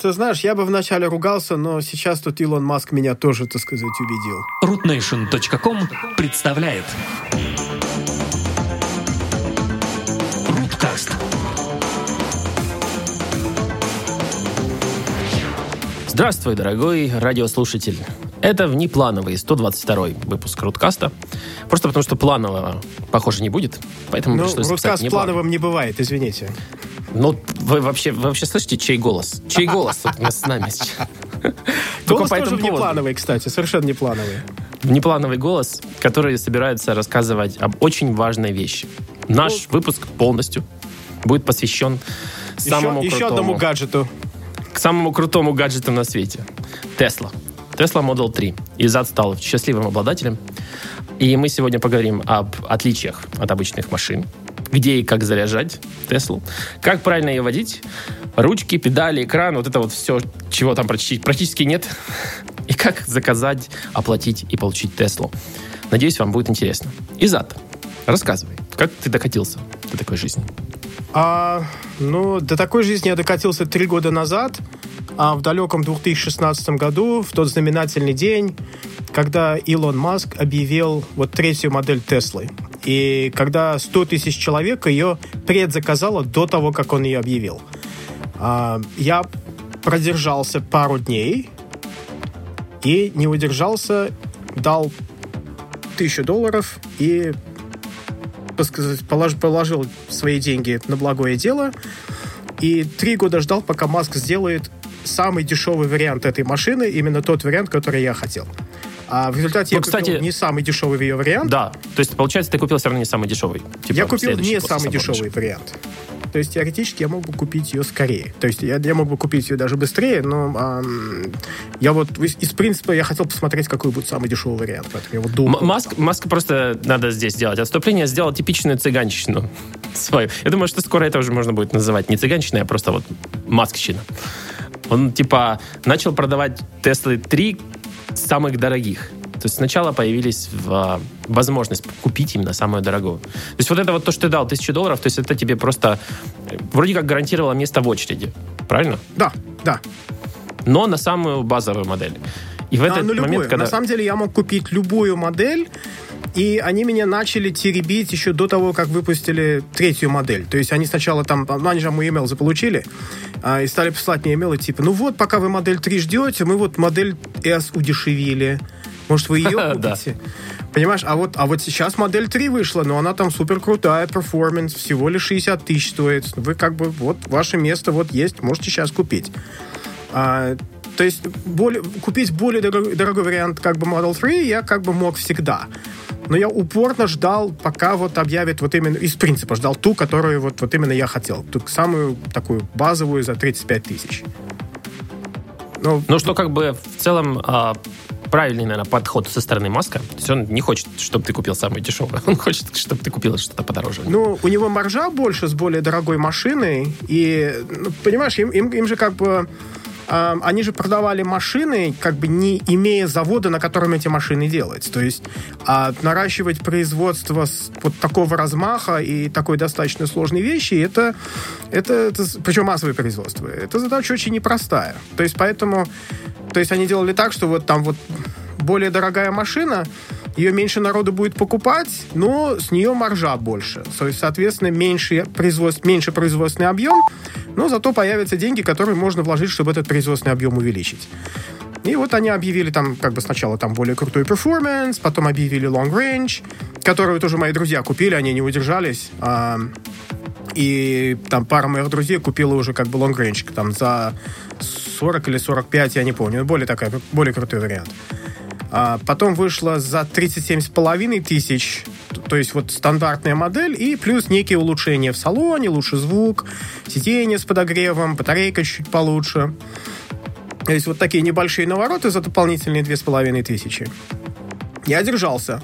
Ты знаешь, я бы вначале ругался, но сейчас тут Илон Маск меня тоже, так сказать, убедил. rootnation.com представляет Руткаст Здравствуй, дорогой радиослушатель. Это внеплановый 122 выпуск Руткаста. Просто потому, что планового, похоже, не будет. Поэтому Ну, пришлось внепланово. плановым не бывает, извините. Ну, вы вообще, вы вообще слышите, чей голос? Чей голос с нами сейчас? Голос тоже внеплановый, кстати, совершенно неплановый. Внеплановый голос, который собирается рассказывать об очень важной вещи. Наш выпуск полностью будет посвящен самому еще, еще крутому, одному гаджету. к самому крутому гаджету на свете. Тесла. Tesla Model 3. Изад стал счастливым обладателем. И мы сегодня поговорим об отличиях от обычных машин. Где и как заряжать Теслу. Как правильно ее водить. Ручки, педали, экран. Вот это вот все, чего там практически, практически нет. И как заказать, оплатить и получить Теслу. Надеюсь, вам будет интересно. Изад, рассказывай. Как ты докатился до такой жизни? А, ну, до такой жизни я докатился три года назад, а в далеком 2016 году, в тот знаменательный день, когда Илон Маск объявил вот третью модель Теслы. И когда 100 тысяч человек ее предзаказало до того, как он ее объявил. А, я продержался пару дней и не удержался, дал тысячу долларов и положил свои деньги на благое дело и три года ждал, пока Маск сделает самый дешевый вариант этой машины, именно тот вариант, который я хотел. А в результате Ну, я кстати- купил не самый дешевый ее вариант, Да. То есть, получается, ты купил все равно не самый дешевый. Типа, я купил не самый дешевый дешевого. вариант. То есть теоретически я мог бы купить ее скорее. То есть я, я мог бы купить ее даже быстрее, но ам, я вот из, принципа я хотел посмотреть, какой будет самый дешевый вариант. Поэтому я вот думал. Маск, Маск просто надо здесь сделать отступление, сделал типичную цыганщину свою. Я думаю, что скоро это уже можно будет называть не цыганщиной, а просто вот маскщина. Он типа начал продавать Теслы 3 самых дорогих. То есть сначала появились в, а, возможность купить именно самую дорогую. То есть вот это вот то, что ты дал, тысячу долларов, то есть это тебе просто э, вроде как гарантировало место в очереди. Правильно? Да, да. Но на самую базовую модель. И в А, этот ну, любую. момент, когда... На самом деле я мог купить любую модель, и они меня начали теребить еще до того, как выпустили третью модель. То есть они сначала там, ну, они же мой email заполучили, а, и стали посылать мне имейлы типа, ну вот, пока вы модель 3 ждете, мы вот модель S удешевили. Может, вы ее купите? Понимаешь, а вот, а вот сейчас модель 3 вышла, но она там супер крутая, перформанс, всего лишь 60 тысяч стоит. Вы как бы, вот, ваше место вот есть, можете сейчас купить. А, то есть более, купить более дорогой, дорогой вариант как бы Model 3 я как бы мог всегда. Но я упорно ждал, пока вот объявят вот именно, из принципа ждал ту, которую вот, вот именно я хотел. Ту самую такую базовую за 35 тысяч. Ну, Ну, что как бы в целом а, правильный, наверное, подход со стороны Маска. То есть он не хочет, чтобы ты купил самое дешевое. Он хочет, чтобы ты купил что-то подороже. Ну, у него маржа больше с более дорогой машиной. И, ну, понимаешь, им, им, им же как бы... они же продавали машины, как бы не имея завода, на котором эти машины делать. То есть а, наращивать производство с вот такого размаха и такой достаточно сложной вещи, это, это, это причем массовое производство, это задача очень непростая. То есть поэтому, то есть они делали так, что вот там вот более дорогая машина, ее меньше народу будет покупать, но с нее маржа больше. То есть, соответственно, меньше, производств, меньше производственный объем, но зато появятся деньги, которые можно вложить, чтобы этот производственный объем увеличить. И вот они объявили там, как бы сначала там более крутой перформанс, потом объявили long range, которую тоже мои друзья купили, они не удержались. А, и там пара моих друзей купила уже как бы long range, там за 40 или 45, я не помню, более такая, более крутой вариант. А потом вышла за 37,5 тысяч, то есть вот стандартная модель, и плюс некие улучшения в салоне, лучше звук, сиденье с подогревом, батарейка чуть получше. То есть вот такие небольшие навороты за дополнительные 2,5 тысячи. Я держался.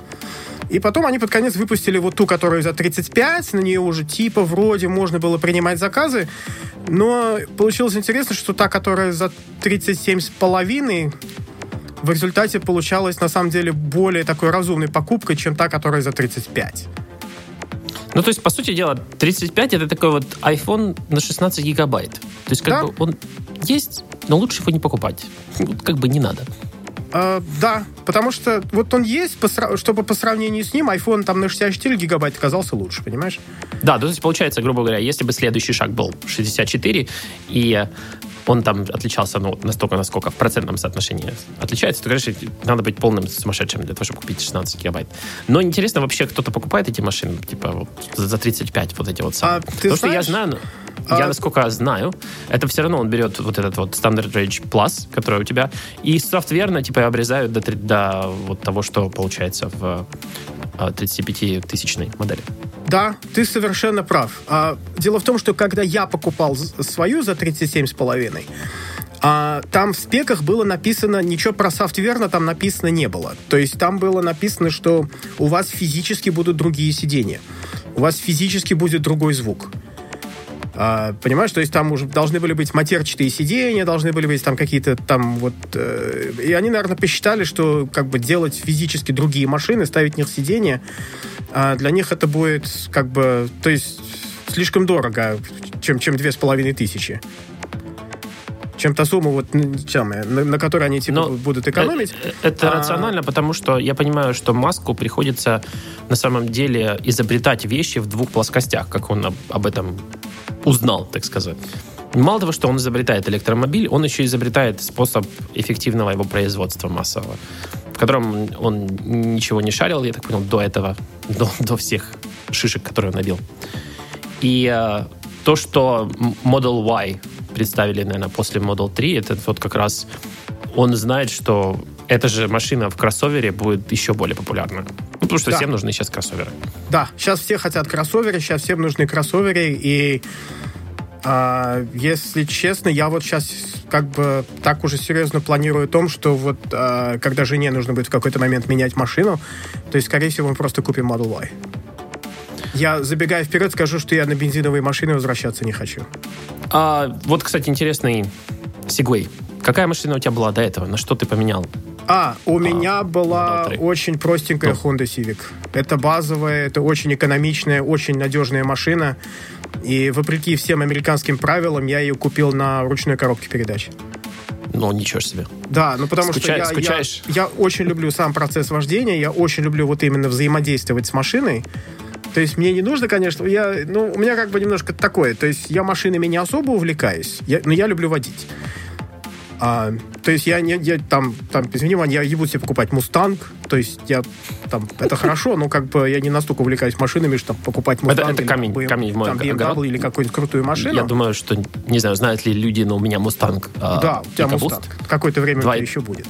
И потом они под конец выпустили вот ту, которую за 35, на нее уже типа вроде можно было принимать заказы, но получилось интересно, что та, которая за 37,5, в результате получалась на самом деле более такой разумной покупкой, чем та, которая за 35. Ну, то есть, по сути дела, 35 это такой вот iPhone на 16 гигабайт. То есть, как Да. бы он есть, но лучше его не покупать. Как бы не надо. А, да, потому что вот он есть, по чтобы по сравнению с ним iPhone там на 64 гигабайта казался лучше, понимаешь? Да, то есть получается, грубо говоря, если бы следующий шаг был 64, и он там отличался ну, настолько, насколько в процентном соотношении отличается, то, конечно, надо быть полным сумасшедшим для того, чтобы купить 16 гигабайт. Но интересно, вообще кто-то покупает эти машины, типа, вот, за 35, вот эти вот самые. А ты Потому что я знаешь- знаю, ну, А- я, насколько знаю, это все равно он берет вот этот вот Standard Range Plus, который у тебя, и софтверно, типа, обрезают до, до вот того, что получается в 35-тысячной модели. Да, ты совершенно прав. А, дело в том, что когда я покупал свою за 37,5, а, там в спеках было написано, ничего про софтверно там написано не было. То есть там было написано, что у вас физически будут другие сиденья. У вас физически будет другой звук. А, понимаешь, то есть там уже должны были быть матерчатые сиденья, должны были быть там какие-то там вот... э, и они, наверное, посчитали, что как бы делать физически другие машины, ставить в них сиденья, а для них это будет как бы... То есть слишком дорого, чем, чем две с половиной тысячи. Чем та сумма, вот, самая, на, на которой они типа Но будут экономить. Э, э, Это А- рационально, потому что я понимаю, что Маску приходится на самом деле изобретать вещи в двух плоскостях, как он об, об этом узнал, так сказать. Мало того, что он изобретает электромобиль, он еще изобретает способ эффективного его производства массового, в котором он ничего не шарил, я так понял, до этого, до, до всех шишек, которые он набил. И э, то, что Model Y представили, наверное, после Model 3, это вот как раз он знает, что эта же машина в кроссовере будет еще более популярна. Ну, потому что Да. всем нужны сейчас кроссоверы. Да, сейчас все хотят кроссоверы, сейчас всем нужны кроссоверы, и а, если честно, я вот сейчас как бы так уже серьезно планирую о том, что вот а, когда жене нужно будет в какой-то момент менять машину, то есть, скорее всего, мы просто купим Model Y. Я, забегая вперед, скажу, что я на бензиновые машины возвращаться не хочу. А, вот, кстати, интересный сегвей. Какая машина у тебя была до этого? На что ты поменял? А, у меня была Model 3. очень простенькая Ну. Honda Civic. Это базовая, это очень экономичная, очень надежная машина. И вопреки всем американским правилам, я ее купил на ручной коробке передач. Ну, ничего себе. Да, ну потому Скуча- что я, я, скучаешь? я очень люблю сам процесс вождения, я очень люблю вот именно взаимодействовать с машиной. То есть мне не нужно, конечно, я, ну, у меня как бы немножко такое, то есть я машинами не особо увлекаюсь, я, но я люблю водить. А, то есть я не, я там, там, извини, я ебу себе покупать Мустанг, то есть я там, это хорошо, но как бы я не настолько увлекаюсь машинами, что там, покупать Мустанг это или камень, BM, камень в мой там, BMW или какую-нибудь крутую машину. Я думаю, что, не знаю, знают ли люди, но у меня Мустанг. а, да, у тебя. Мустанг. Какое-то время Два у и- тебя еще будет.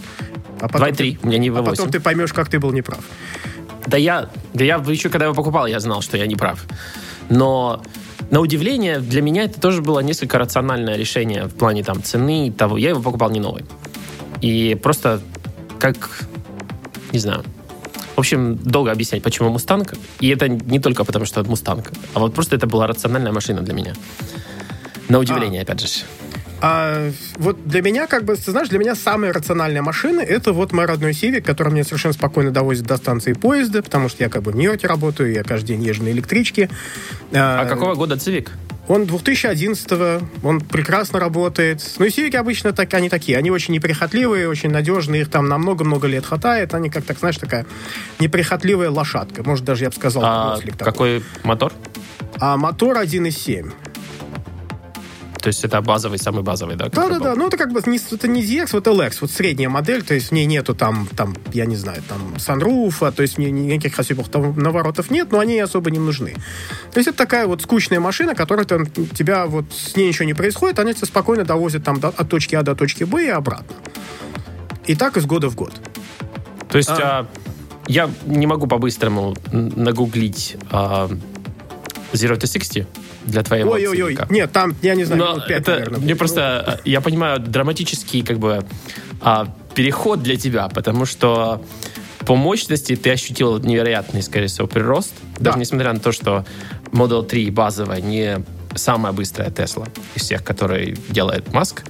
А потом 2.3, у меня не а V8. потом ты поймешь, как ты был неправ. Да я, да я еще когда его покупал, я знал, что я не прав. Но на удивление, для меня это тоже было несколько рациональное решение в плане там цены и того. Я его покупал не новый. И просто как, не знаю, в общем, долго объяснять, почему Мустанг. И это не только потому, что это Мустанг, а вот просто это была рациональная машина для меня. На удивление, опять же. А вот для меня, как бы, ты знаешь, для меня самая рациональная машина это вот мой родной Civic, который мне совершенно спокойно довозит до станции поезда, потому что я как бы в Нью-Йорке работаю, я каждый день езжу на электричке. А какого года Цивик? Он 2011 он прекрасно работает. Ну и Civic обычно так, они такие, они очень неприхотливые, очень надежные, их там на много-много лет хватает, они как так, знаешь, такая неприхотливая лошадка, может даже я бы сказал, А какой мотор? А мотор 1.7. То есть это базовый, самый базовый, да? Да, да, да. Ну, это как бы не, это не ZX, вот LX, вот средняя модель, то есть в ней нету там, там я не знаю, там санруфа, то есть ни- никаких особых там наворотов нет, но они особо не нужны. То есть это такая вот скучная машина, которая там, тебя вот с ней ничего не происходит, она тебя спокойно довозит там до- от точки А до точки Б и обратно. И так из года в год. То есть А. а, я не могу по-быстрому нагуглить а, Zero to 60 для твоего Ой-ой-ой. Нет, там, я не знаю, Но минут пять, это, наверное. мне просто, а, я понимаю, драматический как бы а, переход для тебя, потому что по мощности ты ощутил невероятный, скорее всего, прирост. Даже Да. несмотря на то, что Model 3 базовая не самая быстрая Tesla из всех, которые делает Маск.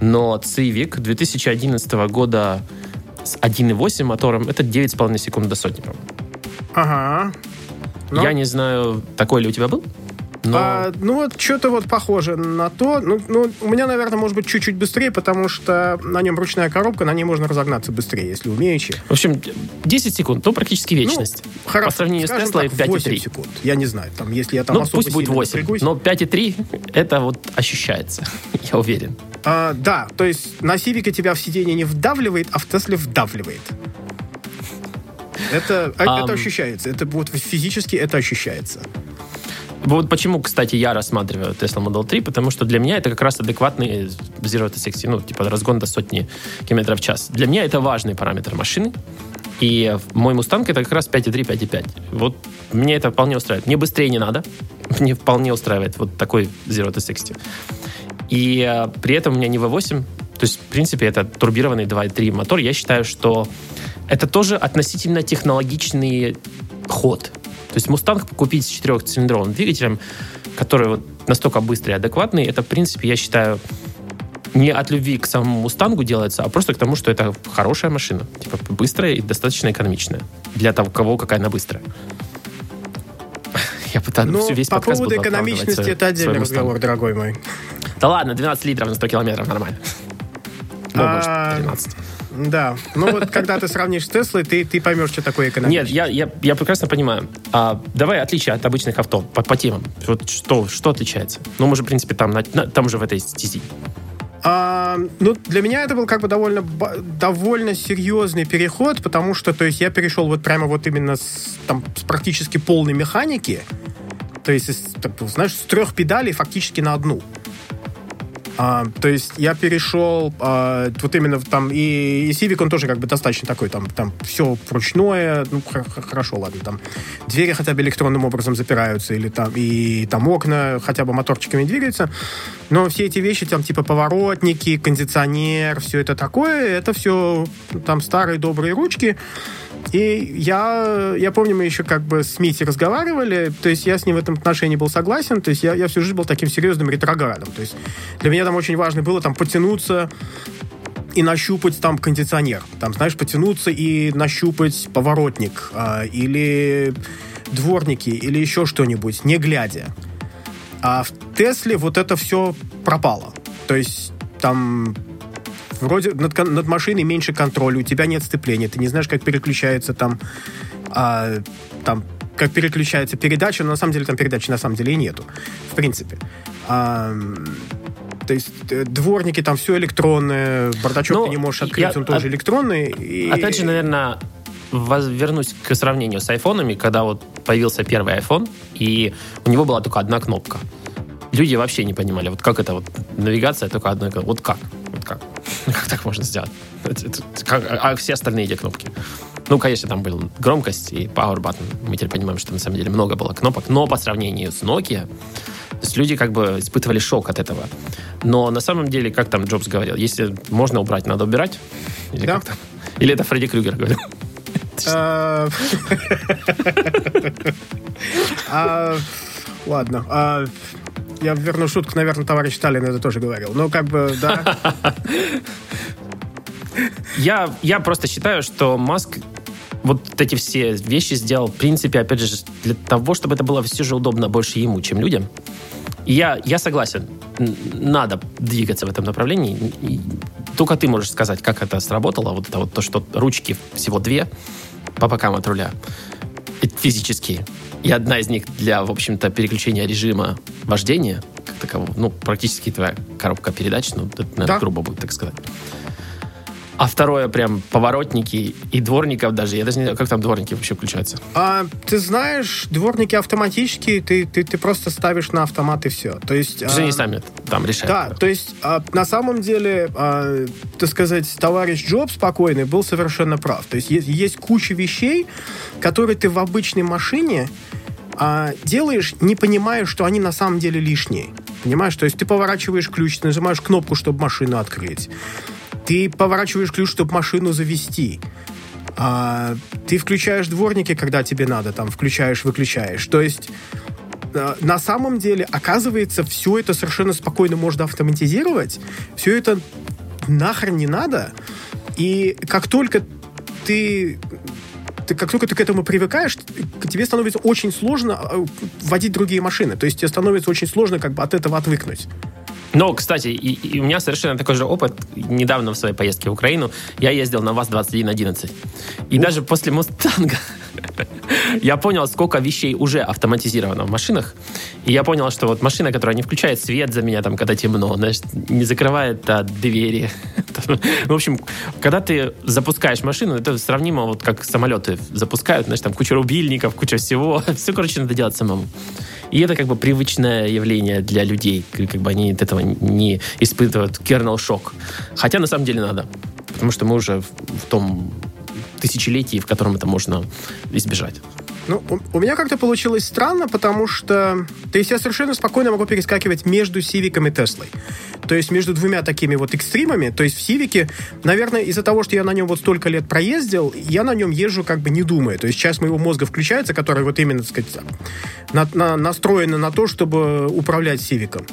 Но Civic 2011 года с 1.8 мотором это 9,5 секунд до сотни. Ага. Ну, Я не знаю, такой ли у тебя был? Но... А, ну вот что-то вот похоже на то. Ну, ну, у меня, наверное, может быть чуть-чуть быстрее, потому что на нем ручная коробка, на ней можно разогнаться быстрее, если умеючи. В общем, 10 секунд, ну, практически вечность. Ну, хорошо, По сравнению с скажем так, 8 5,3. секунд. Я не знаю, там, если я там Ну, пусть будет сильно 8, напрягусь. но 5,3 это вот ощущается, я уверен. А, да, то есть на Сивике тебя в сиденье не вдавливает, а в Тесле вдавливает. Это, Ам. это ощущается. Это вот физически это ощущается. Вот почему, кстати, я рассматриваю Tesla Model 3, потому что для меня это как раз адекватный Zero to 60, ну, типа разгон до сотни километров в час. Для меня это важный параметр машины. И мой Мустанг это как раз 5.3, 5.5. Вот мне это вполне устраивает. Мне быстрее не надо. Мне вполне устраивает вот такой Zero to 60. И э, при этом у меня не V8. То есть, в принципе, это турбированный 2.3 мотор. Я считаю, что это тоже относительно технологичный ход. То есть Мустанг купить с четырехцилиндровым двигателем, который вот настолько быстрый и адекватный, это, в принципе, я считаю, не от любви к самому Мустангу делается, а просто к тому, что это хорошая машина. Типа быстрая и достаточно экономичная. Для того, кого какая она быстрая. Я пытаюсь Ну, весь по поводу экономичности это отдельный разговор, дорогой мой. Да ладно, 12 литров на 100 километров нормально. Ну, может, А, 13. Да. Ну вот когда ты сравнишь с Теслой, ты, ты поймешь, что такое экономика. Нет, я, я, я прекрасно понимаю. А, давай отличие от обычных авто по, по темам. Вот что, что отличается? Ну, мы же, в принципе, там, на- там же в этой стези. А, ну, для меня это был как бы довольно, довольно серьезный переход, потому что, то есть, я перешел вот прямо вот именно с, там, с практически полной механики, то есть, из, так, знаешь, с трех педалей фактически на одну. А, то есть я перешел а, вот именно там и, и Civic он тоже как бы достаточно такой там там все ручное ну хор- хор- хорошо ладно там двери хотя бы электронным образом запираются или там и там окна хотя бы моторчиками двигаются. Но все эти вещи там типа поворотники кондиционер все это такое это все там старые добрые ручки и я, я помню, мы еще как бы с Мити разговаривали, то есть я с ним в этом отношении был согласен, то есть я, я всю жизнь был таким серьезным ретроградом. То есть для меня там очень важно было там потянуться и нащупать там кондиционер. Там, знаешь, потянуться и нащупать поворотник а, или дворники или еще что-нибудь, не глядя. А в Тесле вот это все пропало. То есть там вроде над, над машиной меньше контроля, у тебя нет сцепления, ты не знаешь, как переключается там, а, там как переключается передача, но на самом деле там передачи на самом деле и нету, в принципе. А, то есть э, дворники там все электронное, бардачок Ну, ты не можешь открыть, я- он тоже от- электронный. и- Опять же, наверное, вернусь к сравнению с айфонами, когда вот появился первый iPhone, и у него была только одна кнопка. Люди вообще не понимали, вот как это вот навигация только одна кнопка. Вот как? Вот как? Как так можно сделать? Как- а все остальные эти кнопки? Ну, конечно, там был громкость и power button. Мы теперь понимаем, что на самом деле много было кнопок. Но по сравнению с Nokia, то есть люди как бы испытывали шок от этого. Но на самом деле, как там Джобс говорил, если можно убрать, надо убирать. Или Да. как там? Или это Фредди Крюгер говорил? А, а, Ладно. Я верну шутку, наверное, товарищ Сталин это тоже говорил. Ну, как бы, да. Я, я просто считаю, что Маск вот эти все вещи сделал, в принципе, опять же, для того, чтобы это было все же удобно больше ему, чем людям. Я, я согласен, надо двигаться в этом направлении. Только ты можешь сказать, как это сработало. Вот это вот то, что ручки всего две по бокам от руля. Физические. И одна из них для, в общем-то, переключения режима вождения, как такового. Ну, практически твоя коробка передач, ну, это, наверное, Да. грубо будет так сказать. А второе прям поворотники и дворников даже. Я даже не знаю, как там дворники вообще включаются. А, ты знаешь, дворники автоматические, ты, ты, ты просто ставишь на автомат и все. То есть... Что а, они сами там решают. Да, то есть а, на самом деле, а, так сказать, товарищ Джобс спокойный был совершенно прав. То есть есть, есть куча вещей, которые ты в обычной машине а, делаешь, не понимая, что они на самом деле лишние. Понимаешь? То есть ты поворачиваешь ключ, ты нажимаешь кнопку, чтобы машину открыть. Ты поворачиваешь ключ, чтобы машину завести. А, ты включаешь дворники, когда тебе надо, там, включаешь, выключаешь. То есть э, на самом деле, оказывается, все это совершенно спокойно можно автоматизировать. Все это нахрен не надо. И как только ты ты, как только ты к этому привыкаешь, тебе становится очень сложно э, водить другие машины. То есть тебе становится очень сложно как бы от этого отвыкнуть. Но, кстати, и, и у меня совершенно такой же опыт. Недавно в своей поездке в Украину я ездил на ВАЗ-2111. И даже после Мустанга я понял, сколько вещей уже автоматизировано в машинах. И я понял, что вот машина, которая не включает свет за меня, там, когда темно, знаешь, не закрывает а, двери. В общем, когда ты запускаешь машину, это сравнимо вот как самолеты запускают, знаешь, там куча рубильников, куча всего. Все, короче, надо делать самому. И это как бы привычное явление для людей. Как бы они от этого не испытывают кернел-шок. Хотя на самом деле надо. Потому что мы уже в том тысячелетии, в котором это можно избежать. Ну, у, у меня как-то получилось странно, потому что... То есть я совершенно спокойно могу перескакивать между Сивиком и Теслой. То есть между двумя такими вот экстримами. То есть в Сивике, наверное, из-за того, что я на нем вот столько лет проездил, я на нем езжу как бы не думая. То есть часть моего мозга включается, который вот именно, так сказать, на, на, настроена на то, чтобы управлять Сивиком.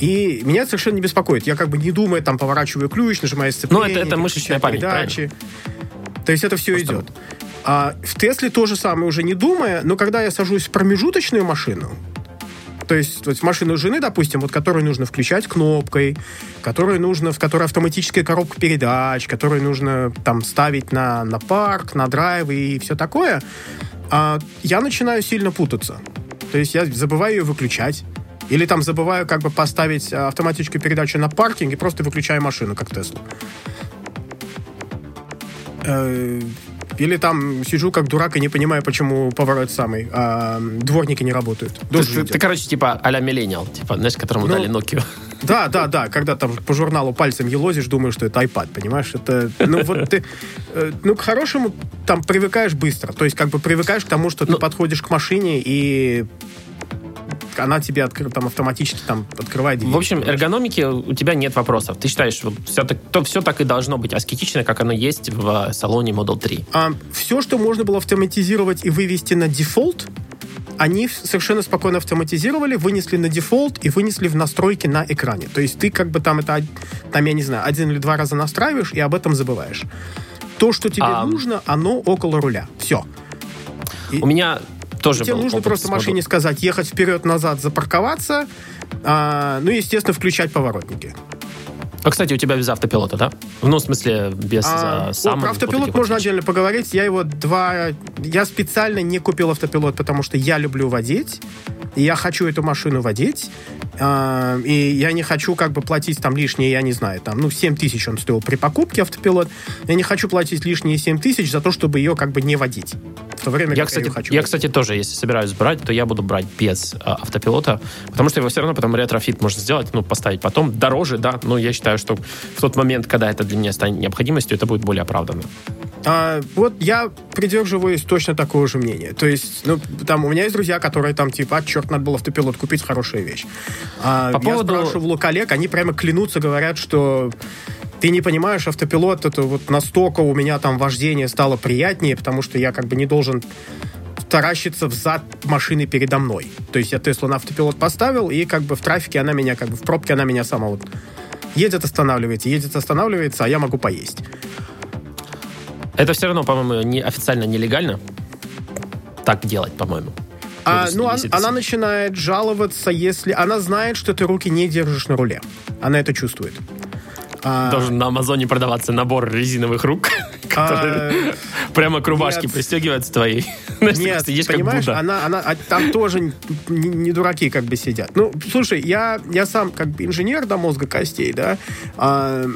И меня совершенно не беспокоит. Я как бы не думая, там, поворачиваю ключ, нажимаю сцепление. Ну, это- это мышечная память, передачи. То есть это все идет. А в Тесле то же самое, уже не думая, но когда я сажусь в промежуточную машину, то есть вот машину жены, допустим, вот которую нужно включать кнопкой, которую нужно, в которой автоматическая коробка передач, которую нужно там ставить на, на парк, на драйв и все такое, а, я начинаю сильно путаться. То есть я забываю ее выключать. Или там забываю как бы поставить а, автоматическую передачу на паркинг и просто выключаю машину, как Теслу. Или там сижу как дурак и не понимаю, почему поворот самый, а дворники не работают. Ты, Дождь ты- ты, короче, типа а-ля миллениал, типа, знаешь, которому Ну, дали Nokia. Да, да, да, когда там по журналу пальцем елозишь, думаешь, что это iPad, понимаешь? Это, ну, вот ты, э, ну, к хорошему там привыкаешь быстро. То есть, как бы привыкаешь к тому, что ты Ну- подходишь к машине, и она тебе откры- там автоматически там открывает дверь. В общем, эргономики у тебя нет вопросов. Ты считаешь, вот все так, то, все так и должно быть аскетично, как оно есть в э, салоне Model 3. все, что можно было автоматизировать и вывести на дефолт, они совершенно спокойно автоматизировали, вынесли на дефолт и вынесли в настройки на экране. То есть ты как бы там это, там, я не знаю, один или два раза настраиваешь и об этом забываешь. То, что тебе А- нужно, оно около руля. Все. У меня тоже Тебе нужно просто машине сказать, ехать вперед-назад, запарковаться, а, ну и, естественно, включать поворотники. А, кстати, у тебя без автопилота, да? Ну, в смысле, без А, а, о, самых про автопилот вот можно вещей. отдельно поговорить. Я его два... Я специально не купил автопилот, потому что я люблю водить. Я хочу эту машину водить. А, и я не хочу как бы платить там лишние, я не знаю, там, ну, 7 тысяч он стоил при покупке автопилот. Я не хочу платить лишние 7 тысяч за то, чтобы ее как бы не водить. В то время Я, кстати, ее хочу я, водить. кстати, тоже, если собираюсь брать, то я буду брать без а, автопилота, потому что его все равно потом retrofit можно сделать, ну, поставить потом. Дороже, да, но я считаю, что в тот момент, когда это для меня станет необходимостью, это будет более оправданно. А, вот я придерживаюсь точно такого же мнения. То есть, ну, там у меня есть друзья, которые там типа, а, черт, надо было автопилот купить, хорошая вещь. А, По я поводу- спрашивал у коллег, они прямо клянутся, говорят, что ты не понимаешь, автопилот, это вот настолько у меня там вождение стало приятнее, потому что я как бы не должен таращиться взад машины передо мной. То есть я Теслу на автопилот поставил, и как бы в трафике она меня, как бы в пробке она меня сама вот едет, останавливается, едет, останавливается, а я могу поесть. Это все равно, по-моему, не, официально нелегально так делать, по-моему. А, ну, он- она начинает жаловаться, если... Она знает, что ты руки не держишь на руле. Она это чувствует. А, Должен на Амазоне продаваться набор резиновых рук, которые прямо к рубашке А, пристегиваются твоей. Нет, понимаешь, она, она, а там тоже не, дураки как бы сидят. Ну, слушай, я, я сам как бы инженер до мозга костей, да, А,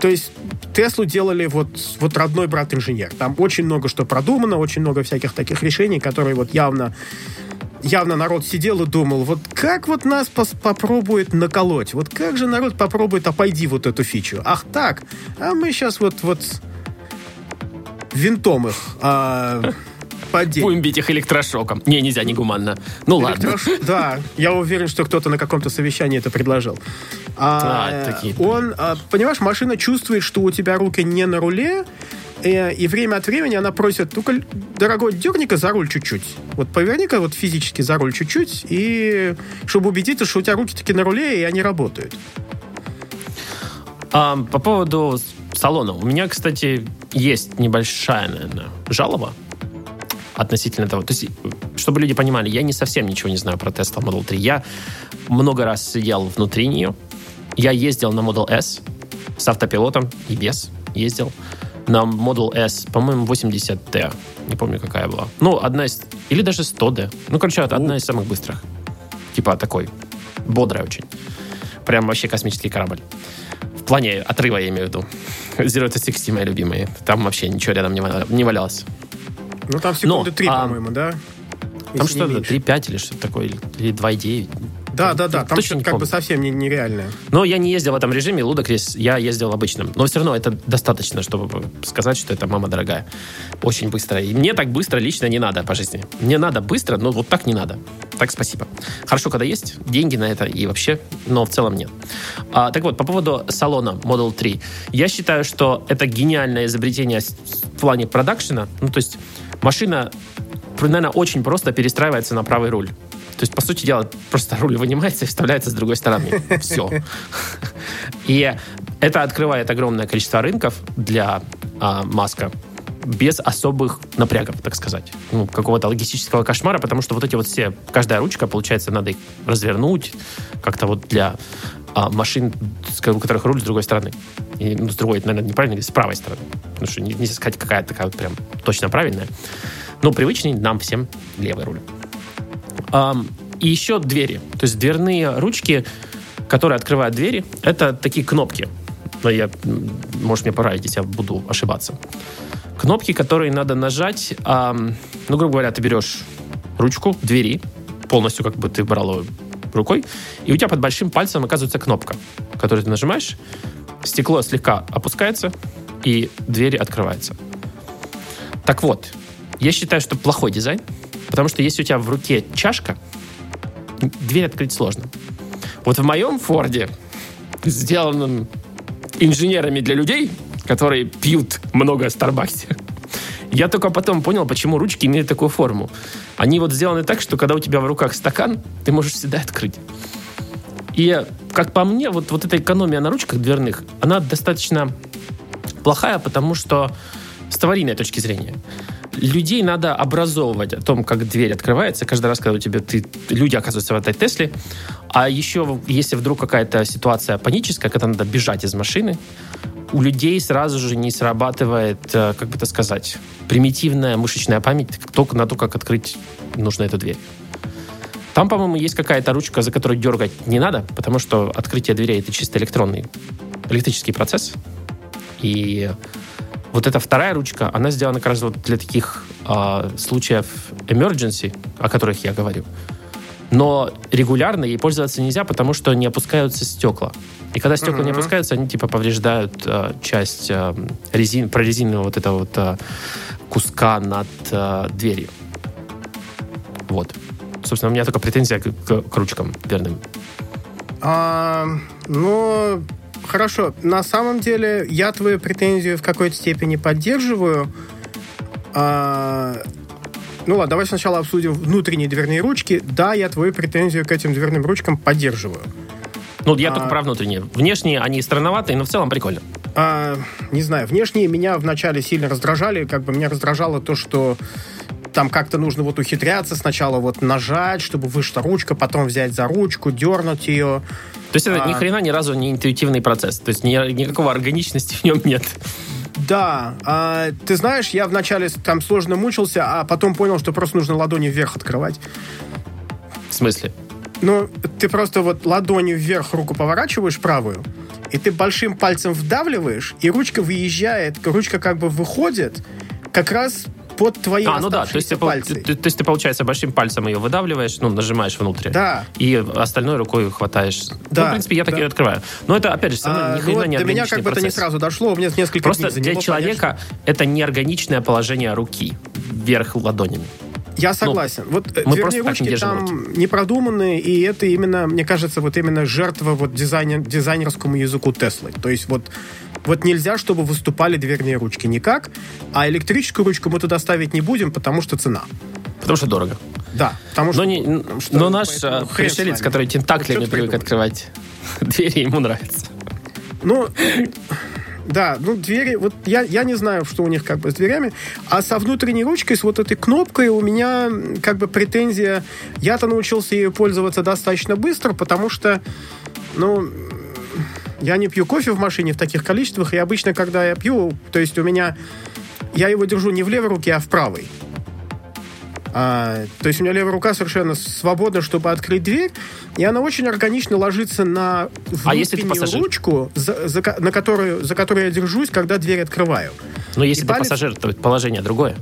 то есть Теслу делали вот, вот родной брат-инженер. Там очень много что продумано, очень много всяких таких решений, которые вот явно явно народ сидел и думал, вот как вот нас пос- попробует наколоть, вот как же народ попробует обойди вот эту фичу. Ах так, а мы сейчас вот, вот винтом их а, поддельно. Будем бить их электрошоком. Не, нельзя, не гуманно. Ну ладно. Электрош- Да, я уверен, что кто-то на каком-то совещании это предложил. А, А, такие. Он, а, понимаешь, машина чувствует, что у тебя руки не на руле, э, и время от времени она просит, ну-ка, дорогой, дерни-ка за руль чуть-чуть. Вот поверни-ка вот физически за руль чуть-чуть, и чтобы убедиться, что у тебя руки таки на руле, и они работают. А, по поводу салона. У меня, кстати, есть небольшая, наверное, жалоба. относительно того. То есть, чтобы люди понимали, я не совсем ничего не знаю про Tesla Model 3. Я много раз сидел внутри нее. Я ездил на Model S с автопилотом и без ездил. На Model S, по-моему, 80T. Не помню, какая была. Ну, одна из... Или даже 100D. Ну, короче, одна из самых быстрых. Типа такой. Бодрая очень. Прям вообще космический корабль. В плане отрыва, я имею в виду. Zero to 60, мои любимые. Там вообще ничего рядом не ва- не валялось. Ну, там секунды Но, три, а, по-моему, да? Там что-то меньше. 3.5 или что-то такое, или 2.9. Да, да, да. Там Точно что-то как бы совсем не- нереальное. Но я не ездил в этом режиме, Лудокрис, я ездил обычным. Но все равно это достаточно, чтобы сказать, что это мама дорогая. Очень быстро. И мне так быстро лично не надо по жизни. Мне надо быстро, но вот так не надо. Так спасибо. Хорошо, когда есть деньги на это и вообще, но в целом нет. А, так вот, по поводу салона Model 3. Я считаю, что это гениальное изобретение в плане продакшена. Ну, то есть машина, наверное, очень просто перестраивается на правый руль. То есть, по сути дела, просто руль вынимается и вставляется с другой стороны. Все. И это открывает огромное количество рынков для а, Маска без особых напрягов, так сказать. Ну, какого-то логистического кошмара, потому что вот эти вот все, каждая ручка, получается, надо их развернуть как-то вот для а, машин, у которых руль с другой стороны. И, ну, с другой, наверное, неправильно, с правой стороны. Потому что не- нельзя сказать, какая такая вот прям точно правильная. Но привычный нам всем левый руль. И еще двери. То есть дверные ручки, которые открывают двери, это такие кнопки. Но я, может, мне поправить, если я буду ошибаться. Кнопки, которые надо нажать. ну, грубо говоря, ты берешь ручку двери, полностью как бы ты брал ее рукой, и у тебя под большим пальцем оказывается кнопка, которую ты нажимаешь, стекло слегка опускается, и дверь открывается. Так вот, я считаю, что плохой дизайн, потому что если у тебя в руке чашка, дверь открыть сложно. Вот в моем Форде, сделанном инженерами для людей, которые пьют много Старбаксе, я только потом понял, почему ручки имеют такую форму. Они вот сделаны так, что когда у тебя в руках стакан, ты можешь всегда открыть. И, как по мне, вот, вот эта экономия на ручках дверных, она достаточно плохая, потому что с аварийной точки зрения. Людей надо образовывать о том, как дверь открывается каждый раз, когда у тебя ты, люди оказываются в этой Тесле. А еще, если вдруг какая-то ситуация паническая, когда надо бежать из машины, у людей сразу же не срабатывает, э, как бы это сказать, примитивная мышечная память только на то, как открыть нужно эту дверь. Там, по-моему, есть какая-то ручка, за которую дергать не надо, потому что открытие дверей это чисто электронный, электрический процесс. И вот эта вторая ручка, она сделана как раз вот для таких а, случаев emergency, о которых я говорю. Но регулярно ей пользоваться нельзя, потому что не опускаются стекла. И когда стекла не Мгм. опускаются, они типа повреждают а, часть а, резин, прорезиненного вот этого вот а, куска над а, дверью. Вот. Собственно, у меня только претензия к, к- к ручкам дверным. А, ну, хорошо. На самом деле, я твою претензию в какой-то степени поддерживаю. А, ну ладно, давай сначала обсудим внутренние дверные ручки. Да, я твою претензию к этим дверным ручкам поддерживаю. Ну, я А- только про внутренние. Внешние они странноватые, но в целом прикольно. А, не знаю, внешние меня вначале сильно раздражали. Как бы меня раздражало то, что там как-то нужно вот ухитряться, сначала вот нажать, чтобы вышла ручка, потом взять за ручку, дернуть ее. То есть это А- ни хрена ни разу не интуитивный процесс. То есть ни- никакого органичности в нем нет. Да, а, ты знаешь, я вначале там сложно мучился, а потом понял, что просто нужно ладони вверх открывать. В смысле? Ну, ты просто вот ладонью вверх руку поворачиваешь правую, и ты большим пальцем вдавливаешь, и ручка выезжает, ручка как бы выходит как раз под твои а, ну да, то есть, ты, пальцы. то есть ты, получается, большим пальцем ее выдавливаешь, ну, нажимаешь внутрь. Да. И остальной рукой хватаешь. Да, Ну, в принципе, я так да. и открываю. Но это, опять же, все равно А, ни ну хрена вот не до меня как бы это не сразу дошло, у меня несколько Просто дней для заняло, человека это неорганичное положение руки вверх ладонями. Я согласен. вот э, мы дверные ручки там не продуманные, и это именно, мне кажется, вот именно жертва вот дизайнер, дизайнерскому языку Теслы. То есть вот вот нельзя, чтобы выступали дверные ручки никак, а электрическую ручку мы туда ставить не будем, потому что цена. Потому что дорого. Да, потому что... Но, не- что- но наш а, пришелец, который тентаклями что привык открывать двери, ему нравится. Ну, Да, ну двери, вот я, я не знаю, что у них как бы с дверями, а со внутренней ручкой, с вот этой кнопкой у меня как бы претензия, я-то научился ею пользоваться достаточно быстро, потому что, ну, я не пью кофе в машине в таких количествах, и обычно, когда я пью, то есть у меня, я его держу не в левой руке, а в правой. А, то есть у меня левая рука совершенно свободна, чтобы открыть дверь, и она очень органично ложится на А внутреннюю пассажир? ручку, за, за на которую, за которую я держусь, когда дверь открываю. Но если И ты палец- пассажир, то положение другое.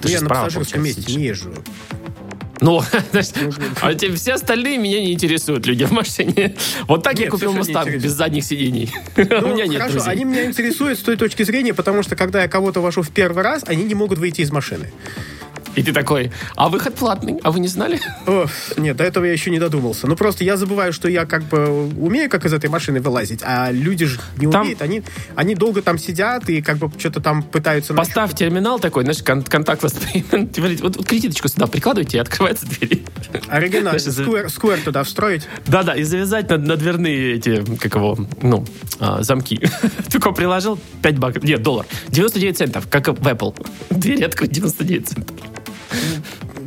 Ты я на справа, пассажирском месте сидишь. не езжу. Ну, а все остальные меня не интересуют, люди в машине. Вот так я купил Мустанг без задних сидений. Ну, У меня нет хорошо, они меня интересуют с той точки зрения, потому что когда я кого-то вожу в первый раз, они не могут выйти из машины. И ты такой, а выход платный, а вы не знали? О, нет, до этого я еще не додумался. Ну, просто я забываю, что я как бы умею как из этой машины вылазить, а люди же не Там- умеют. Они, они долго там сидят и как бы что-то там пытаются... Поставь терминал такой, знаешь, кон- контакт воспринимает. Вот, вот кредиточку сюда прикладывайте, и открывается дверь. Оригинально. Сквер, сквер туда встроить. Да-да, и завязать на, на дверные эти, как его, ну, а, замки. Только приложил 5 баксов, нет, доллар. 99 центов, как в Apple. Дверь открыть 99 центов.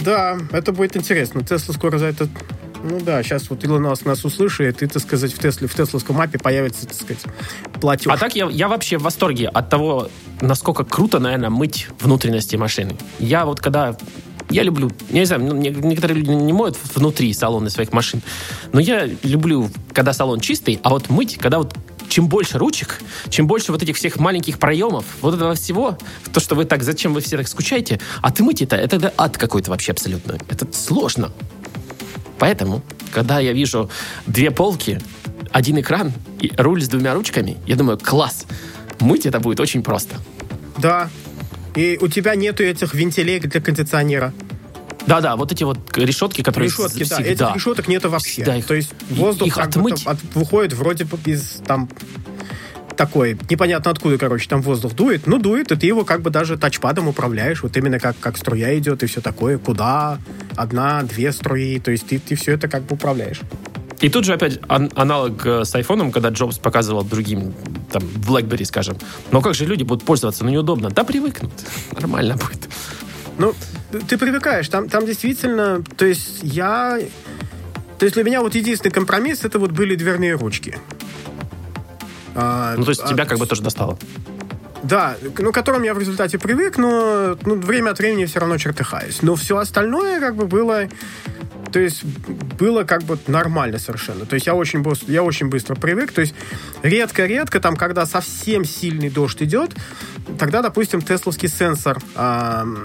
Да, это будет интересно. Тесла скоро за это... Ну да, сейчас вот Илон Маск нас услышит, и, так сказать, в, Тесле, в тесловском мапе появится, так сказать, платеж. А так я, я вообще в восторге от того, насколько круто, наверное, мыть внутренности машины. Я вот когда... Я люблю, я не знаю, ну, не- некоторые люди не моют внутри салоны своих машин, но я люблю, когда салон чистый, а вот мыть, когда вот чем больше ручек, чем больше вот этих всех маленьких проемов, вот этого всего, то, что вы так, зачем вы все так скучаете, а ты мыть это, это, ад какой-то вообще абсолютно. Это сложно. Поэтому, когда я вижу две полки, один экран и руль с двумя ручками, я думаю, класс. Мыть это будет очень просто. Да. И у тебя нету этих вентилей для кондиционера. Да-да, вот эти вот решетки, которые Решетки, да. всегда. Этих решеток нету вообще. Да, их- То есть воздух их отмыть. от- выходит вроде бы из там такой, непонятно откуда, короче, там воздух дует. Ну, дует, и ты его как бы даже тачпадом управляешь, вот именно как, как струя идет и все такое, куда, одна, две струи, то есть ты, ты все это как бы управляешь. И тут же опять ан- аналог э, с айфоном, когда Джобс показывал другим, там, в BlackBerry, скажем. Но как же люди будут пользоваться? Ну, неудобно. Да, привыкнут. Нормально будет. Ну, ты привыкаешь, там, там действительно, то есть я... То есть для меня вот единственный компромисс, это вот были дверные ручки. А, Ну, то есть а, тебя как бы тоже достало. Да, ну, к которым я в результате привык, но ну, время от времени все равно чертыхаюсь. Но все остальное как бы было... То есть было как бы нормально совершенно. То есть я очень, я очень быстро привык. То есть редко-редко, там, когда совсем сильный дождь идет, тогда, допустим, тесловский сенсор ам,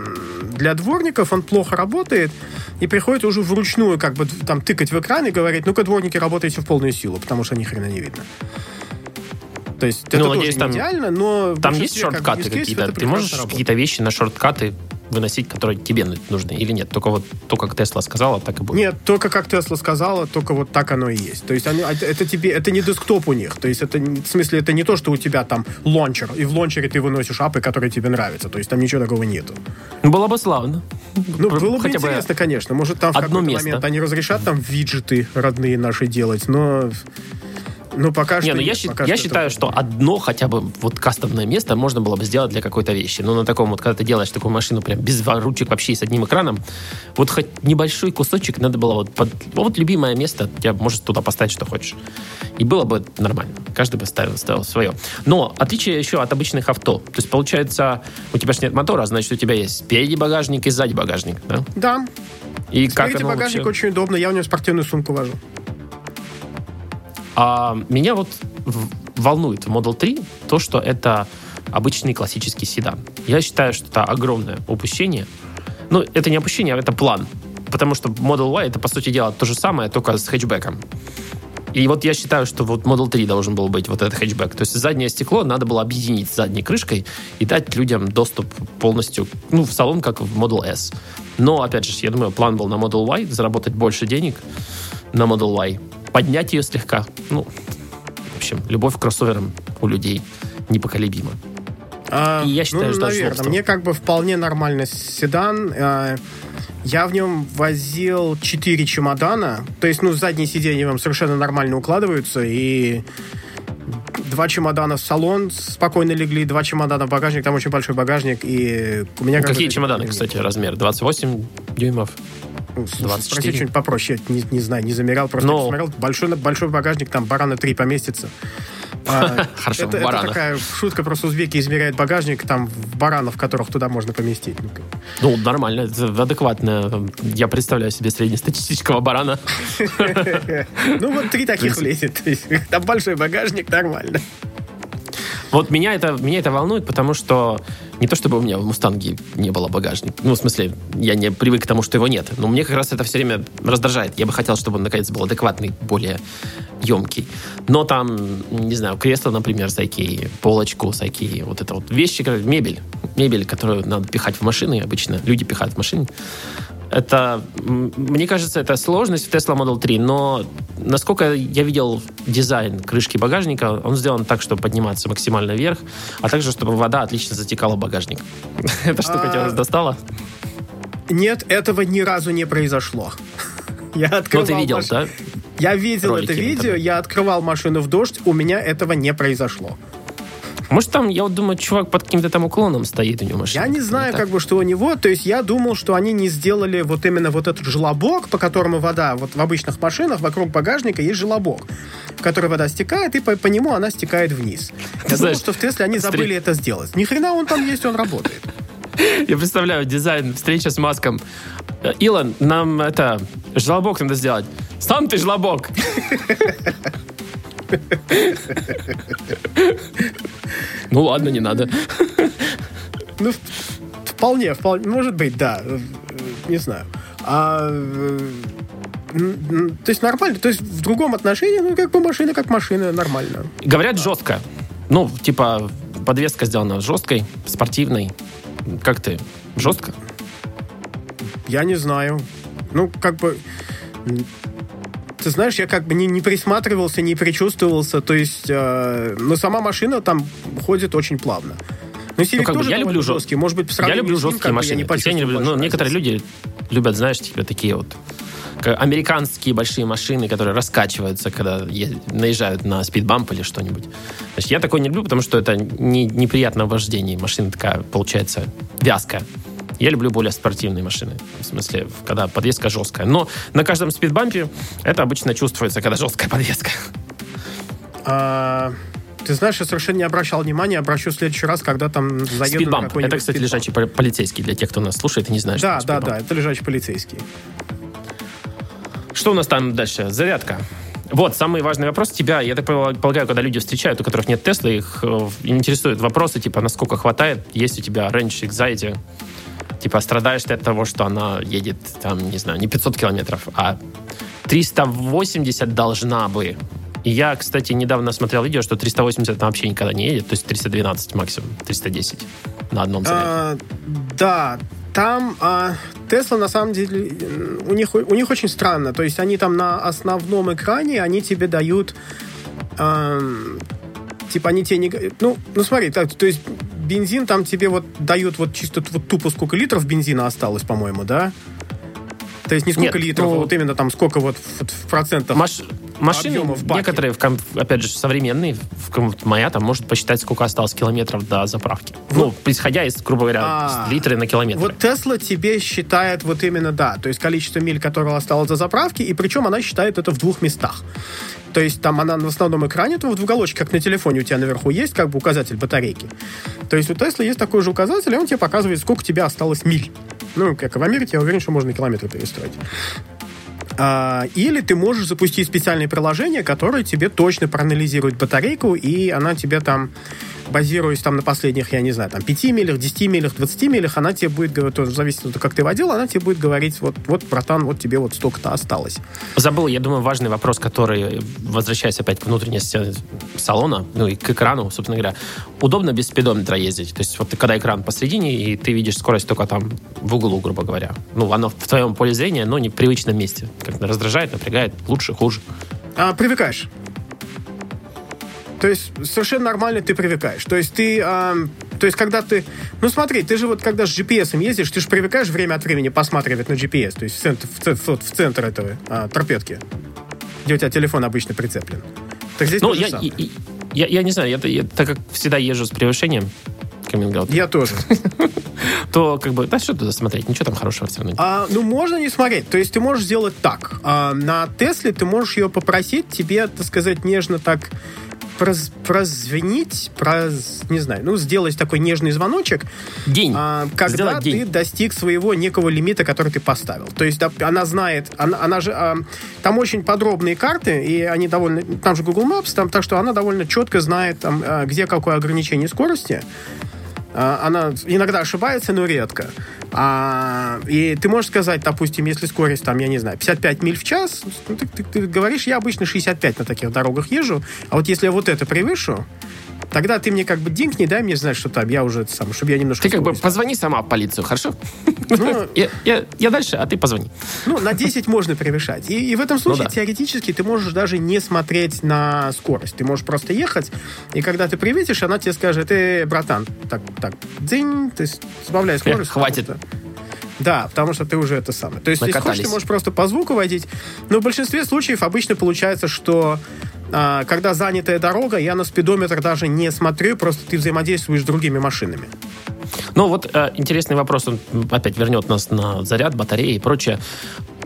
для дворников, он плохо работает, и приходится уже вручную как бы там тыкать в экран и говорить, ну-ка, дворники, работайте в полную силу, потому что ни хрена не видно. То есть это Ну, тоже надеюсь, не там- идеально, но... Там есть как бы, шорткаты cases какие-то? это Ты можешь работает. какие-то вещи на шорткаты выносить, которые тебе ну- нужны или нет? Только вот то, как Тесла сказала, так и будет. Нет, только как Тесла сказала, только вот так оно и есть. То есть они, это, это тебе, это не десктоп у них. То есть это, в смысле, это не то, что у тебя там лончер, и в лончере ты выносишь апы, которые тебе нравятся. То есть там ничего такого нету. Было бы славно. Ну, было бы хотя бы интересно, конечно. Может, там в какой-то место. момент они разрешат там виджеты родные наши делать, но... Ну, пока Не, что ну я, пока я что считаю, это- что одно хотя бы вот кастомное место можно было бы сделать для какой-то вещи. Ну, на таком вот, когда ты делаешь такую машину прям без ручек вообще и с одним экраном, вот хоть небольшой кусочек надо было вот под... Вот любимое место, тебя можешь туда поставить, что хочешь. И было бы нормально. Каждый бы ставил, ставил свое. Но отличие еще от обычных авто. То есть, получается, у тебя же нет мотора, значит, у тебя есть спереди багажник и сзади багажник, да? Да, И как Спереди оно багажник вообще- очень удобно. Я в нем спортивную сумку вожу. А меня вот волнует в Model 3 то, что это обычный классический седан. Я считаю, что это огромное упущение. Ну, это не опущение, а это план. Потому что Model Y это, по сути дела, то же самое, только с хэтчбеком. И вот я считаю, что вот Model 3 должен был быть вот этот хэтчбэк. То есть заднее стекло надо было объединить с задней крышкой и дать людям доступ полностью ну, в салон, как в Model S. Но, опять же, я думаю, план был на Model Y, заработать больше денег на Model Y, поднять ее слегка. Ну, в общем, любовь к кроссоверам у людей непоколебима. А, И я считаю, ну, что наверное, злобство. мне как бы вполне нормальный седан. А, Я в нем возил 4 чемодана. То есть, ну, задние сиденья вам совершенно нормально укладываются. И два чемодана в салон спокойно легли, два чемодана в багажник, там очень большой багажник, и у меня... Ну, как какие чемоданы, кстати, размер? 28 дюймов? Ну, 24? Спроси что-нибудь попроще, не, не знаю, не замерял, просто Но- посмотрел, большой, большой багажник, там барана три поместится. А, Хорошо, это, это такая шутка, просто узбеки измеряют багажник, там в баранов, которых туда можно поместить. Ну, нормально, это адекватно. Я представляю себе среднестатистического барана. Ну, вот три таких влезет. Там большой багажник, нормально. Вот меня это, меня это волнует, потому что не то чтобы у меня в «Мустанге» не было багажника. Ну, в смысле, я не привык к тому, что его нет. Но мне как раз это все время раздражает. Я бы хотел, чтобы он, наконец, был адекватный, более емкий. Но там, не знаю, кресло, например, с IKEA, полочку с IKEA, вот это вот вещи, мебель. Мебель, которую надо пихать в машины обычно. Люди пихают в машины. Это, мне кажется, это сложность в Tesla Model 3, но насколько я видел дизайн крышки багажника, он сделан так, чтобы подниматься максимально вверх, а также, чтобы вода отлично затекала в багажник. Эта штука тебя достала? Нет, этого ни разу не произошло. Я Ну, открывал ты видел, маш- да? Я видел Ролики это видео, я открывал машину в дождь, у меня этого не произошло. Может, там, я вот думаю, чувак под каким-то там уклоном стоит у него машина. Я не знаю, так? как бы, что у него. То есть я думал, что они не сделали вот именно вот этот желобок, по которому вода, вот в обычных машинах вокруг багажника есть желобок, в который вода стекает, и по, по нему она стекает вниз. Я думал, знаешь, что в Тесле они забыли это сделать. Ни хрена он там есть, он работает. Я представляю дизайн, встреча с Маском. Илон, нам это, желобок надо сделать. Сам ты желобок. Ну ладно, не надо. Ну, вполне, вполне, может быть, да. Не знаю. А, э, то есть нормально, то есть в другом отношении, ну, как бы машина как машина, нормально. Говорят жестко. Ну, типа, подвеска сделана жесткой, спортивной. Как ты? Жестко? Я не знаю. Ну, как бы... Ты знаешь, я как бы не, не присматривался, не причувствовался. То есть, э, но сама машина там ходит очень плавно. Но Civic Ну, как бы тоже я люблю жесткий. Может быть, Я люблю ним, жесткие бы, машины. Я не я не люблю- почувствовал ну, некоторые люди любят, знаешь, типа такие вот американские большие машины, которые раскачиваются, когда наезжают на спидбамп или что-нибудь. Значит, я такой не люблю, потому что это не, неприятно в вождении. Машина такая, получается, вязкая. Я люблю более спортивные машины. В смысле, когда подвеска жесткая. Но на каждом спидбампе это обычно чувствуется, когда жесткая подвеска. А, ты знаешь, я совершенно не обращал внимания. Обращу в следующий раз, когда там заеду на Спидбамп. какой-нибудь Это, кстати, спидбамп. лежачий пол- полицейский для тех, кто нас слушает и не знает, Да, что да, такое да, это лежачий полицейский. Что у нас там дальше? Зарядка. Вот, самый важный вопрос тебя, я так полагаю, когда люди встречают, у которых нет Тесла, их э, интересуют вопросы, типа, насколько хватает, есть у тебя Range Anxiety, типа, страдаешь ты от того, что она едет, там, не знаю, не 500 километров, а 380 должна бы. И я, кстати, недавно смотрел видео, что 380 она вообще никогда не едет, то есть 312 максимум, 310 на одном заряде. А, да, там а, Тесла на самом деле у них у них очень странно. То есть они там на основном экране они тебе дают ам, типа они тебе не ну ну смотри так, то есть бензин там тебе вот дают вот чисто вот тупо сколько литров бензина осталось, по-моему, да? То есть не сколько Нет, литров, ну, а вот именно там сколько вот в, в процентах. Маш- машины, в некоторые, в опять же, современные, в моя там может посчитать, сколько осталось километров до заправки. Ну, исходя из, грубо говоря, А, литры на километр. Вот Тесла тебе считает вот именно, да, то есть количество миль, которое осталось до заправки, и причем она считает это в двух местах. То есть там она на основном экране, то вот в уголочке, как на телефоне у тебя наверху есть, как бы указатель батарейки. То есть у Тесла есть такой же указатель, и он тебе показывает, сколько у тебя осталось миль. Ну, как и в Америке, я уверен, что можно километры перестроить. А, или ты можешь запустить специальное приложение, которое тебе точно проанализирует батарейку, и она тебе там, базируясь там на последних, я не знаю, там 5 милях, 10 милях, 20 милях, она тебе будет говорить, тоже в зависимости от того, как ты водил, она тебе будет говорить, вот, вот, братан, вот тебе вот столько-то осталось. Забыл, я думаю, важный вопрос, который, возвращаясь опять к внутренности салона, ну и к экрану, собственно говоря, удобно без спидометра ездить. То есть вот когда экран посередине, и ты видишь скорость только там в углу, грубо говоря. Ну, оно в твоем поле зрения, но не в привычном месте. Как-то раздражает, напрягает, лучше, хуже. А, привыкаешь. То есть совершенно нормально ты привыкаешь. То есть ты, ам, то есть когда ты, ну смотри, ты же вот когда с GPS ездишь, ты же привыкаешь время от времени посматривать на GPS, то есть в центр, в центр, в центр этого а, торпедки, где у тебя телефон обычно прицеплен. Так здесь Ну, я, и- я, я не знаю, я, я- так как всегда езжу с превышением, каминг Я тоже. то как бы, да что туда смотреть, ничего там хорошего все равно нет. А, ну, можно не смотреть. То есть ты можешь сделать так. А, на Тесле ты можешь ее попросить тебе, так сказать, нежно так проз- прозвенить, проз, не знаю, ну, сделать такой нежный звоночек, День. а, когда Сделать ты день. достиг своего некого лимита, который ты поставил. То есть да, она знает, она, она же, а, там очень подробные карты, и они довольно, там же Google Maps, там, так что она довольно четко знает, там, а, где какое ограничение скорости. А, Она иногда ошибается, но редко. А, и ты можешь сказать, допустим, если скорость, там, я не знаю, 55 миль в час, ну, ты, ты- ты говоришь, я обычно 65 на таких дорогах езжу, а вот если я вот это превышу, тогда ты мне как бы динкни, дай мне знать, что там я уже сам, чтобы я немножко... Ты как бы позвони сама в полицию, хорошо? Ну, Я, я- я дальше, а ты позвони. Ну, на 10 можно превышать. И, и в этом случае Ну да. теоретически ты можешь даже не смотреть на скорость. Ты можешь просто ехать, и когда ты приветишь, она тебе скажет, э, братан, так, так, дзинь, ты сбавляй скорость. Хватит. Да, потому что ты уже это самое. То есть, если хочешь, ты можешь просто по звуку водить. Но в большинстве случаев обычно получается, что когда занятая дорога, я на спидометр даже не смотрю, просто ты взаимодействуешь с другими машинами. Ну вот э, интересный вопрос, он опять вернет нас на заряд, батареи и прочее.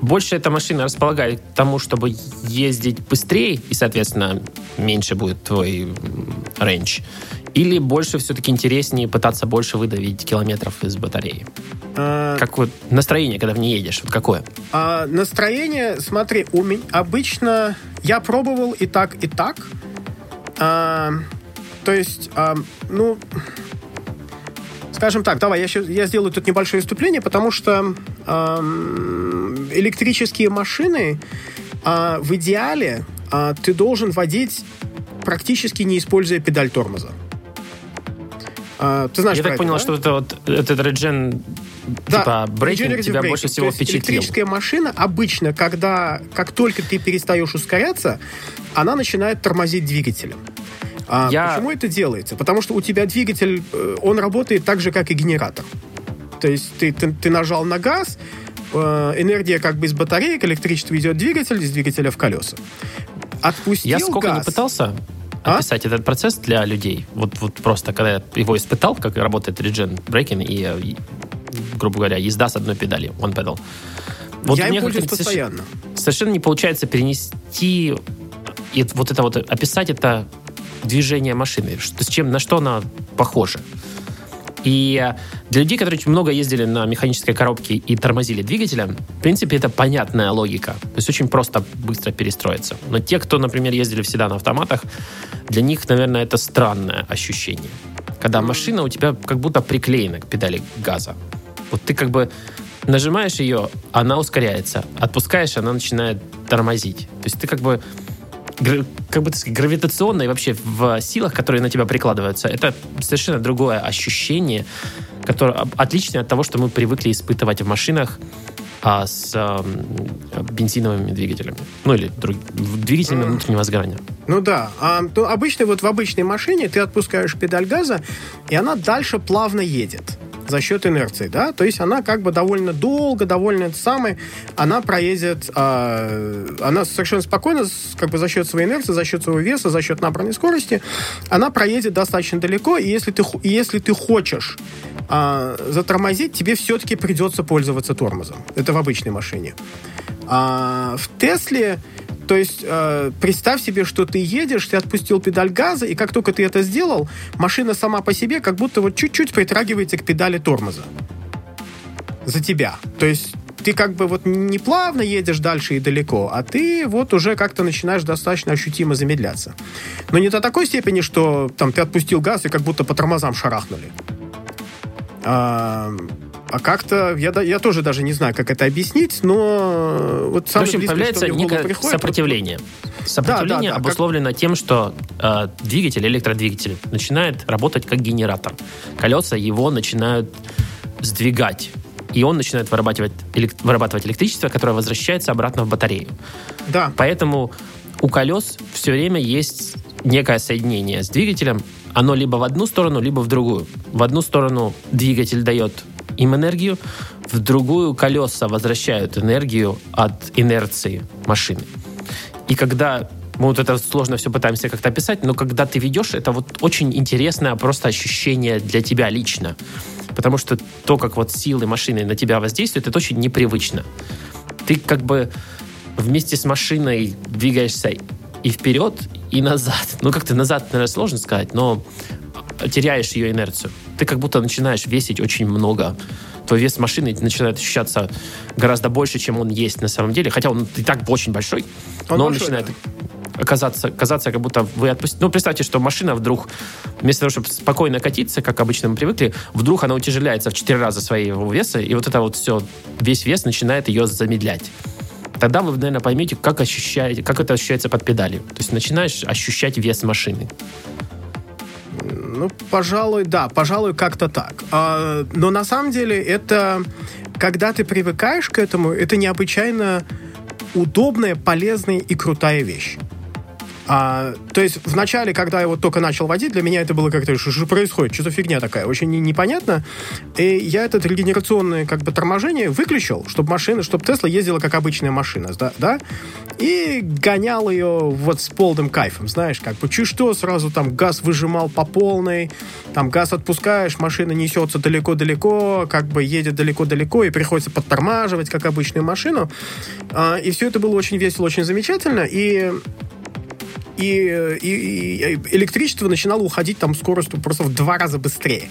Больше эта машина располагает к тому, чтобы ездить быстрее, и, соответственно, меньше будет твой рейндж? Или больше все-таки интереснее пытаться больше выдавить километров из батареи? А, Как вот настроение, когда в ней едешь? Вот какое? А, настроение, смотри, у меня обычно я пробовал и так, и так. А, то есть, а, ну, скажем так, давай, я, щас- я сделаю тут небольшое вступление, потому что ам, электрические машины а, в идеале а, ты должен водить практически не используя педаль тормоза. А, ты знаешь Я так понял, да? что это вот этот реджен, типа, брейкинг тебя braking. больше всего впечатлил. Электрическая машина обычно, когда, как только ты перестаешь ускоряться, она начинает тормозить двигателем. А Я- Почему это делается? Потому что у тебя двигатель, э, он работает так же, как и генератор. То есть ты, ты, ты нажал на газ, э, энергия как бы из батареек, электричество идет в двигатель, из двигателя в колеса. Отпустил Я сколько газ. не пытался А? описать этот процесс для людей. Вот, вот просто, когда я его испытал, как работает regen braking и, э, и, грубо говоря, езда с одной педали, one pedal. Вот я им пользуюсь постоянно. совершенно не получается перенести и вот это вот, описать это движение машины, что, с чем, на что она похожа. И для людей, которые очень много ездили на механической коробке и тормозили двигателем, в принципе, это понятная логика. То есть очень просто быстро перестроиться. Но те, кто, например, ездили всегда на автоматах, для них, наверное, это странное ощущение. Когда машина у тебя как будто приклеена к педали газа. Вот ты как бы нажимаешь ее, она ускоряется. Отпускаешь, она начинает тормозить. То есть ты как бы как бы так сказать, гравитационно и вообще в силах, которые на тебя прикладываются, это совершенно другое ощущение, которое об- отличное от того, что мы привыкли испытывать в машинах а, с ам, бензиновыми двигателями. Ну или друг- двигателями внутреннего сгорания. Ну да. А, то обычно вот в обычной машине ты отпускаешь педаль газа, и она дальше плавно едет за счет инерции, да, то есть она как бы довольно долго, довольно это самое, она проедет, а, она совершенно спокойно, как бы за счет своей инерции, за счет своего веса, за счет набранной скорости, она проедет достаточно далеко, и если ты, если ты хочешь а, затормозить, тебе все-таки придется пользоваться тормозом. Это в обычной машине. А в Тесле, то есть э, представь себе, что ты едешь, ты отпустил педаль газа, и как только ты это сделал, машина сама по себе как будто вот чуть-чуть притрагивается к педали тормоза. За тебя. То есть ты как бы вот не плавно едешь дальше и далеко, а ты вот уже как-то начинаешь достаточно ощутимо замедляться. Но не до такой степени, что там ты отпустил газ и как будто по тормозам шарахнули. А, а как-то, я, да- я тоже даже не знаю, как это объяснить, но вот В самое общем, близкое, появляется в некое приходит, вот- сопротивление. Сопротивление да, как- обусловлено тем, что э, двигатель, электродвигатель, начинает работать как генератор. Колеса его начинают сдвигать. И он начинает вырабатывать, вырабатывать электричество, которое возвращается обратно в батарею. Да, Поэтому у колес все время есть некое соединение с двигателем. Оно либо в одну сторону, либо в другую. В одну сторону двигатель дает им энергию, в другую колеса возвращают энергию от инерции машины. И когда Мы вот это сложно все пытаемся как-то описать, но когда ты ведешь, это вот очень интересное просто ощущение для тебя лично. Потому что то, как вот силы машины на тебя воздействуют, это очень непривычно. Ты как бы вместе с машиной двигаешься и вперед, и назад. Ну, как-то назад, наверное, сложно сказать, но теряешь ее инерцию. Ты как будто начинаешь весить очень много. Твой вес машины начинает ощущаться гораздо больше, чем он есть на самом деле. Хотя он и так очень большой, Он но он большой, начинает оказаться, казаться, как будто вы отпустили. Ну, представьте, что машина вдруг, вместо того, чтобы спокойно катиться, как обычно мы привыкли, вдруг она утяжеляется в 4 раза своего веса, и вот это вот все, весь вес начинает ее замедлять. Тогда вы, наверное, поймете, как, ощущаете, как это ощущается под педалью. То есть начинаешь ощущать вес машины. Ну, пожалуй, да, пожалуй, как-то так. А, но на самом деле это, когда ты привыкаешь к этому, это необычайно удобная, полезная и крутая вещь. А, то есть в начале, когда я вот только начал водить, для меня это было как-то, что же происходит, что за фигня такая, очень не- непонятно. И я это регенерационное как бы торможение выключил, чтобы машина, чтобы Тесла ездила как обычная машина, да, да, и гонял ее вот с полным кайфом, знаешь, как бы чуть что, сразу там газ выжимал по полной, там газ отпускаешь, машина несется далеко-далеко, как бы едет далеко-далеко, и приходится подтормаживать, как обычную машину. А, и все это было очень весело, очень замечательно, и и, и- и электричество начинало уходить там скоростью просто в два раза быстрее.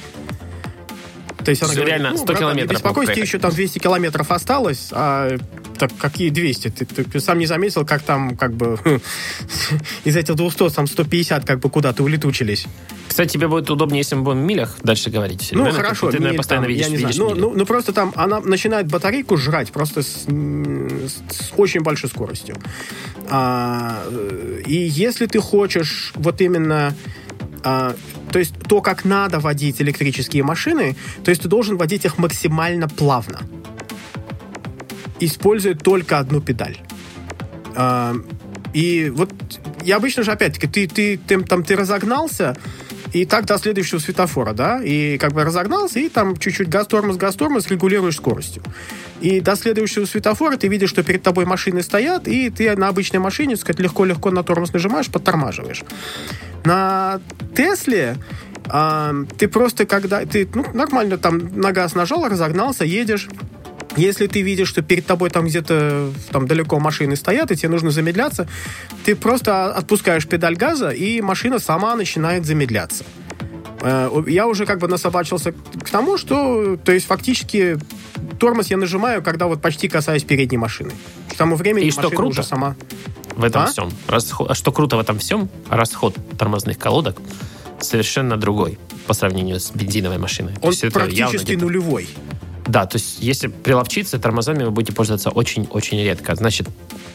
То есть она Что говорит, реально ну, 100 братан, не километров проехать. еще там 200 километров осталось, а так какие 200? Ты, ты- ты сам не заметил, как там как бы из этих 200 там 150 как бы куда-то улетучились. Кстати, тебе будет удобнее, если мы будем в милях дальше говорить. Ну, Наверное, хорошо, Ты, наверное, миль постоянно там, видишь, я не знаю. видишь Ну, мили. ну, ну, просто там она начинает батарейку жрать просто с, с очень большой скоростью. А, э, и если ты хочешь вот именно... а, то есть то, как надо водить электрические машины, то есть ты должен водить их максимально плавно. Используя только одну педаль. А, и вот я обычно же, опять-таки, ты, ты, ты, там, ты разогнался, и так до следующего светофора, да, и как бы разогнался, и там чуть-чуть газ-тормоз, газ-тормоз регулируешь скоростью. И до следующего светофора ты видишь, что перед тобой машины стоят, и ты на обычной машине, сказать, легко-легко на тормоз нажимаешь, подтормаживаешь. На Тесле а, ты просто когда... Ты ну, нормально там на газ нажал, разогнался, едешь, если ты видишь, что перед тобой там где-то там далеко машины стоят, и тебе нужно замедляться, ты просто отпускаешь педаль газа, и машина сама начинает замедляться. Э, Я уже как бы насобачился к тому, что, то есть фактически тормоз я нажимаю, когда вот почти касаюсь передней машины. К тому времени И что машина круто? уже сама. в этом А? всем. Расход- а что круто в этом всем, расход тормозных колодок совершенно другой по сравнению с бензиновой машиной. Он практически нулевой. Да, то есть если приловчиться, тормозами вы будете пользоваться очень-очень редко. Значит,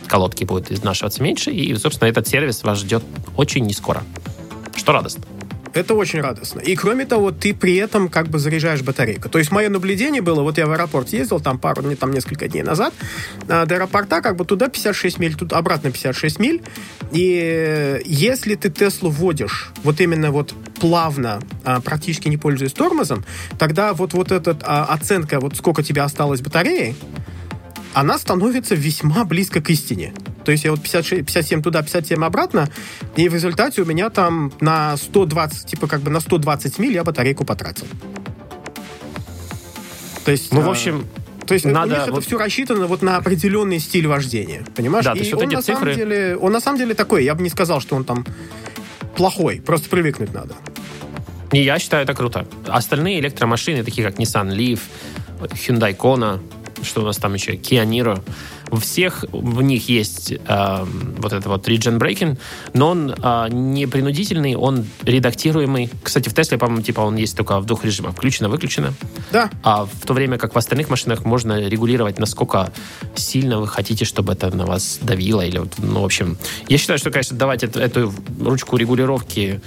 колодки будут изнашиваться меньше, и, собственно, этот сервис вас ждет очень не скоро. Что радостно. Это очень радостно. И кроме того, ты при этом как бы заряжаешь батарейку. То есть мое наблюдение было, вот я в аэропорт ездил там пару, не, там несколько дней назад, а, до аэропорта как бы туда 56 миль, тут обратно 56 миль. И э, если ты Теслу водишь вот именно вот плавно, а, практически не пользуясь тормозом, тогда вот, вот эта а, оценка, вот сколько тебе осталось батареи, она становится весьма близко к истине. То есть я вот 56, 57 туда, 57 обратно, и в результате у меня там на 120, типа как бы на 120 миль я батарейку потратил. То есть, Ну, в а, общем, то есть надо у них это вот- все рассчитано вот на определенный стиль вождения, понимаешь? Да, то и есть вот он эти на самом цифры- деле, он на самом деле такой, я бы не сказал, что он там плохой, просто привыкнуть надо. И я считаю это круто. Остальные электромашины, такие как Nissan Leaf, Hyundai Kona, что у нас там еще, Kia Niro, у всех в них есть э, вот это вот regen braking, но он э, не принудительный, он редактируемый. Кстати, в Тесле, по-моему, типа он есть только в двух режимах. Включено-выключено. Да, А в то время как в остальных машинах можно регулировать, насколько сильно вы хотите, чтобы это на вас давило. Или, ну, в общем, я считаю, что, конечно, давать эту, эту ручку регулировки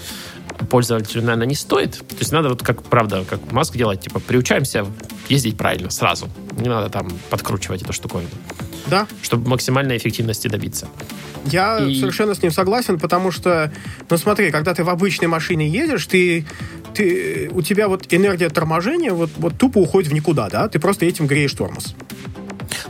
пользователю, наверное, не стоит. То есть надо вот как, правда, как Маск делать, типа, приучаемся ездить правильно сразу. Не надо там подкручивать эту штуковину, да, чтобы максимальной эффективности добиться. Я И- совершенно с ним согласен, потому что, ну смотри, когда ты в обычной машине едешь, ты, ты, у тебя вот энергия торможения вот, вот тупо уходит в никуда, да? Ты просто этим греешь тормоз.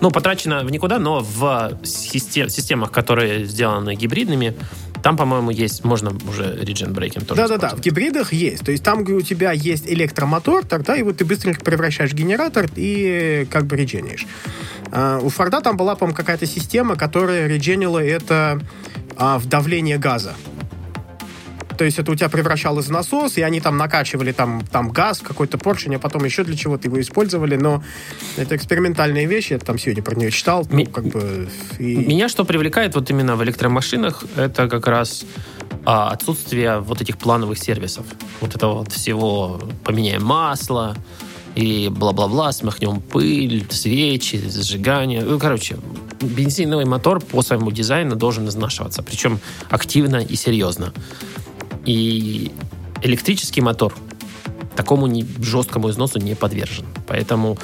Ну, потрачено в никуда, но в систем- системах, которые сделаны гибридными, там, по-моему, есть, можно уже regen braking тоже Да-да-да, в гибридах есть. То есть там, где у тебя есть электромотор, тогда его ты быстренько превращаешь в генератор и как бы редженишь. А, у Форда там была, по-моему, какая-то система, которая редженила это а, в давление газа. То есть это у тебя превращалось в насос, и они там накачивали там, там газ какой-то поршень, а потом еще для чего-то его использовали, но это экспериментальные вещи, я там сегодня про нее читал, ну, Ми- как бы... и- Меня что привлекает вот именно в электромашинах, это как раз а, отсутствие вот этих плановых сервисов. Вот этого вот всего поменяем масло и бла-бла-бла, смахнем пыль, свечи, зажигание. Ну, короче, бензиновый мотор по своему дизайну должен изнашиваться, причем активно и серьезно. И электрический мотор такому не- жесткому износу не подвержен. Поэтому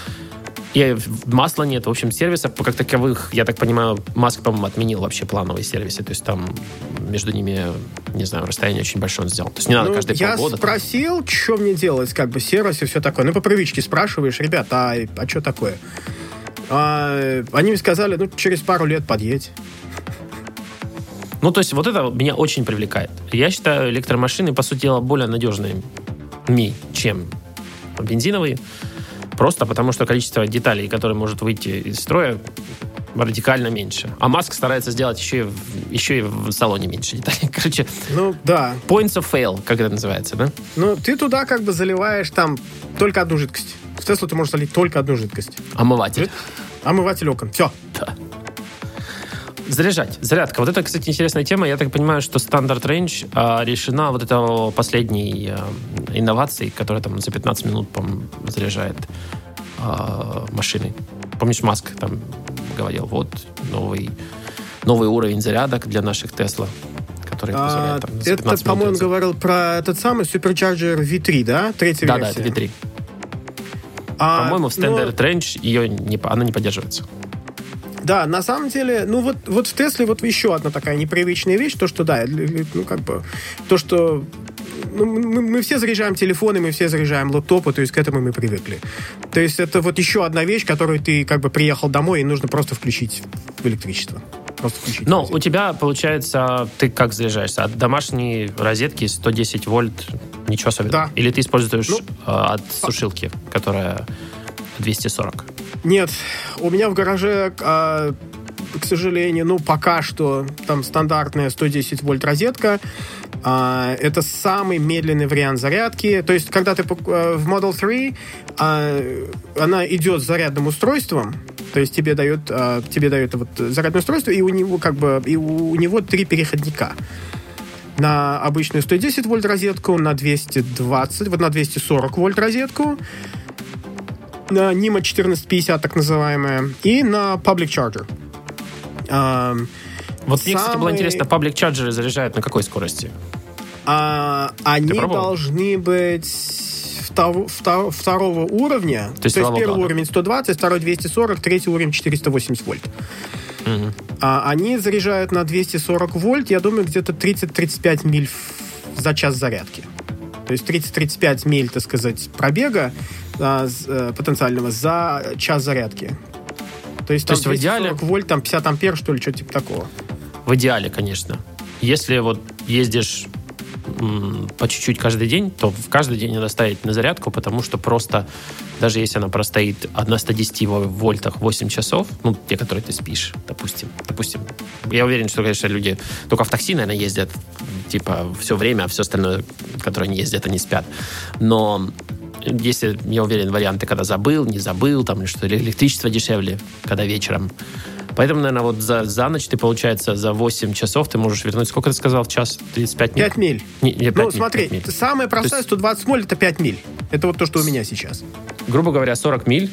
и масла нет. В общем, сервисов как таковых, я так понимаю, Маск, по-моему, отменил вообще плановые сервисы. То есть там между ними, не знаю, расстояние очень большое он сделал. То есть не надо Ну, каждые я полгода. там. спросил, что мне делать, как бы сервис и все такое. Ну, по привычке спрашиваешь, ребят, а, а что такое? А, они мне сказали, ну, через пару лет подъедь. Ну, то есть вот это меня очень привлекает. Я считаю электромашины, по сути дела, более надежными, чем бензиновые. Просто потому, что количество деталей, которые может выйти из строя, радикально меньше. А Маск старается сделать еще и в, еще и в салоне меньше деталей. Короче, Ну, да. points of fail, как это называется, да? Ну, ты туда как бы заливаешь там только одну жидкость. В Теслу ты можешь залить только одну жидкость. Омыватель. Омыватель окон. Все. Да. Заряжать. Зарядка. Вот это, кстати, интересная тема. Я так понимаю, что стандарт range а, решена вот это последней а, инновацией, которая там за 15 минут, по заряжает а, машины. Помнишь, Маск там говорил, вот новый, новый уровень зарядок для наших Тесла, который А, позволяет там, за это, 15 минут по-моему, зарядить. говорил про этот самый Supercharger V3, да? Третья Да, да, это версия. V3. А, По-моему, в ну, Standard Range ее не, она не поддерживается. Да, на самом деле, ну вот, вот в Тесле вот еще одна такая непривычная вещь, то, что, да, ну как бы, то, что ну, мы, мы все заряжаем телефоны, мы все заряжаем лэптопы, то есть к этому мы привыкли. То есть это вот еще одна вещь, которую ты как бы приехал домой, и нужно просто включить в электричество. Просто включить. Но у тебя, получается, ты как заряжаешься? От домашней розетки 110 вольт, ничего особенного? Да. Или ты используешь Ну, э, от сушилки, которая 240? Нет, у меня в гараже, а, к сожалению, ну, пока что там стандартная 110 вольт розетка. А, это самый медленный вариант зарядки. То есть, когда ты э, в Model 3, а, она идет с зарядным устройством, то есть тебе дает, а, тебе дает вот зарядное устройство, и у него как бы и у него три переходника на обычную 110 вольт розетку, на 220, вот на 240 вольт розетку, на NIMA 1450, так называемая, и на Public Charger. Вот мне, кстати, было Самый- интересно, паблик чарджеры заряжают на какой скорости? а, они должны быть втор- втор- второго уровня. То есть слава первый богу. уровень 120, второй 240, третий уровень 480 вольт. Мгм. А они заряжают на 240 вольт, я думаю, где-то 30-35 миль за час зарядки. То есть 30-35 миль, так сказать, пробега а, с- э, потенциального за час зарядки. То есть То там есть в идеале- 240 вольт, там 50 ампер, что ли, что-то типа такого. В идеале, конечно. Если вот ездишь по чуть-чуть каждый день, то в каждый день надо ставить на зарядку, потому что просто, даже если она простоит на 110 во- вольтах 8 часов, ну, те, которые ты спишь, допустим, допустим, я уверен, что, конечно, люди только в такси, наверное, ездят, типа, все время, а все остальное, которые не ездят, они спят. Но если, я уверен, варианты, когда забыл, не забыл, там, или что, или электричество дешевле, когда вечером. Поэтому, наверное, вот за, за ночь ты, получается, за 8 часов ты можешь вернуть, сколько ты сказал в час? 35 миль? 5 миль. Не, не, 5 Ну, миль, смотри, 5 миль. самая простая есть- 120 моль это 5 миль. Это вот то, что у меня сейчас. Грубо говоря, 40 миль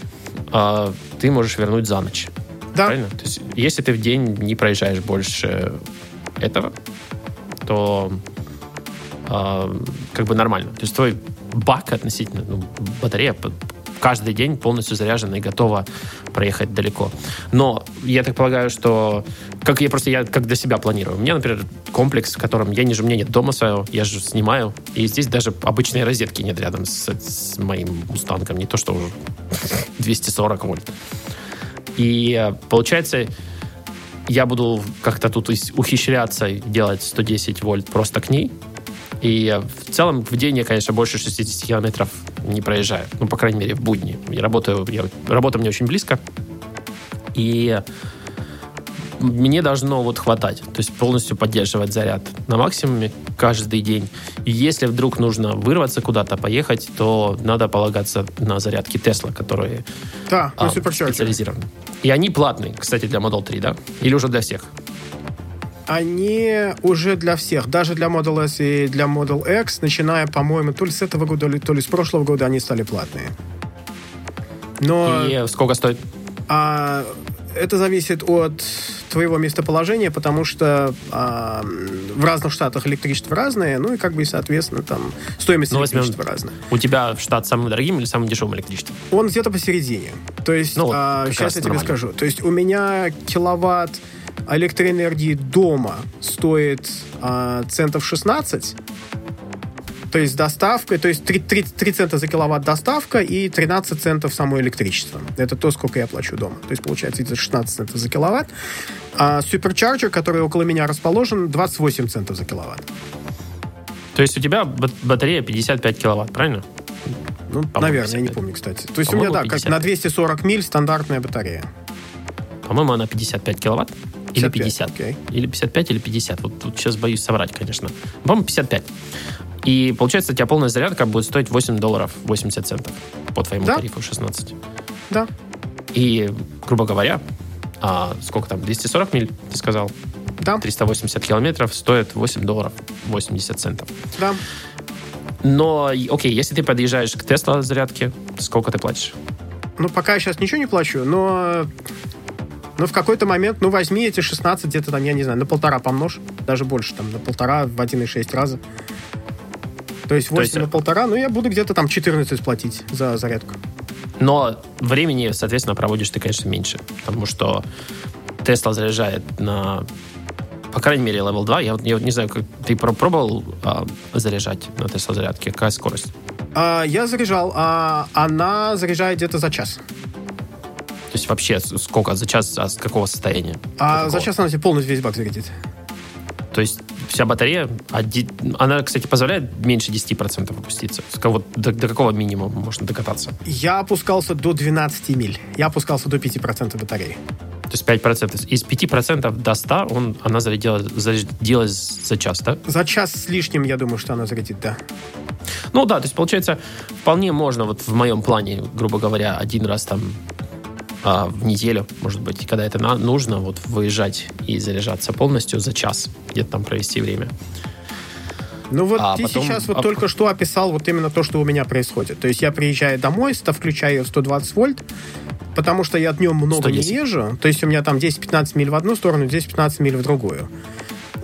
а, ты можешь вернуть за ночь. Да. Правильно? То есть, если ты в день не проезжаешь больше этого, то а, как бы нормально. То есть твой бак относительно, ну, батарея каждый день полностью заряжена и готова проехать далеко. Но я так полагаю, что как я просто я как для себя планирую. У меня, например, комплекс, в котором я не же меня нет дома своего, я же снимаю, и здесь даже обычной розетки нет рядом с, с моим мустангом, не то что уже 240 вольт. И э, получается, я буду как-то тут ухищряться и делать 110 вольт просто к ней. И в целом в день я, конечно, больше 60 километров не проезжаю. Ну, по крайней мере, в будни. Я работаю, я, работа мне очень близко. И мне должно вот хватать. То есть полностью поддерживать заряд на максимуме каждый день. И если вдруг нужно вырваться куда-то, поехать, то надо полагаться на зарядки Тесла, которые Да, а, специализированы. И они платные, кстати, для Model 3, да? Или уже для всех? Они уже для всех, даже для Model S и для Model X, начиная, по-моему, то ли с этого года, то ли с прошлого года, они стали платные. Но И сколько стоит? а, это зависит от твоего местоположения, потому что а, в разных штатах электричество разное, ну и как бы, соответственно, там стоимость Ну, электричества разная. У тебя штат самым дорогим или самым дешевым электричеством? Он где-то посередине. То есть, Ну, вот а, сейчас я тебе нормально. скажу. То есть у меня киловатт электроэнергии дома стоит а, центов 16. То есть с доставкой, то есть 3, 3 цента за киловатт доставка и 13 центов само электричество. Это то, сколько я плачу дома. То есть получается где-то 16 центов за киловатт. А суперчарджер, который около меня расположен, 28 центов за киловатт. То есть у тебя бат- батарея 55 киловатт, правильно? Ну, По-моему, наверное, я не 55. помню, кстати. То есть у меня, да, как 55. на 240 миль стандартная батарея. По-моему, она 55 киловатт. Или 55, 50. окей. Или 55, или 50. Вот тут сейчас боюсь соврать, конечно. По-моему, 55. И получается, у тебя полная зарядка будет стоить 8 долларов 80 центов по твоему Да. тарифу 16. Да, И, грубо говоря, а, сколько там, 240 миль, ты сказал? да, 380 километров стоит 8 долларов 80 центов. да. Но, окей, если ты подъезжаешь к Тесла зарядке, сколько ты платишь? Ну, пока я сейчас ничего не плачу, но... Но в какой-то момент, ну, возьми эти 16, где-то там, я не знаю, на полтора помножь. Даже больше, там, на полтора в 1,6 раза. То есть 8 есть, на э, полтора, ну, я буду где-то там 14 платить за зарядку. Но времени, соответственно, проводишь ты, конечно, меньше. Потому что Тесла заряжает на... По крайней мере, Level 2. Я я не знаю, как ты про- пробовал а, заряжать на Тесла зарядке? Какая скорость? А, я заряжал, а она заряжает где-то за час. Есть вообще сколько? За час? А с какого состояния? А за час она тебе полностью весь бак зарядит. То есть вся батарея, она, кстати, позволяет меньше 10% опуститься. Кого- До, до какого минимума можно докататься? Я опускался до 12 миль. Я опускался до 5% батареи. То есть 5%. Из 5% до 100 он, она зарядила, зарядилась за час, да? За час с лишним, я думаю, что она зарядит, да. Ну да, то есть получается, вполне можно вот в моем плане, грубо говоря, один раз там а, в неделю, может быть, когда это на- нужно, вот выезжать и заряжаться полностью за час, где-то там провести время. Ну вот А ты потом- сейчас вот а- только что описал вот именно то, что у меня происходит. То есть я приезжаю домой, включаю 120 вольт, потому что я днем много 110. не езжу. То есть у меня там 10-15 миль в одну сторону, 10-15 миль в другую.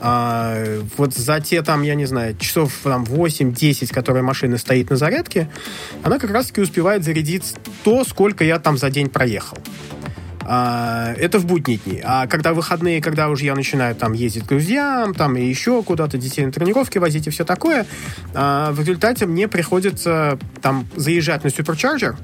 А, вот за те там, я не знаю, часов там 8-10, которые машина стоит на зарядке, она как раз-таки успевает зарядить то, сколько я там за день проехал. А, это в будние дни. А когда выходные, когда уже я начинаю там ездить к друзьям, там и еще куда-то детей на тренировки возить и все такое, а, в результате мне приходится там заезжать на суперчарджер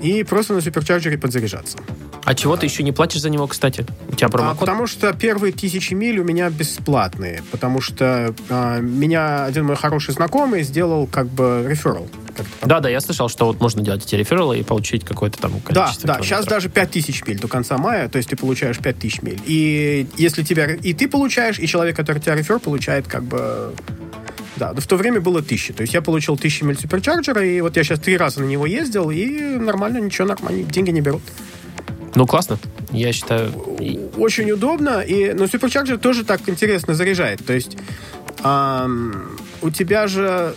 и просто на суперчарджере подзаряжаться. А чего ты еще не платишь за него, кстати? У тебя А, промокод? потому что первые тысячи миль у меня бесплатные, потому что а, меня один мой хороший знакомый сделал как бы реферал. Да, да, я слышал, что вот можно делать эти рефералы и получить какое-то там Да, количество да, километров. сейчас даже 5000 миль до конца мая, то есть ты получаешь 5000 миль. И если тебя и ты получаешь, и человек, который тебя рефер, получает как бы... Да, в то время было 1000. То есть я получил 1000 миль суперчарджера, и вот я сейчас три раза на него ездил, и нормально, ничего, нормально, деньги не берут. Ну, классно. Я считаю... Очень удобно, и, но суперчарджер тоже так интересно заряжает. То есть ам, у тебя же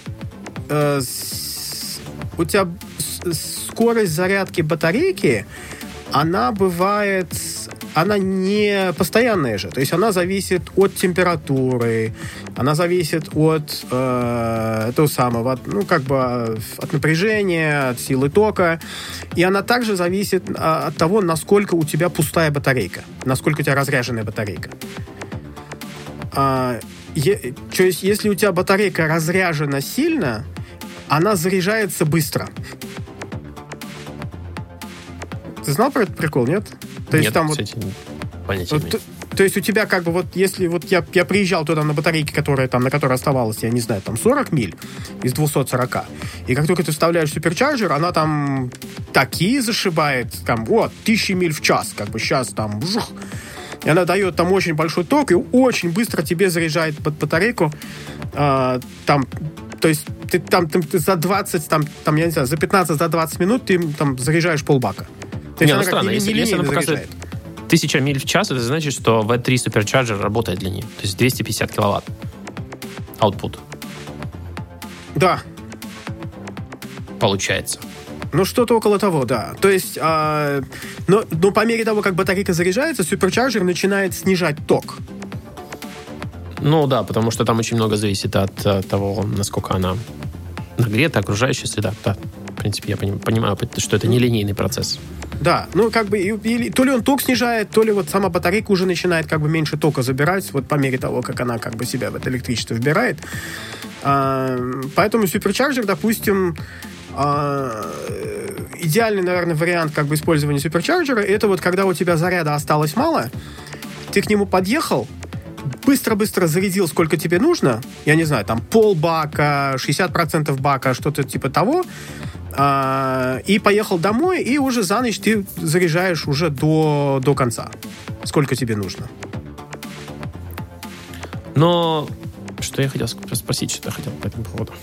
э, с- у тебя скорость зарядки батарейки, она бывает, она не постоянная же. То есть она зависит от температуры, она зависит от э, того самого, от, ну, как бы от напряжения, от силы тока. И она также зависит а, от того, насколько у тебя пустая батарейка, насколько у тебя разряженная батарейка. А, е- то есть, если у тебя батарейка разряжена сильно, она заряжается быстро. Ты знал про этот прикол, нет? То есть Нет, там вот кстати, понятия Вот, то, есть у тебя как бы вот, если вот я, я приезжал туда на батарейке, которая там, на которой оставалось, я не знаю, там 40 миль из 240, и как только ты вставляешь суперчарджер, она там такие зашибает, там, вот, тысячи миль в час, как бы сейчас там, вжух, и она дает там очень большой ток и очень быстро тебе заряжает под батарейку, а, там, то есть ты там, там ты за 20, там, там, я не знаю, за 15, за 20 минут ты там заряжаешь полбака. То есть Не, ну странно, не- если- если она показывает заряжает. Тысяча миль в час, это значит, что V3 суперчарджер работает для нее. То есть 250 киловатт. Output Да, получается. Ну, что-то около того, да. То есть, а, но, но по мере того, как батарейка заряжается, суперчарджер начинает снижать ток. Ну да, потому что там очень много зависит от э, того, насколько она нагрета, окружающая среда. Да, в принципе, я пони- понимаю, что это нелинейный процесс. Да, ну как бы или, то ли он ток снижает, то ли вот сама батарейка уже начинает как бы меньше тока забирать, вот по мере того, как она как бы себя в это электричество вбирает. А, поэтому суперчарджер, допустим, а, идеальный, наверное, вариант как бы использования суперчарджера, это вот когда у тебя заряда осталось мало, ты к нему подъехал, быстро-быстро зарядил, сколько тебе нужно, я не знаю, там пол бака, 60% бака, что-то типа того, а, и поехал домой, и уже за ночь ты заряжаешь уже до, до конца. Сколько тебе нужно. Но что я хотел спросить, что я хотел по этому поводу?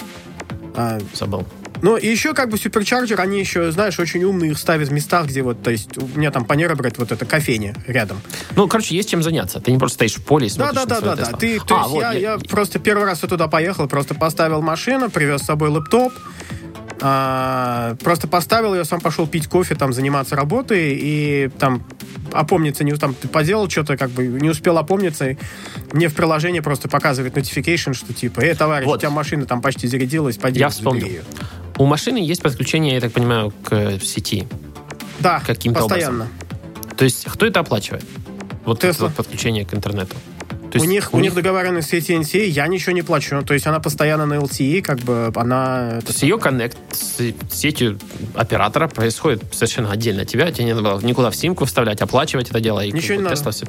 А, Забыл. Ну, и еще как бы суперчарджер, они еще, знаешь, очень умные их ставят в местах, где вот, то есть у меня там Панера, брать вот эта кофейня рядом. Ну, короче, есть чем заняться. Ты не просто стоишь в поле и Да, смотришь да, да, да, да. Ты, то А, есть вот, я, я просто первый раз я туда поехал, просто поставил машину, привез с собой лэптоп, а, просто поставил ее, сам пошел пить кофе, там заниматься работой и там опомниться не там ты поделал что-то, как бы не успел опомниться, и мне в приложении просто показывает notification, что типа, эй, товарищ, Вот. у тебя машина там почти зарядилась, пойди Я вспомнил. ее». У машины есть подключение, я так понимаю, к э, сети. Да, Каким-то постоянно. То есть, кто это оплачивает? Вот это Tesla. вот подключение к интернету. То У есть них, у них договоренность с AT&T, я ничего не плачу. То есть она постоянно на LTE, как бы она... То есть ее коннект с сетью оператора происходит совершенно отдельно от тебя. Тебе не надо было никуда в симку вставлять, оплачивать это дело. И Ничего не надо. Всё.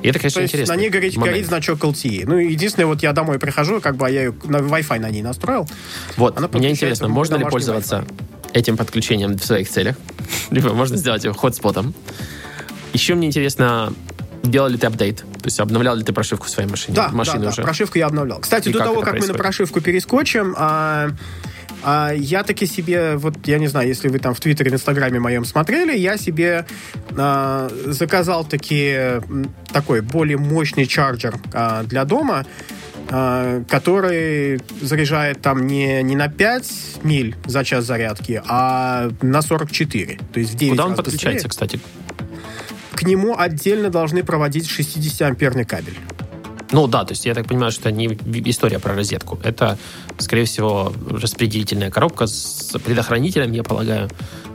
И это, конечно, То есть интересно. на ней горит, горит значок LTE. Ну, единственное, вот я домой прихожу, как бы а я ее на Wi-Fi на ней настроил. Вот, Она мне интересно, можно ли пользоваться этим подключением в своих целях? Либо можно сделать его хотспотом. Еще мне интересно, делал ли ты апдейт? То есть обновлял ли ты прошивку в своей машине? Да, Машины да, да, уже? прошивку я обновлял. Кстати, И до как того, как мы на происходит? прошивку перескочим, а, а, я таки себе, вот я не знаю, если вы там в Твиттере, в Инстаграме моем смотрели, я себе а, заказал таки такой более мощный чарджер а, для дома, а, который заряжает там не, не на 5 миль за час зарядки, а на 44. То есть в 9 Куда он подключается, быстрее. кстати? К нему отдельно должны проводить 60-амперный кабель. Ну да, то есть я так понимаю, что это не история про розетку. Это, скорее всего, распределительная коробка с предохранителем, я полагаю,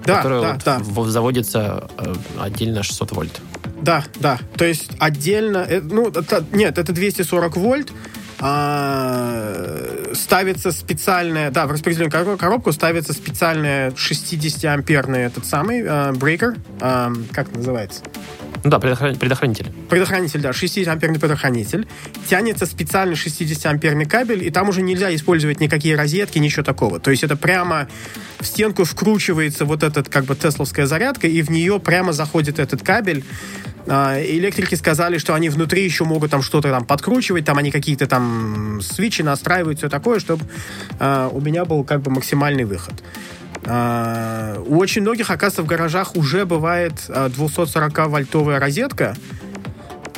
Да, которая да, вот да. заводится э, отдельно 600 вольт. Да, да. То есть отдельно... э, Ну, это- нет, это 240 вольт. А, ставится специальная... Да, в распределенную коро- коробку ставится специальная 60-амперный этот самый а, брейкер. а, как это называется? Ну да, предохран- предохранитель. Предохранитель, да, 60-амперный предохранитель. Тянется специальный 60-амперный кабель, и там уже нельзя использовать никакие розетки, ничего такого. То есть это прямо в стенку вкручивается вот этот как бы тесловская зарядка, и в нее прямо заходит этот кабель. А, Электрики сказали, что они внутри еще могут там что-то там подкручивать, там они какие-то там свечи настраивают, все такое, чтобы а, у меня был как бы максимальный выход. А, у очень многих, оказывается, в гаражах уже бывает 240-вольтовая розетка,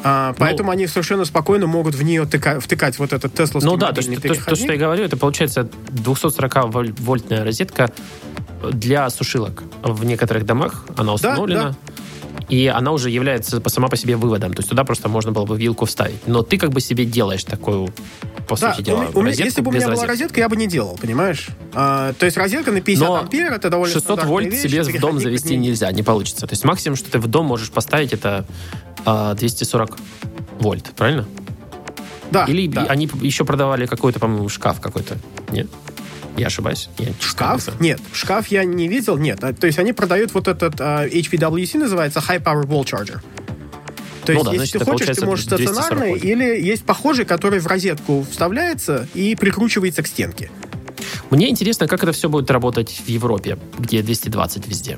а, поэтому они совершенно спокойно могут в нее тыка- втыкать вот этот тесловский Ну да, то, мобильный то, то, то, что я говорю, это получается 240-вольтная розетка для сушилок. В некоторых домах она установлена. И она уже является сама по себе выводом. То есть туда просто можно было бы вилку вставить. Но ты как бы себе делаешь такую, по Да, сути дела, у у розетку если бы у меня была розетки. розетка, я бы не делал, понимаешь? А, то есть розетка на 50 Но ампер, это довольно 600 стандартная вольт вещь, себе в дом завести ней- нельзя, не получится. То есть максимум, что ты в дом можешь поставить, это а, 240 вольт, правильно? Да, Или да. они еще продавали какой-то, по-моему, шкаф какой-то. Нет? Я ошибаюсь? Я Шкаф? знаю. Нет, шкаф я не видел, нет. А, То есть они продают вот этот а, HPWC называется High Power Wall Charger. То Ну есть, да, если значит, ты это хочешь, ты можешь 240 стационарный, или есть похожий, который в розетку вставляется и прикручивается к стенке. Мне интересно, как это все будет работать в Европе, где 220 везде,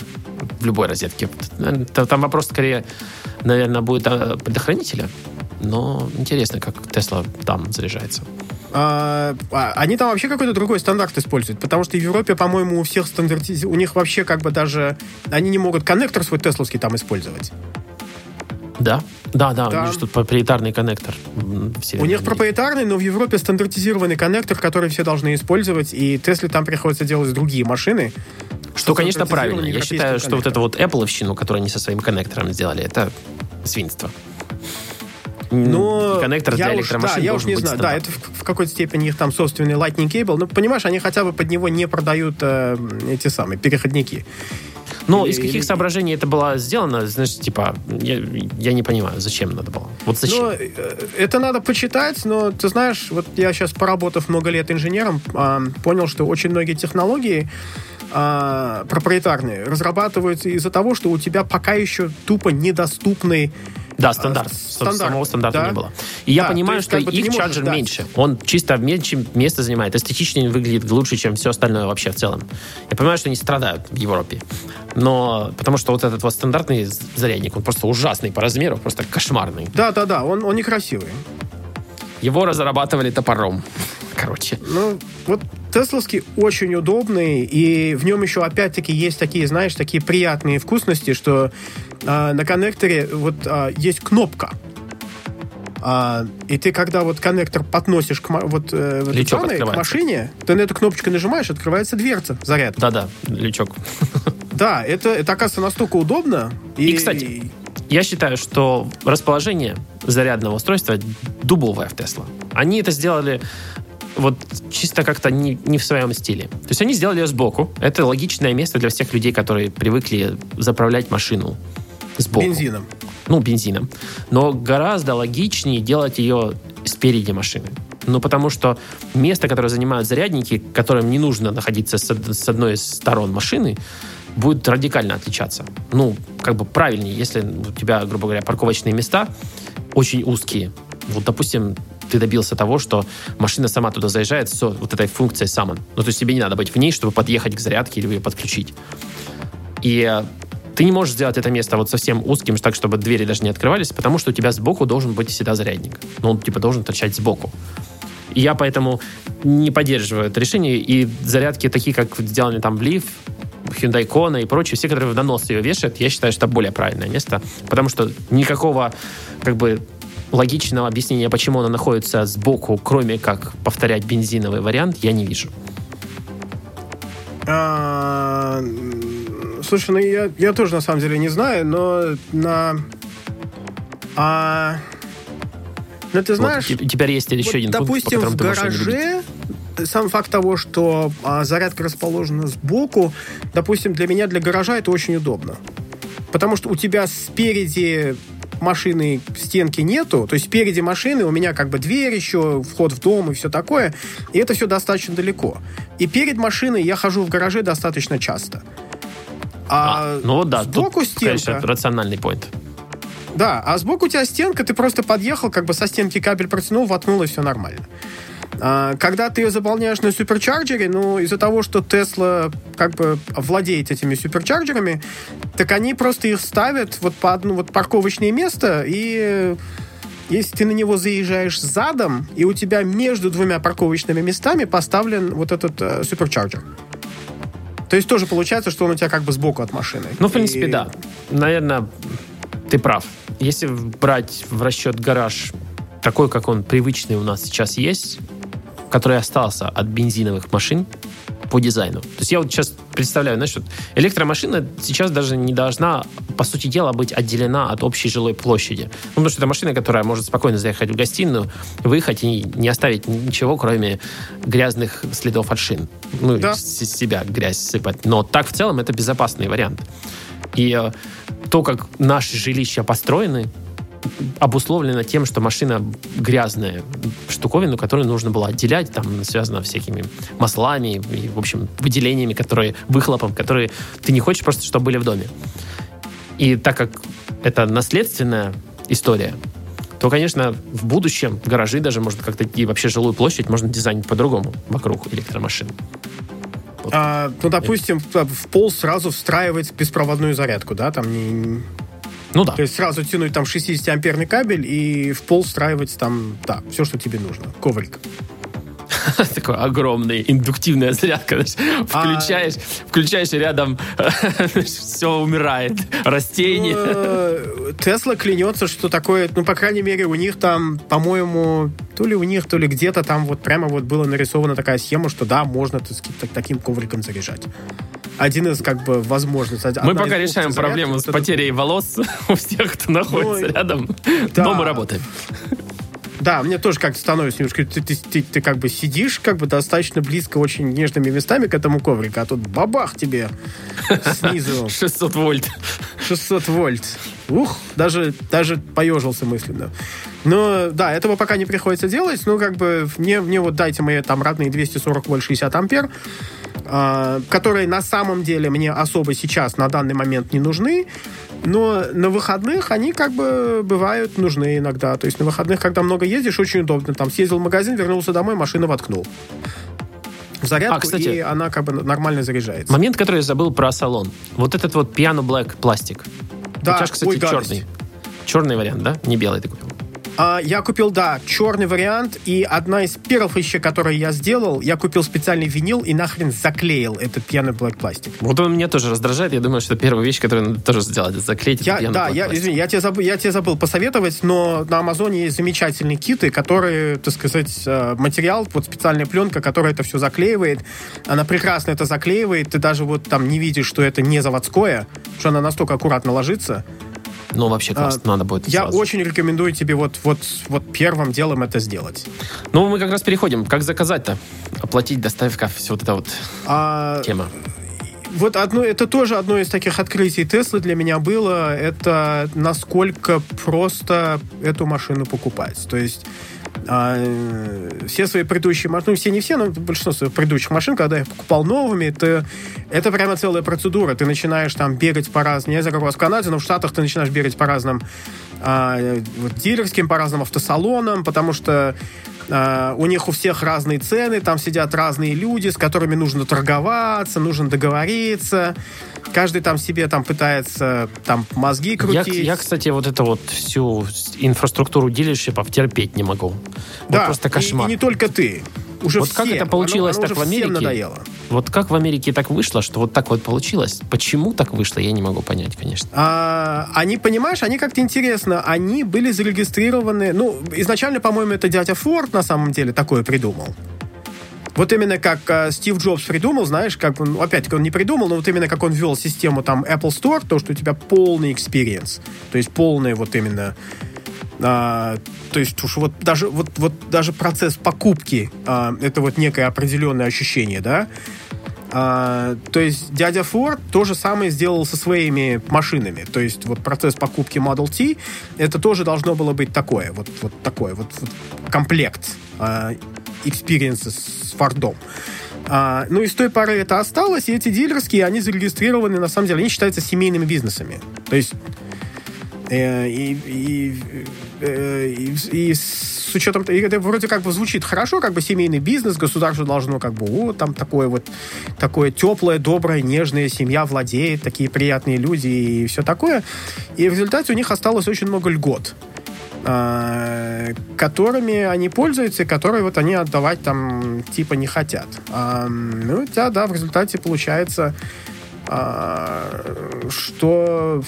в любой розетке. Та- Там вопрос скорее, наверное, будет о предохранителе. Но интересно, как Тесла там заряжается. А, а, они там вообще какой-то другой стандарт используют, потому что в Европе, по-моему, у всех стандартиз... У них вообще как бы даже... Они не могут коннектор свой тесловский там использовать. Да? Да, да, Да. у них тут проприетарный коннектор. У них проприетарный, но в Европе стандартизированный коннектор, который все должны использовать, и Тесле там приходится делать другие машины. Что, конечно, правильно. Я считаю, что вот это вот Apple-овщину, которую они со своим коннектором сделали, это свинство. Но коннектор для электромашин да, я уж не знаю. Да, это в, в какой-то степени их там собственный Lightning Cable. Но понимаешь, они хотя бы под него не продают э, эти самые переходники. Но или- из каких или- соображений это было сделано, знаешь, типа, я, я не понимаю, зачем надо было. Вот зачем? Но э, это надо почитать, но ты знаешь, вот я сейчас поработав много лет инженером, понял, что очень многие технологии а, проприетарные разрабатываются из-за того, что у тебя пока еще тупо недоступный Да, стандарт. А, стандарт, Самого стандарта да. не было. И я Да, понимаю, то есть, что как бы их не можешь, чарджер да. меньше. Он чисто меньше места занимает, эстетичнее выглядит лучше, чем все остальное вообще в целом. Я понимаю, что они страдают в Европе. Но потому что вот этот вот стандартный зарядник, он просто ужасный по размеру, просто кошмарный. Да-да-да, он, он некрасивый. Его разрабатывали топором. Короче. Ну, вот Тесловский очень удобный, и в нем еще опять-таки есть такие, знаешь, такие приятные вкусности, что а, на коннекторе вот а, есть кнопка. А, и ты, когда вот коннектор подносишь к, вот, э, Лючок самой, к машине, ты на эту кнопочку нажимаешь, открывается дверца, заряд. Да-да, лючок. Да, это, это оказывается настолько удобно. И, кстати, Я считаю, что расположение зарядного устройства дубовое в Тесла. Они это сделали вот чисто как-то не, не в своем стиле. То есть они сделали ее сбоку. Это логичное место для всех людей, которые привыкли заправлять машину сбоку. бензином. Ну, бензином. Но гораздо логичнее делать ее спереди машины. Ну, потому что место, которое занимают зарядники, которым не нужно находиться с, од- с одной из сторон машины, будет радикально отличаться. Ну, как бы правильнее, если у тебя, грубо говоря, парковочные места очень узкие. Вот, допустим, ты добился того, что машина сама туда заезжает с вот этой функцией Summon. Ну, то есть тебе не надо быть в ней, чтобы подъехать к зарядке или ее подключить. И э, ты не можешь сделать это место вот совсем узким, так, чтобы двери даже не открывались, потому что у тебя сбоку должен быть всегда зарядник. Ну, он, типа, должен торчать сбоку. И я поэтому не поддерживаю это решение. И зарядки такие, как сделаны там в Leaf, Hyundai Kona и прочие, все, которые на нос ее вешают, я считаю, что это более правильное место, потому что никакого, как бы, логичного объяснения, почему она находится сбоку, кроме как повторять бензиновый вариант, я не вижу. А, слушай, ну я, я тоже на самом деле не знаю, но на... А, ну ты знаешь... Вот, те- теперь есть еще вот, один допустим, пункт, которому в гараже сам факт того, что а, зарядка расположена сбоку, допустим, для меня, для гаража это очень удобно. Потому что у тебя спереди машины стенки нету, то есть спереди машины у меня как бы дверь еще, вход в дом и все такое, и это все достаточно далеко. И перед машиной я хожу в гараже достаточно часто. А, А, ну да, сбоку тут, стенка. конечно, рациональный поинт. Да, а сбоку у тебя стенка, ты просто подъехал, как бы со стенки кабель протянул, воткнул, и все нормально. А, Когда ты ее заполняешь на суперчарджере, ну, из-за того, что Тесла как бы владеет этими суперчарджерами, так они просто их ставят вот по одну вот парковочное место, и если ты на него заезжаешь задом, и у тебя между двумя парковочными местами поставлен вот этот э, суперчарджер. То есть тоже получается, что он у тебя как бы сбоку от машины. Ну, в принципе, И- да. Наверное, ты прав. Если брать в расчет гараж такой, как он привычный у нас сейчас есть, который остался от бензиновых машин по дизайну. То есть я вот сейчас представляю, знаешь, вот электромашина сейчас даже не должна, по сути дела, быть отделена от общей жилой площади. Ну, потому что это машина, которая может спокойно заехать в гостиную, выехать и не оставить ничего, кроме грязных следов от шин. Ну, Да. с себя грязь сыпать. Но так в целом это безопасный вариант. И э, то, как наши жилища построены, обусловлено тем, что машина грязная штуковину, которую нужно было отделять, там связано всякими маслами и, в общем, выделениями, которые, выхлопом, которые ты не хочешь просто, чтобы были в доме. И так как это наследственная история, то, конечно, в будущем гаражи даже можно как-то и вообще жилую площадь можно дизайнить по-другому вокруг электромашин. Вот. А, ну, допустим, в пол сразу встраивать беспроводную зарядку, да, там не... Ну да. То есть сразу тянуть там 60-амперный кабель и в пол встраивать там, да, все, что тебе нужно. Коврик. Такой огромный индуктивная зарядка. Включаешь, включаешь рядом, все умирает. Растение. Ну, Тесла клянется, что такое, ну, по крайней мере, у них там, по-моему, то ли у них, то ли где-то там вот прямо вот была нарисована такая схема, что да, можно таким ковриком заряжать один из как бы возможностей. Мы пока решаем проблему с потерей волос у всех, кто находится ну, рядом, да. но мы работаем. Да, мне тоже как-то становится немножко... Ты, ты, ты, ты как бы сидишь как бы достаточно близко очень нежными местами к этому коврику, а тут бабах тебе снизу. 600 вольт. 600 вольт. Ух, даже, даже поежился мысленно. Но, да, этого пока не приходится делать. Ну, как бы, мне, мне вот дайте мои там родные 240 вольт 60 ампер, э, которые на самом деле мне особо сейчас на данный момент не нужны. Но на выходных они как бы бывают нужны иногда. То есть на выходных, когда много ездишь, очень удобно. Там съездил в магазин, вернулся домой, машину воткнул. В зарядку, а, кстати, и она как бы нормально заряжается. Момент, который я забыл про салон. Вот этот вот Piano Black пластик. Да, У тебя, кстати, ой, черный. Черный вариант, да? Не белый ты купил. А, я купил, да, черный вариант, и одна из первых вещей, которые я сделал, я купил специальный винил и нахрен заклеил этот пьяный Black пластик. Вот он меня тоже раздражает, я думаю, что первая вещь, которую надо тоже сделать, это заклеить я, этот Да, я, извини, я тебе, забыл, я тебе забыл посоветовать, но на Амазоне есть замечательные киты, которые, так сказать, э, материал, вот специальная пленка, которая это все заклеивает, она прекрасно это заклеивает, ты даже вот там не видишь, что это не заводское, что она настолько аккуратно ложится, ну, вообще классно, а, надо будет Я сразу. очень рекомендую тебе вот, вот, вот первым делом это сделать. Ну, мы как раз переходим. Как заказать-то? Оплатить, доставка, все вот эта вот а, тема. Вот одно, это тоже одно из таких открытий Теслы для меня было. Это насколько просто эту машину покупать. То есть а, все свои предыдущие машины, ну, все не все, но большинство своих предыдущих машин, когда я покупал новыми, это, это прямо целая процедура. Ты начинаешь там бегать по разным, я знаю, в Канаде, но в Штатах ты начинаешь бегать по разным а, вот, дилерским, по разным автосалонам, потому что а, у них у всех разные цены, там сидят разные люди, с которыми нужно торговаться, нужно договориться. Каждый там себе там пытается там мозги крутить. Я, я кстати, вот это вот всю инфраструктуру дилершипов терпеть не могу. Да, вот просто кошмар. И, и не только ты уже вот всем. как это получилось оно, оно так в Америке? надоело. Вот как в Америке так вышло, что вот так вот получилось? Почему так вышло, я не могу понять, конечно. А, они, понимаешь, они как-то интересно, они были зарегистрированы, ну, изначально, по-моему, это дядя Форд на самом деле такое придумал. Вот именно как э, Стив Джобс придумал, знаешь, как он, опять-таки, он не придумал, но вот именно как он ввел систему там Apple Store, то, что у тебя полный experience, то есть полный вот именно а, то есть уж вот даже, вот, вот даже процесс покупки а, это вот некое определенное ощущение, да? А, то есть дядя Форд то же самое сделал со своими машинами. То есть вот процесс покупки Model T, это тоже должно было быть такое, вот, вот такое, вот, вот комплект а, experience с Фордом. А, ну и с той поры это осталось, и эти дилерские, они зарегистрированы, на самом деле, они считаются семейными бизнесами. То есть Э, и, и, э, и, и с учетом, и это вроде как бы звучит хорошо, как бы семейный бизнес, государство должно как бы, вот там такое вот, такое теплое, доброе, нежная семья владеет, такие приятные люди и все такое. И в результате у них осталось очень много льгот которыми они пользуются, и которые вот они отдавать там типа не хотят. Ну, у тебя, да, в результате получается, а, что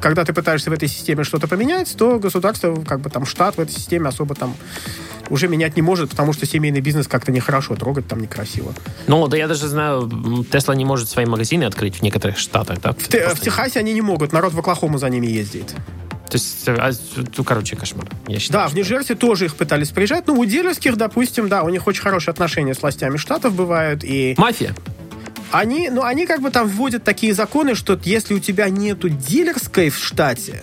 когда ты пытаешься в этой системе что-то поменять, то государство, как бы там штат в этой системе особо там уже менять не может, потому что семейный бизнес как-то нехорошо, трогать там некрасиво. Ну, да я даже знаю, Тесла не может свои магазины открыть в некоторых штатах, да? В, те, в Техасе они не могут, народ в Оклахому за ними ездит. То есть, а, ну, короче, кошмар. Я считаю, да, в Нью-Джерси тоже их пытались приезжать. Ну, у дилерских, допустим, да, у них очень хорошие отношения с властями штатов бывают. И... Мафия они, ну, они как бы там вводят такие законы, что если у тебя нету дилерской в штате,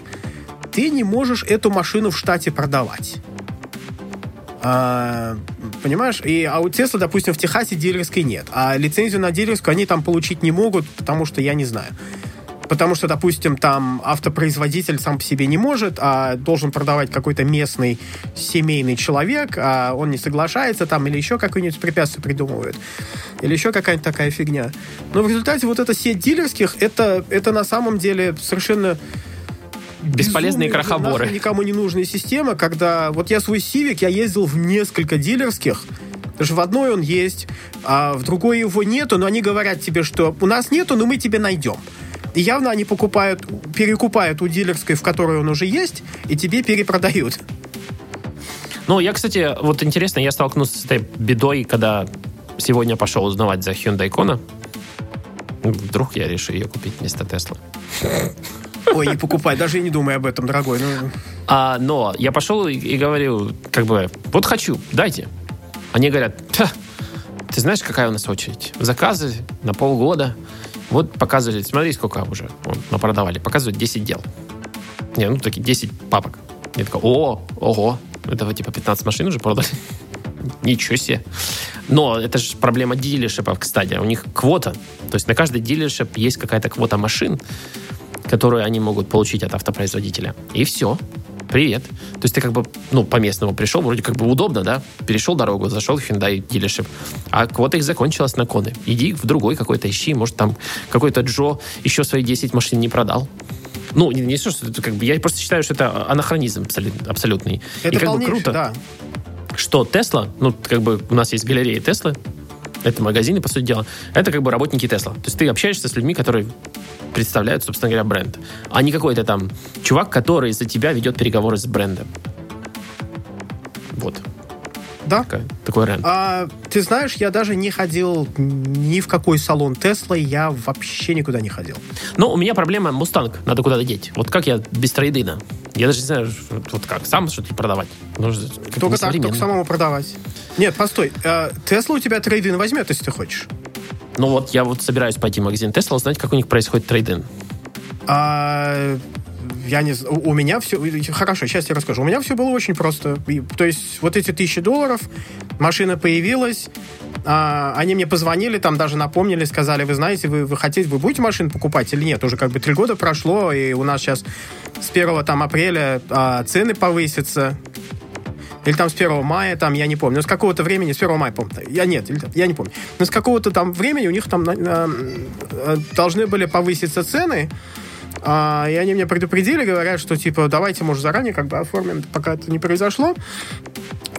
ты не можешь эту машину в штате продавать. А, понимаешь? И, а у Тесла, допустим, в Техасе дилерской нет. А лицензию на дилерскую они там получить не могут, потому что я не знаю. Потому что, допустим, там автопроизводитель сам по себе не может, а должен продавать какой-то местный семейный человек, а он не соглашается там или еще какое-нибудь препятствие придумывает. Или еще какая-нибудь такая фигня. Но в результате вот эта сеть дилерских, это, это на самом деле совершенно Бесполезные крохоборы. нахрен никому не нужная система, когда вот я свой Civic, я ездил в несколько дилерских, даже в одной он есть, а в другой его нету, но они говорят тебе, что у нас нету, но мы тебе найдем. И явно они покупают, перекупают у дилерской, в которой он уже есть, и тебе перепродают. Ну, я, кстати, вот интересно, я столкнулся с этой бедой, когда сегодня пошел узнавать за Hyundai Kona. Вдруг я решу ее купить вместо Тесла. Ой, не покупай, даже и не думай об этом, дорогой. Ну, А, но я пошел и, и говорю, как бы, вот хочу, дайте. Они говорят, «Ха, ты знаешь, какая у нас очередь? Заказы на полгода. Вот показывали, смотри, сколько уже вон, напродавали. Показывают 10 дел. Не, ну такие 10 папок. Я такой, о, ого, это вы типа 15 машин уже продали? Ничего себе. Но это же проблема дилершипов, кстати. У них квота. То есть на каждый дилершип есть какая-то квота машин, которую они могут получить от автопроизводителя. И все. Привет. То есть ты как бы, ну, по местному пришел, вроде как бы удобно, да? Перешел дорогу, зашел в Hyundai дилершип. А квота их закончилась на коны. Иди в другой какой-то ищи. Может, там какой-то Джо еще свои 10 машин не продал. Ну, не, не то, что это как бы... Я просто считаю, что это анахронизм абсолют- абсолютный. это И как бы круто, да. что Тесла, ну, как бы у нас есть галерея Теслы, это магазины, по сути дела, это как бы работники Тесла. То есть ты общаешься с людьми, которые представляют, собственно говоря, бренд. А не какой-то там чувак, который за тебя ведет переговоры с брендом. Вот. Да. Такая- такой rant. А, ты знаешь, я даже не ходил ни в какой салон Тесла, я вообще никуда не ходил. Но у меня проблема Мустанг, надо куда-то деть. Вот как я без трейдина? Я даже не знаю, вот как, сам что-то продавать. Как-то Только так, только самому продавать. Нет, постой. э, Тесла у тебя трейдин возьмет, если ты хочешь. Ну вот я вот собираюсь пойти в магазин Тесла, узнать, как у них происходит трейдин. А, я не з- у меня все... Хорошо, сейчас я расскажу. У меня все было очень просто. И, то есть вот эти тысячи долларов, машина появилась, а, они мне позвонили, там даже напомнили, сказали, вы знаете, вы, вы хотите, вы будете машину покупать или нет? Уже как бы три года прошло, и у нас сейчас с 1 там, апреля а, цены повысятся. Или там с 1 мая, там, я не помню. Но с какого-то времени, с 1 мая, помню. Я нет, я не помню. Но с какого-то там времени у них там э, должны были повыситься цены. А, и они меня предупредили, говорят, что типа давайте, может, заранее как бы оформим, пока это не произошло.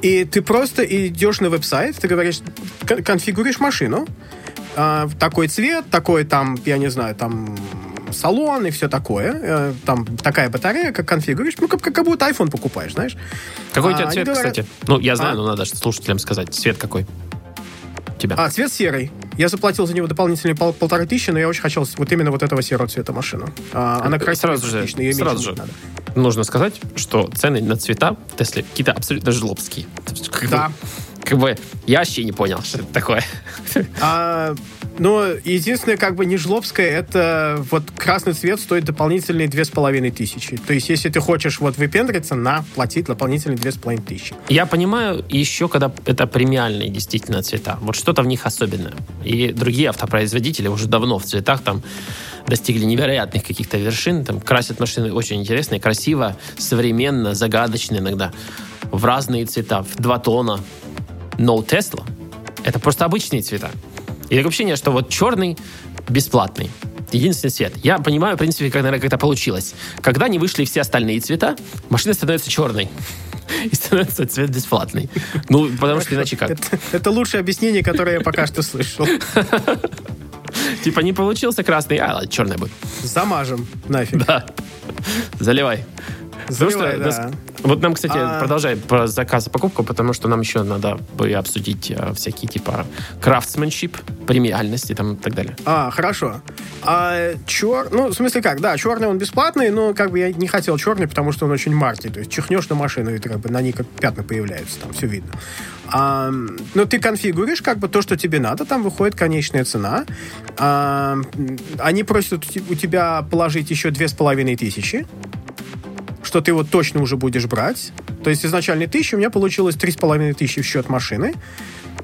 И ты просто идешь на веб-сайт, ты говоришь, кон- конфигуришь машину, а, такой цвет, такой там, я не знаю, там салон и все такое, э, там такая батарея, как конфигуришь, ну, как, как будто iPhone покупаешь, знаешь. Какой у А, тебя они цвет, говорят- кстати? Ну, я знаю, А? но надо слушателям сказать. Цвет какой? Тебя. А, цвет серый. Я заплатил за него дополнительные пол- полторы тысячи, но я очень хотел вот именно вот этого серого цвета машину. А, она красивая, сразу же, её сразу же надо. нужно сказать, что цены на цвета в Тесле какие-то абсолютно жлобские. Как Да. бы, как бы я вообще не понял, что это такое. А, но единственное, как бы не жлобское, это вот красный цвет стоит дополнительные две с половиной тысячи. То есть, если ты хочешь вот выпендриться, на, платить дополнительные две с половиной тысячи. Я понимаю еще, когда это премиальные действительно цвета. Вот что-то в них особенное. И другие автопроизводители уже давно в цветах там достигли невероятных каких-то вершин. Там красят машины очень интересно, красиво, современно, загадочно иногда. В разные цвета, в два тона. Но Tesla это просто обычные цвета. И такое ощущение, что вот черный бесплатный. Единственный цвет. Я понимаю, в принципе, как, наверное, как это получилось. Когда не вышли все остальные цвета, машина становится черной. И становится цвет бесплатный. Ну, потому что иначе как? Это, это лучшее объяснение, которое я пока что слышал. Типа не получился красный, а черный будет. Замажем нафиг. Да. Заливай. Что нас- да. Вот нам, кстати, А- продолжай про заказ и покупку, потому что нам еще надо бы обсудить э, всякие типа крафтсменшип, премиальности там и так далее. А, хорошо. А чер... Ну, в смысле как, да, черный он бесплатный, но как бы я не хотел черный, потому что он очень маркий. То есть чихнешь на машину, и как бы на ней как пятна появляются, там все видно. А, но ты конфигуришь как бы то, что тебе надо, там выходит конечная цена. А, они просят у тебя положить еще две с половиной тысячи, что ты вот точно уже будешь брать. То есть изначально тысяча, у меня получилось три с половиной тысячи в счет машины.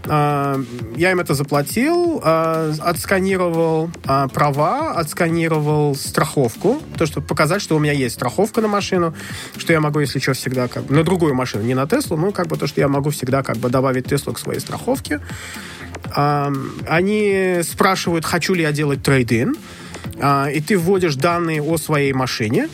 А, я им это заплатил, а, отсканировал а, права, отсканировал страховку, то, чтобы показать, что у меня есть страховка на машину, что я могу, если что, всегда как бы, на другую машину, не на Теслу, ну, как бы то, что я могу всегда как бы добавить Теслу к своей страховке. Они спрашивают, хочу ли я делать трейд-ин, и ты вводишь данные о своей машине,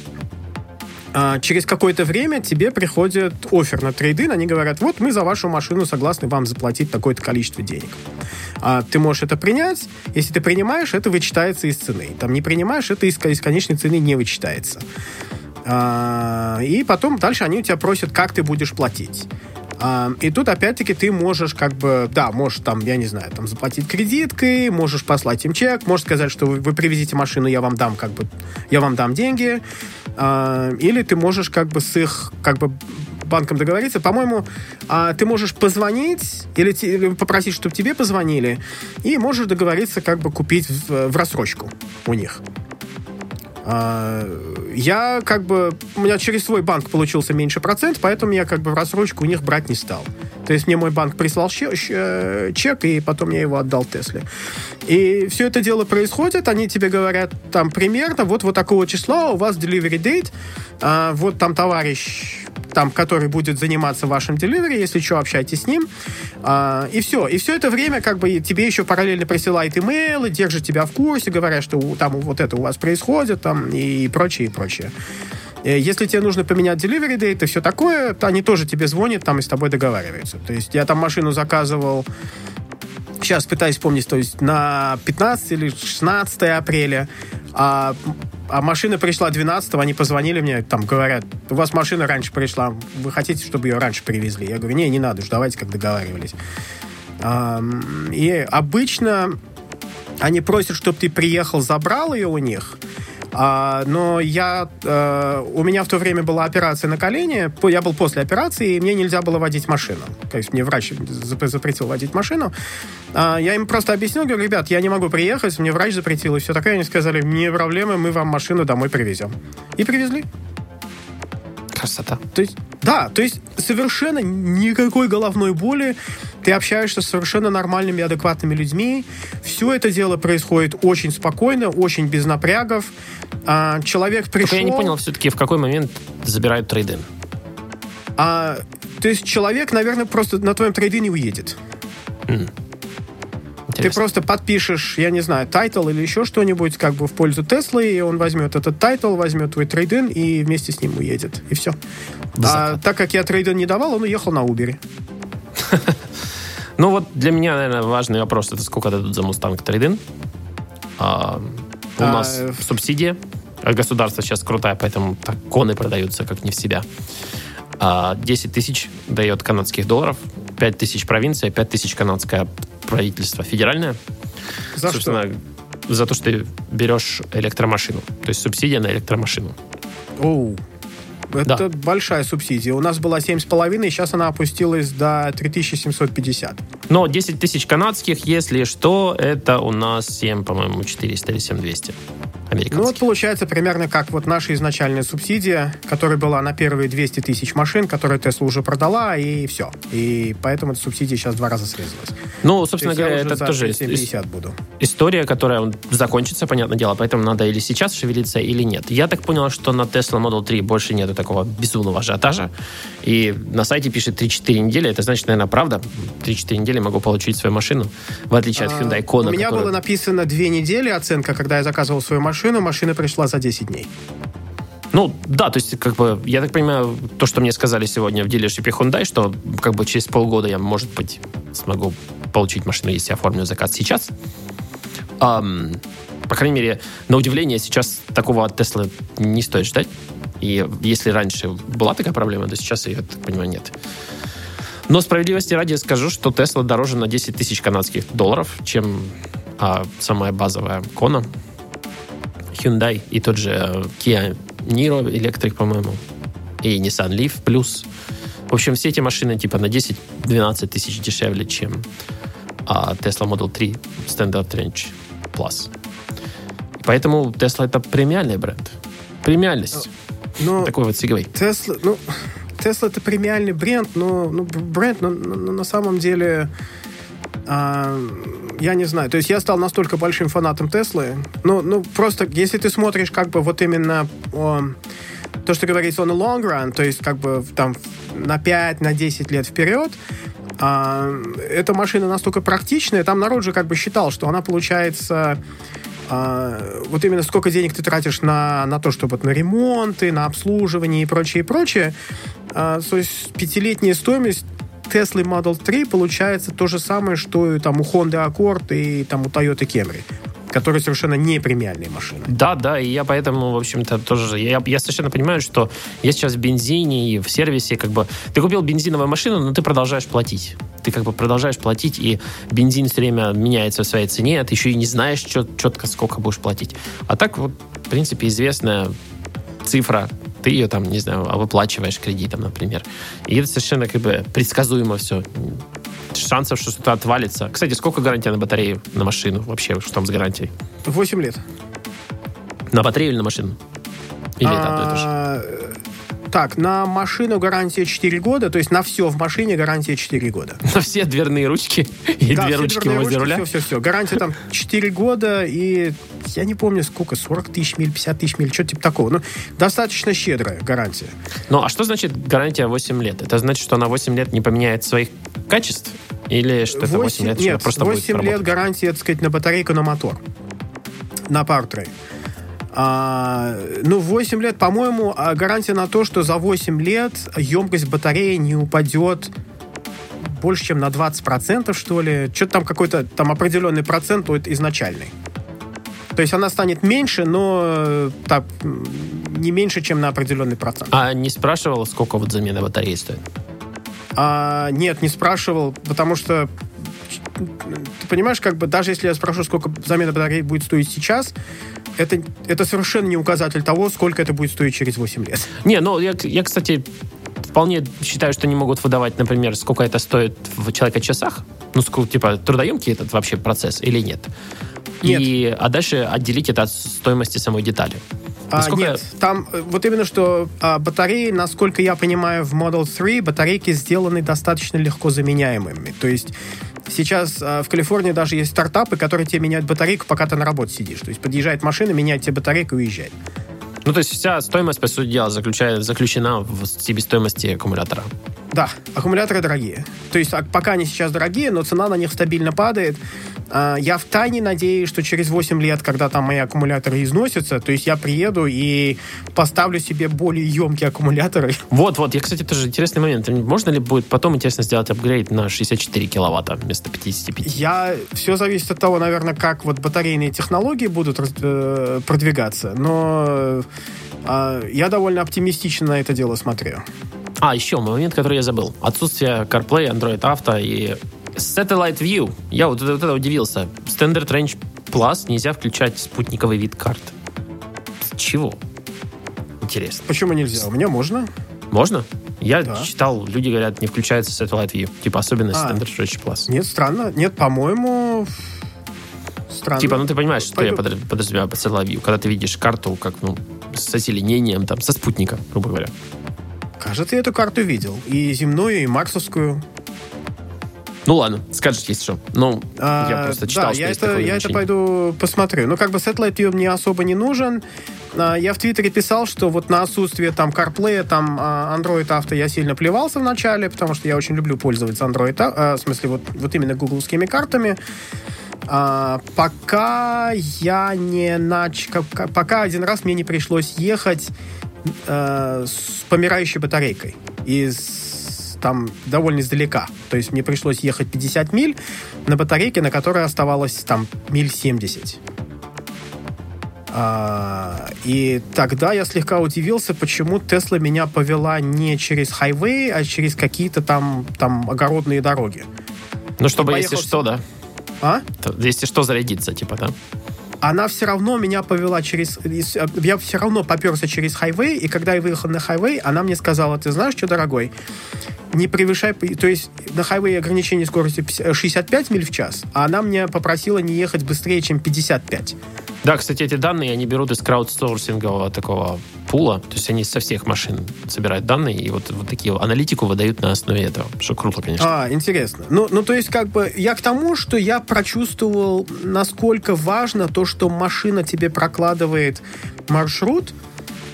а, через какое-то время тебе приходит офер на трейдин, они говорят, вот мы за вашу машину согласны вам заплатить такое-то количество денег. А, ты можешь это принять, если ты принимаешь, это вычитается из цены. Там не принимаешь, это из, из конечной цены не вычитается. А, и потом дальше они у тебя просят, как ты будешь платить. И тут, опять-таки, ты можешь как бы, да, можешь там, я не знаю, там заплатить кредиткой, можешь послать им чек, можешь сказать, что вы, вы привезите машину, я вам дам как бы, я вам дам деньги. Или ты можешь как бы с их как бы банком договориться. По-моему, а, ты можешь позвонить или, попросить, чтобы тебе позвонили, и можешь договориться как бы купить в рассрочку у них. А, я как бы... У меня через свой банк получился меньше процент, поэтому я как бы в рассрочку у них брать не стал. То есть мне мой банк прислал э, чек, и потом я его отдал Тесле. И все это дело происходит, они тебе говорят там примерно, вот вот такого числа у вас delivery date, а, вот там товарищ там, который будет заниматься вашим delivery, если что, общайтесь с ним. А, и все. И все это время как бы тебе еще параллельно присылает имейлы, держит тебя в курсе, говоря, что там вот это у вас происходит, там, и прочее, и прочее. Э, если тебе нужно поменять delivery date и все такое, то они тоже тебе звонят там и с тобой договариваются. То есть я там машину заказывал сейчас пытаюсь вспомнить, то есть на 15 или 16 апреля, а а машина пришла 12 они позвонили мне, там говорят, у вас машина раньше пришла, вы хотите, чтобы ее раньше привезли? Я говорю, не, не надо, уж давайте, как договаривались. И обычно они просят, чтобы ты приехал, забрал ее у них, а, но я, а, у меня в то время была операция на колени, я был после операции, и мне нельзя было водить машину. То есть мне врач запретил водить машину. А, я им просто объяснил, говорю, ребят, я не могу приехать, мне врач запретил, и все такое. Они сказали, не проблемы, мы вам машину домой привезем. И привезли. Красота. То есть, да, то есть совершенно никакой головной боли. Ты общаешься с совершенно нормальными, адекватными людьми. Все это дело происходит очень спокойно, очень без напрягов. А, человек пришел... Только я не понял все-таки, в какой момент забирают трейдин. А, то есть человек, наверное, просто на твоем трейдине уедет. Mm. Ты просто подпишешь, я не знаю, title или еще что-нибудь как бы в пользу Теслы, и он возьмет этот title, возьмет твой трейдин и вместе с ним уедет. И все. А так как я трейдин не давал, он уехал на Uber. Ну вот для меня, наверное, важный вопрос, это сколько дадут за Mustang трейдин? А, у а, нас субсидия. Государство сейчас крутая, поэтому так коны продаются как не в себя. 10 а, тысяч дает канадских долларов, 5 тысяч провинция, 5 тысяч канадское правительство федеральное. За Собственно, что? За то, что ты берешь электромашину. То есть субсидия на электромашину. Оу. Это да. большая субсидия. У нас была 7,5, сейчас она опустилась до 3750. Но 10 тысяч канадских, если что, это у нас 7, по-моему, 400 или 7200 американских. Ну, вот получается примерно как вот наша изначальная субсидия, которая была на первые 200 тысяч машин, которые Tesla уже продала, и все. И поэтому эта субсидия сейчас два раза срезалась. Ну, собственно То говоря, это тоже 50 буду. история, которая закончится, понятное дело, поэтому надо или сейчас шевелиться, или нет. Я так понял, что на Tesla Model 3 больше нету такого безумного ажиотажа, и на сайте пишет 3-4 недели, это значит, наверное, правда. 3-4 недели могу получить свою машину, в отличие от а, Hyundai Kona. У меня который... было написано 2 недели оценка, когда я заказывал свою машину, машину, машина пришла за 10 дней. Ну, да, то есть, как бы, я так понимаю, то, что мне сказали сегодня в дилершипе Hyundai, что, как бы, через полгода я, может быть, смогу получить машину, если оформлю заказ сейчас. Um, по крайней мере, на удивление, сейчас такого от Tesla не стоит ждать. И если раньше была такая проблема, то сейчас ее, так понимаю, нет. Но справедливости ради скажу, что Tesla дороже на 10 тысяч канадских долларов, чем а, самая базовая Kona. Hyundai и тот же э, Kia Niro электрик, по-моему, и Nissan Leaf Plus. В общем, все эти машины типа на 10-12 тысяч дешевле, чем а, Tesla Model 3 Standard Range Plus. Поэтому Tesla это премиальный бренд. Премиальность. Но Такой вот Segway. Тесла, ну, Тесла это премиальный бренд, но ну, бренд, но, но- но на самом деле а, я не знаю. То есть я стал настолько большим фанатом Теслы. Ну, ну, просто если ты смотришь как бы вот именно о, то, что говорится on the long run, то есть как бы там на 5, на 10 лет вперед, а, эта машина настолько практичная, там народ же как бы считал, что она получается а, вот именно сколько денег ты тратишь на, на то, чтобы на ремонты, на обслуживание и прочее, и прочее. А, то есть пятилетняя стоимость Tesla Model 3 получается то же самое, что и там у Honda Accord и там у Toyota Camry, которые совершенно не премиальные машины. Да, да, и я поэтому, в общем-то, тоже... Я, я совершенно понимаю, что я сейчас в бензине и в сервисе, как бы... Ты купил бензиновую машину, но ты продолжаешь платить. Ты как бы продолжаешь платить, и бензин все время меняется в своей цене, а ты еще и не знаешь чет- четко, сколько будешь платить. А так вот, в принципе, известная цифра, ты ее там, не знаю, выплачиваешь кредитом, например. И это совершенно как бы предсказуемо все. Шансов, что что-то отвалится. Кстати, сколько гарантия на батарею, на машину вообще? Что там с гарантией? 8 лет. На батарею или на машину? Или это одно и то же? Так, на машину гарантия 4 года, то есть на все в машине гарантия 4 года. На все дверные ручки и Да, две ручки возле руля. Все, все, все. Гарантия там 4 года и я не помню сколько, 40 тысяч миль, 50 тысяч миль, что-то типа такого. Ну, достаточно щедрая гарантия. Ну, а что значит гарантия 8 лет? Это значит, что она 8 лет не поменяет своих качеств? Или что это 8 лет, нет, просто 8 будет лет гарантия, так сказать, на батарейку, на мотор. На Powertrain. А, ну, 8 лет, по-моему, а, гарантия на то, что за 8 лет емкость батареи не упадет больше, чем на 20%, что ли. Что-то там какой-то там определенный процент будет изначальный. То есть она станет меньше, но э, так, не меньше, чем на определенный процент. А не спрашивал, сколько вот замена батареи стоит? А, нет, не спрашивал, потому что ты понимаешь, как бы даже если я спрошу, сколько замена батареи будет стоить сейчас, это, это совершенно не указатель того, сколько это будет стоить через 8 лет. Не, ну, я, я, кстати, вполне считаю, что не могут выдавать, например, сколько это стоит в человека-часах. Ну, сколько, типа, трудоемкий этот вообще процесс или нет? Нет. И, а дальше отделить это от стоимости самой детали. А, нет, там э, вот именно что а, батареи, насколько я понимаю, в Model 3 батарейки сделаны достаточно легко заменяемыми. То есть сейчас а, в Калифорнии даже есть стартапы, которые тебе меняют батарейку, пока ты на работе сидишь. То есть подъезжает машина, меняет тебе батарейку и уезжает. Ну, то есть вся стоимость, по сути дела, заключена в себестоимости аккумулятора. Да, аккумуляторы дорогие. То есть а, пока они сейчас дорогие, но цена на них стабильно падает. А, Я в тайне надеюсь, что через 8 лет, когда там мои аккумуляторы износятся, то есть я приеду и поставлю себе более емкие аккумуляторы. Вот, вот, я, кстати, тоже интересный момент. Можно ли будет потом, интересно, сделать апгрейд на 64 киловатта вместо 55? Я... Все зависит от того, наверное, как вот батарейные технологии будут э, продвигаться, но э, я довольно оптимистично на это дело смотрю. А, еще момент, который я забыл. Отсутствие CarPlay, Android Auto и Satellite View. Я вот, вот это удивился. Standard Range Plus нельзя включать спутниковый вид карт. Чего? Интересно. Почему нельзя? У меня можно. Можно? Я Да. читал, люди говорят, не включается Satellite View. Типа особенность А. Standard Range Plus. Нет, странно. Нет, по-моему... Странно. Типа, ну ты понимаешь, что я Пойду. подра- подразумеваю под Satellite View, когда ты видишь карту как, ну, с озеленением, там, со спутника, грубо говоря. Кажется, я эту карту видел. И земную, и марсовскую. Ну ладно, скажешь, если что. Ну, А, я просто читал, да, что я есть это, такое я это ограничение. пойду посмотрю. Ну, как бы Satellite View мне особо не нужен. А, Я в Твиттере писал, что вот на отсутствие там CarPlay, там а, Android Auto я сильно плевался в начале, потому что я очень люблю пользоваться Android, а, в смысле вот, вот именно гугловскими картами. А, пока я не нач... Пока один раз мне не пришлось ехать э, с помирающей батарейкой из там довольно издалека. То есть мне пришлось ехать 50 миль на батарейке, на которой оставалось там миль 70. А, и тогда я слегка удивился, почему Тесла меня повела не через хайвей, а через какие-то там, там огородные дороги. Ну, чтобы, если с- что, да. А? Если что, зарядиться, типа, да. Она все равно меня повела через... э, Я все равно поперся через хайвей, и когда я выехал на хайвей, она мне сказала, ты знаешь что, дорогой, не превышай... То есть на хайвее ограничение скорости пс- э, 65 миль в час, а она меня попросила не ехать быстрее, чем 55. Да, кстати, эти данные они берут из краудсорсингового такого пула, то есть они со всех машин собирают данные и вот, вот такие аналитику выдают на основе этого, что круто, конечно. А, интересно. Ну, ну, то есть, как бы, я к тому, что я прочувствовал, насколько важно то, что машина тебе прокладывает маршрут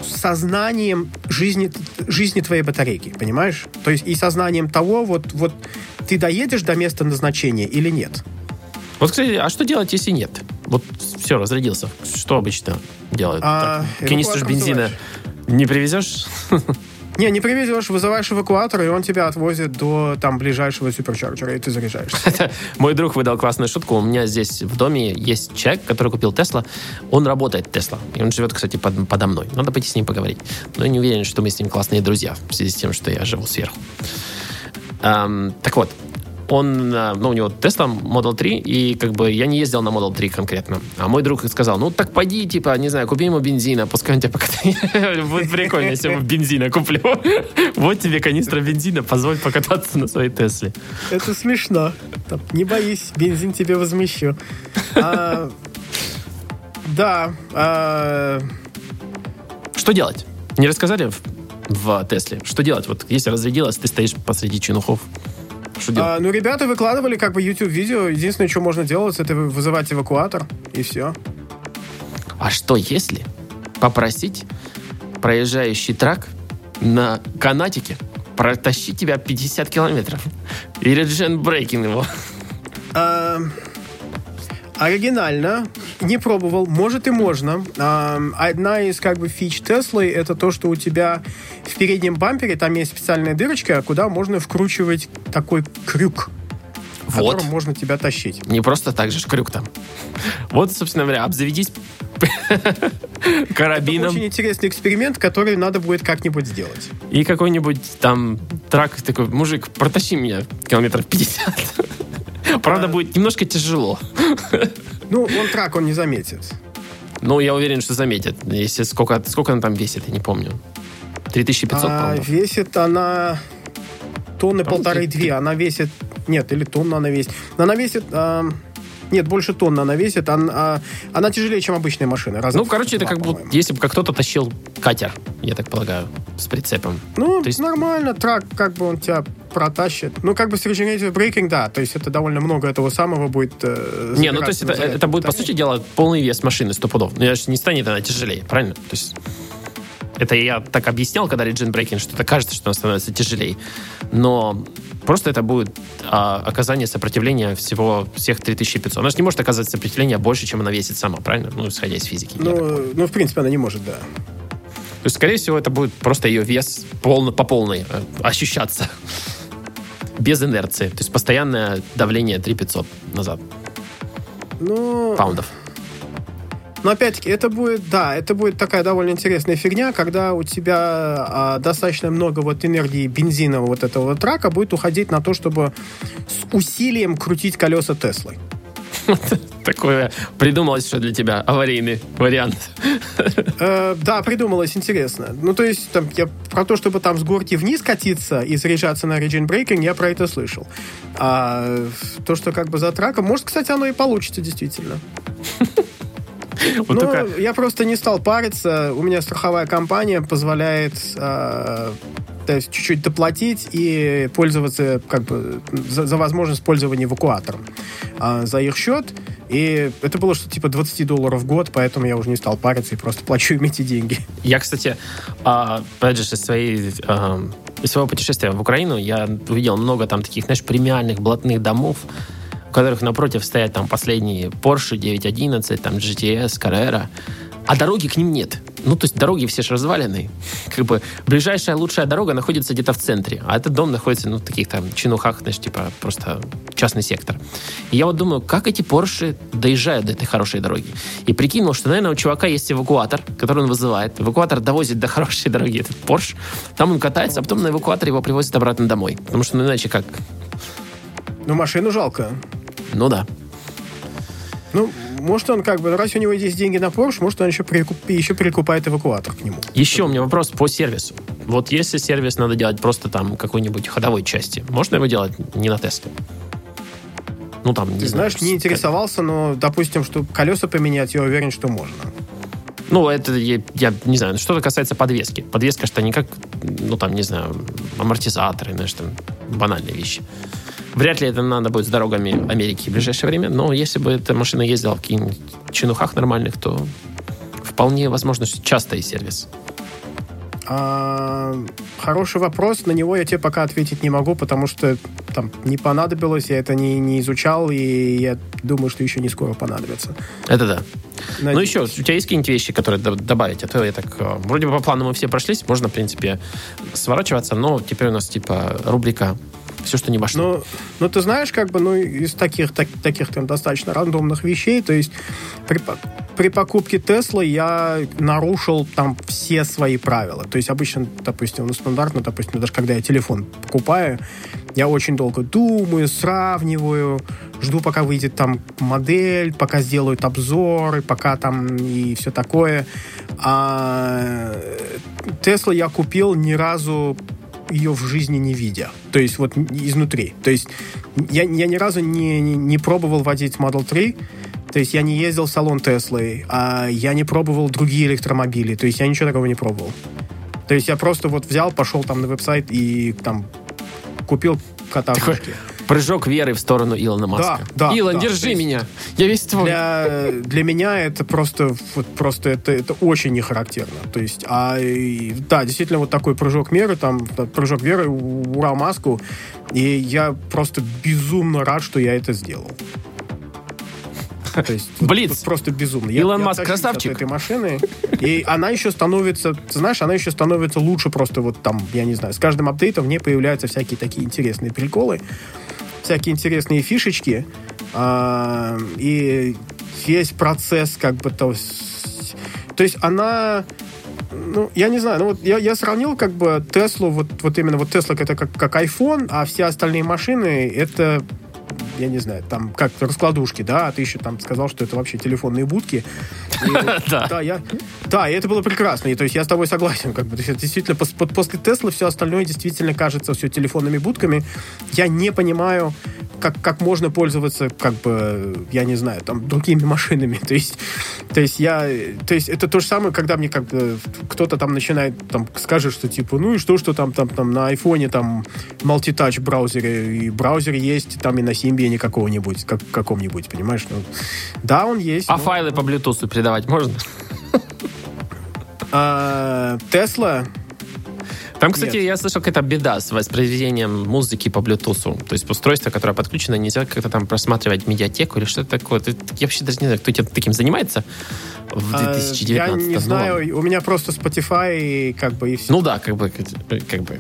сознанием жизни, жизни твоей батарейки, понимаешь? То есть и сознанием того, вот, вот ты доедешь до места назначения или нет. Вот, кстати, а что делать, если нет? Вот все, разрядился. Что обычно делают? А, Так, Канистру бензина не привезешь? Не, не привезешь, вызываешь эвакуатор, и он тебя отвозит до там ближайшего суперчарджера, и ты заряжаешься. Мой друг выдал классную шутку. У меня здесь в доме есть человек, который купил Тесла. Он работает Тесла. И он живет, кстати, под- подо мной. Надо пойти с ним поговорить. Но я не уверен, что мы с ним классные друзья в связи с тем, что я живу сверху. Ам, так вот, он, а, ну, у него Tesla Model 3, и как бы я не ездил на Model 3 конкретно. А мой друг сказал, ну, так пойди, типа, не знаю, купи ему бензина, пускай он тебя покатает. Будет прикольно, если я ему бензина куплю. Вот тебе канистра бензина, позволь покататься на своей Тесле. Это смешно. Не боись, бензин тебе возмещу. А, Да. а, Что делать? Не рассказали в Тесле? Что делать? Вот если разрядилась, ты стоишь посреди чинухов. Что делать? а, Ну, ребята выкладывали как бы YouTube-видео. Единственное, что можно делать, это вызывать эвакуатор, и все. А что если попросить проезжающий трак на канатике протащить тебя 50 километров? Или дженбрейкинг его? А, Оригинально. Не пробовал. Может и можно. А, Одна из как бы фич Теслы это то, что у тебя в переднем бампере там есть специальная дырочка, куда можно вкручивать такой крюк, Вот. которым можно тебя тащить. Не просто так же крюк там. Вот, собственно говоря, обзаведись карабином Очень интересный эксперимент, который надо будет как-нибудь сделать. и какой-нибудь там трак такой, мужик, протащи меня километров 50. Правда, будет немножко тяжело. Ну, он трак, он не заметит. Но я уверен, что заметят. Если сколько, сколько она там весит, я не помню. 3500, А, по-моему. весит она тонны полторы-две. Она весит... Нет, или тонну она весит. Она весит... а, Нет, больше тонны она весит. Она, она тяжелее, чем обычная машина. Ну, короче, это как будто, если бы кто-то тащил катер, я так полагаю, с прицепом. Ну, То есть- нормально, трак, как бы он тебя протащит. Ну, как бы с regenerative braking, да. То есть это довольно много этого самого будет э, Не, ну то есть это, это будет, по сути дела, полный вес машины, сто пудов. Ну, не станет она тяжелее, правильно? То есть это я так объяснял, когда режим брейкинг, что это кажется, что она становится тяжелее. Но просто это будет а, оказание сопротивления всего, всех 3500. Она же не может оказывать сопротивление больше, чем она весит сама, правильно? Ну, исходя из физики. Ну, ну, в принципе, она не может, да. То есть, скорее всего, это будет просто ее вес полно, по полной э, ощущаться. Без инерции. То есть постоянное давление 3500 назад. Ну, Паундов. Но опять-таки, это будет, да, это будет такая довольно интересная фигня, когда у тебя а, достаточно много вот энергии бензинового вот этого вот трака будет уходить на то, чтобы с усилием крутить колеса Теслы. Такое придумалось, что для тебя аварийный вариант. Э, да, придумалось, интересно. Ну, то есть, там, я про то, чтобы там с горки вниз катиться и заряжаться на Regen Breaking, я про это слышал. А то, что как бы за траком, может, кстати, оно и получится действительно. Вот Ну, только я просто не стал париться. У меня страховая компания позволяет э, то есть чуть-чуть доплатить и пользоваться как бы за, за возможность пользования эвакуатором а, за их счет. И это было что-то типа 20 долларов в год, поэтому я уже не стал париться и просто плачу им эти деньги. я, кстати, а, опять же, из, своей, а, из своего путешествия в Украину я увидел много там таких, знаешь, премиальных блатных домов, у которых напротив стоят там последние Porsche 911, там GTS, Carrera, а дороги к ним нет. Ну, то есть дороги все же разваленные. Как бы ближайшая лучшая дорога находится где-то в центре, а этот дом находится, ну, в таких там чинухах, знаешь, типа просто частный сектор. И я вот думаю, как эти Порше доезжают до этой хорошей дороги? И прикинул, что, наверное, у чувака есть эвакуатор, который он вызывает. Эвакуатор довозит до хорошей дороги этот Порш. Там он катается, а потом на эвакуаторе его привозят обратно домой. Потому что, ну, иначе как? Ну, машину жалко. Ну да. Ну, может, он как бы, раз у него есть деньги на Porsche, может, он еще, прикуп, еще прикупает эвакуатор к нему. Еще у меня вопрос по сервису. Вот если сервис надо делать просто там какой-нибудь ходовой части, можно его делать не на Тесле? Ну, там, не Ты знаешь, знаю, не интересовался, но, допустим, что колеса поменять, я уверен, что можно. Ну, это, я, я не знаю, что-то касается подвески. Подвеска, что не как, ну, там, не знаю, амортизаторы, знаешь, там, банальные вещи. Вряд ли это надо будет с дорогами Америки в ближайшее время, но если бы эта машина ездила в каких-нибудь чинухах нормальных, то вполне возможно, что частый сервис. А, хороший вопрос. На него я тебе пока ответить не могу, потому что там не понадобилось, я это не, не изучал, и я думаю, что еще не скоро понадобится. Это да. Ну Надеюсь. еще, у тебя есть какие-нибудь вещи, которые добавить? А то я так... э, Вроде бы по плану мы все прошлись, можно, в принципе, сворачиваться, но теперь у нас, типа, рубрика «Все, что не вошло». Ну, ну, ты знаешь, как бы, ну, из таких, так- таких там достаточно рандомных вещей, то есть при, при покупке Теслы я нарушил там все свои правила. То есть обычно, допустим, ну, стандартно, допустим, даже когда я телефон покупаю, я очень долго думаю, сравниваю, жду, пока выйдет там модель, пока сделают обзоры, пока там и все такое. А Тесла я купил ни разу ее в жизни не видя. То есть вот изнутри. То есть я, я ни разу не, не, не пробовал водить Model 3. То есть я не ездил в салон Теслы, а я не пробовал другие электромобили. То есть я ничего такого не пробовал. То есть я просто вот взял, пошел там на веб-сайт и там купил кота Такой. Прыжок веры в сторону Илона Маска. да, Илон, да. держи есть меня. Я весь твой. Для, для меня это просто, вот просто это, это очень не характерно. То есть, а и, да, действительно, вот такой прыжок меры, там, да, прыжок веры, у- ура маску. И я просто безумно рад, что я это сделал. То есть, Блиц. вот просто безумно. Я- Илон я Маск красавчик. От этой машины, и она еще становится, ты знаешь, она еще становится лучше просто вот там, я не знаю, с каждым апдейтом в ней появляются всякие такие интересные приколы, всякие интересные фишечки, а, и весь процесс как бы то, то есть она ну, я не знаю, ну вот я, я сравнил как бы Теслу, вот, вот именно вот Тесла это как, как iPhone, а все остальные машины это я не знаю, там как раскладушки, да, а ты еще там сказал, что это вообще телефонные будки. Да. я, да, и это было прекрасно. И, то есть я с тобой согласен. Как бы, действительно, после Теслы все остальное действительно кажется все телефонными будками. Я не понимаю, как, как можно пользоваться, как бы, я не знаю, там, другими машинами. То есть, то есть я, то есть это то же самое, когда мне как бы кто-то там начинает, там, скажет, что типа, ну и что, что там, там, там на айфоне там мультитач браузере, и браузер есть там и на Симбиане какого-нибудь, как, каком-нибудь, понимаешь? Ну, да, он есть. А но- файлы по Bluetooth передавать можно? А, Тесла, Там, кстати, Нет. я слышал, какая-то беда с воспроизведением музыки по Bluetooth. То есть устройство, которое подключено, нельзя как-то там просматривать медиатеку или что-то такое. Ты- Я вообще даже не знаю, кто этим таким занимается в а, 2019 я не Ну, знаю, у меня просто Spotify, и как бы, и все. Ну да, как бы, как бы.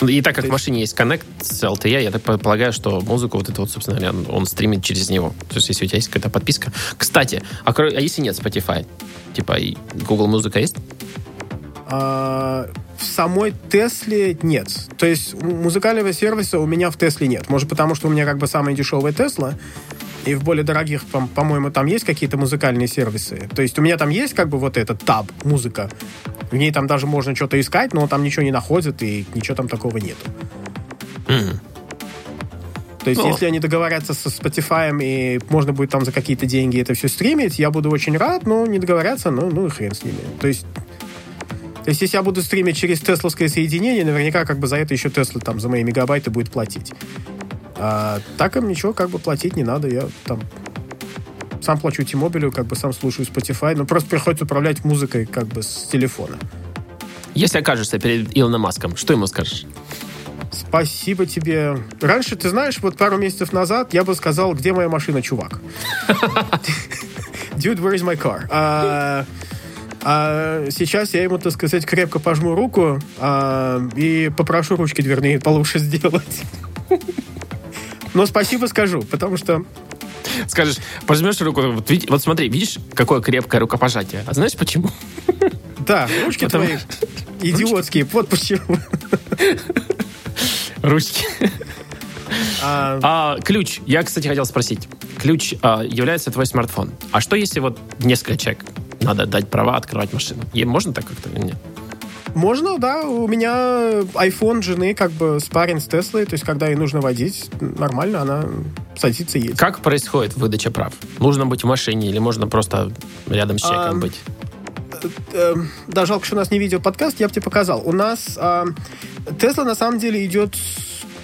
И так как в машине есть Connect с LTE, я так полагаю, что музыку вот это вот, собственно говоря, он, стримит через него. То есть, если у тебя есть какая-то подписка. Кстати, а, а если нет Spotify? Типа, и Google Музыка есть? А, в самой Тесле нет. То есть музыкального сервиса у меня в Тесле нет. Может, потому что у меня как бы самая дешевая Тесла, и в более дорогих, по- по-моему, там есть какие-то музыкальные сервисы. То есть у меня там есть как бы вот этот таб, музыка. В ней там даже можно что-то искать, но там ничего не находит, и ничего там такого нету. Мгм. То есть, Ну. если они договорятся со Spotify, и можно будет там за какие-то деньги это все стримить, я буду очень рад, но не договорятся, ну, ну и хрен с ними. То есть, то есть, если я буду стримить через тесловское соединение, наверняка как бы за это еще Тесла там за мои мегабайты будет платить. А так им ничего как бы платить не надо. Я там сам плачу T-Mobile, как бы сам слушаю Spotify, но просто приходится управлять музыкой как бы с телефона. Если окажешься перед Илоном Маском, что ему скажешь? Спасибо тебе. Раньше, ты знаешь, вот пару месяцев назад я бы сказал, где моя машина, чувак? Dude, where is my car? А, а сейчас я ему, так сказать, крепко пожму руку а, и попрошу ручки дверные получше сделать. Но спасибо скажу, потому что Скажешь, пожмешь руку, вот, види- вот смотри, видишь, какое крепкое рукопожатие. А знаешь почему? да, ручки Потому- твои идиотские, вот почему. Ручки. А, А, ключ. Я, кстати, хотел спросить. Ключ а, является твой смартфон. А что если вот несколько человек надо дать права открывать машину? Ей можно так как-то или нет? Можно, да. У меня iPhone жены как бы спарен с Теслой, то есть когда ей нужно водить, нормально, она садится и едет. Как происходит выдача прав? Нужно быть в машине или можно просто рядом с человеком Ам, быть? э, да, жалко, что у нас не видео-подкаст, я бы тебе показал. У нас э, Тесла на самом деле идет,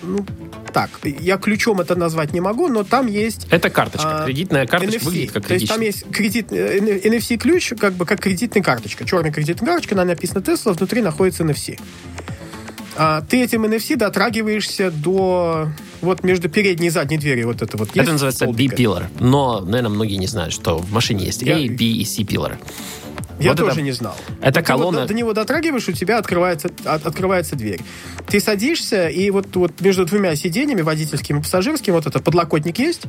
ну, так, я ключом это назвать не могу, но там есть... Это карточка, А, кредитная карточка NFC. выглядит как То есть там есть кредит, э, NFC-ключ, как бы как кредитная карточка. Черная кредитная карточка, на ней написано Tesla, внутри находится NFC. А, ты этим NFC дотрагиваешься до вот между передней и задней дверью вот это вот. Это называется? B-pillar. Но, наверное, многие не знают, что в машине есть Я- A, B и C пиллары. Я Вот тоже это- не знал. это Вот ты вот колонна- до, до него дотрагиваешь, у тебя открывается, от- открывается дверь. Ты садишься, и вот, вот между двумя сиденьями, водительским и пассажирским, вот этот подлокотник есть.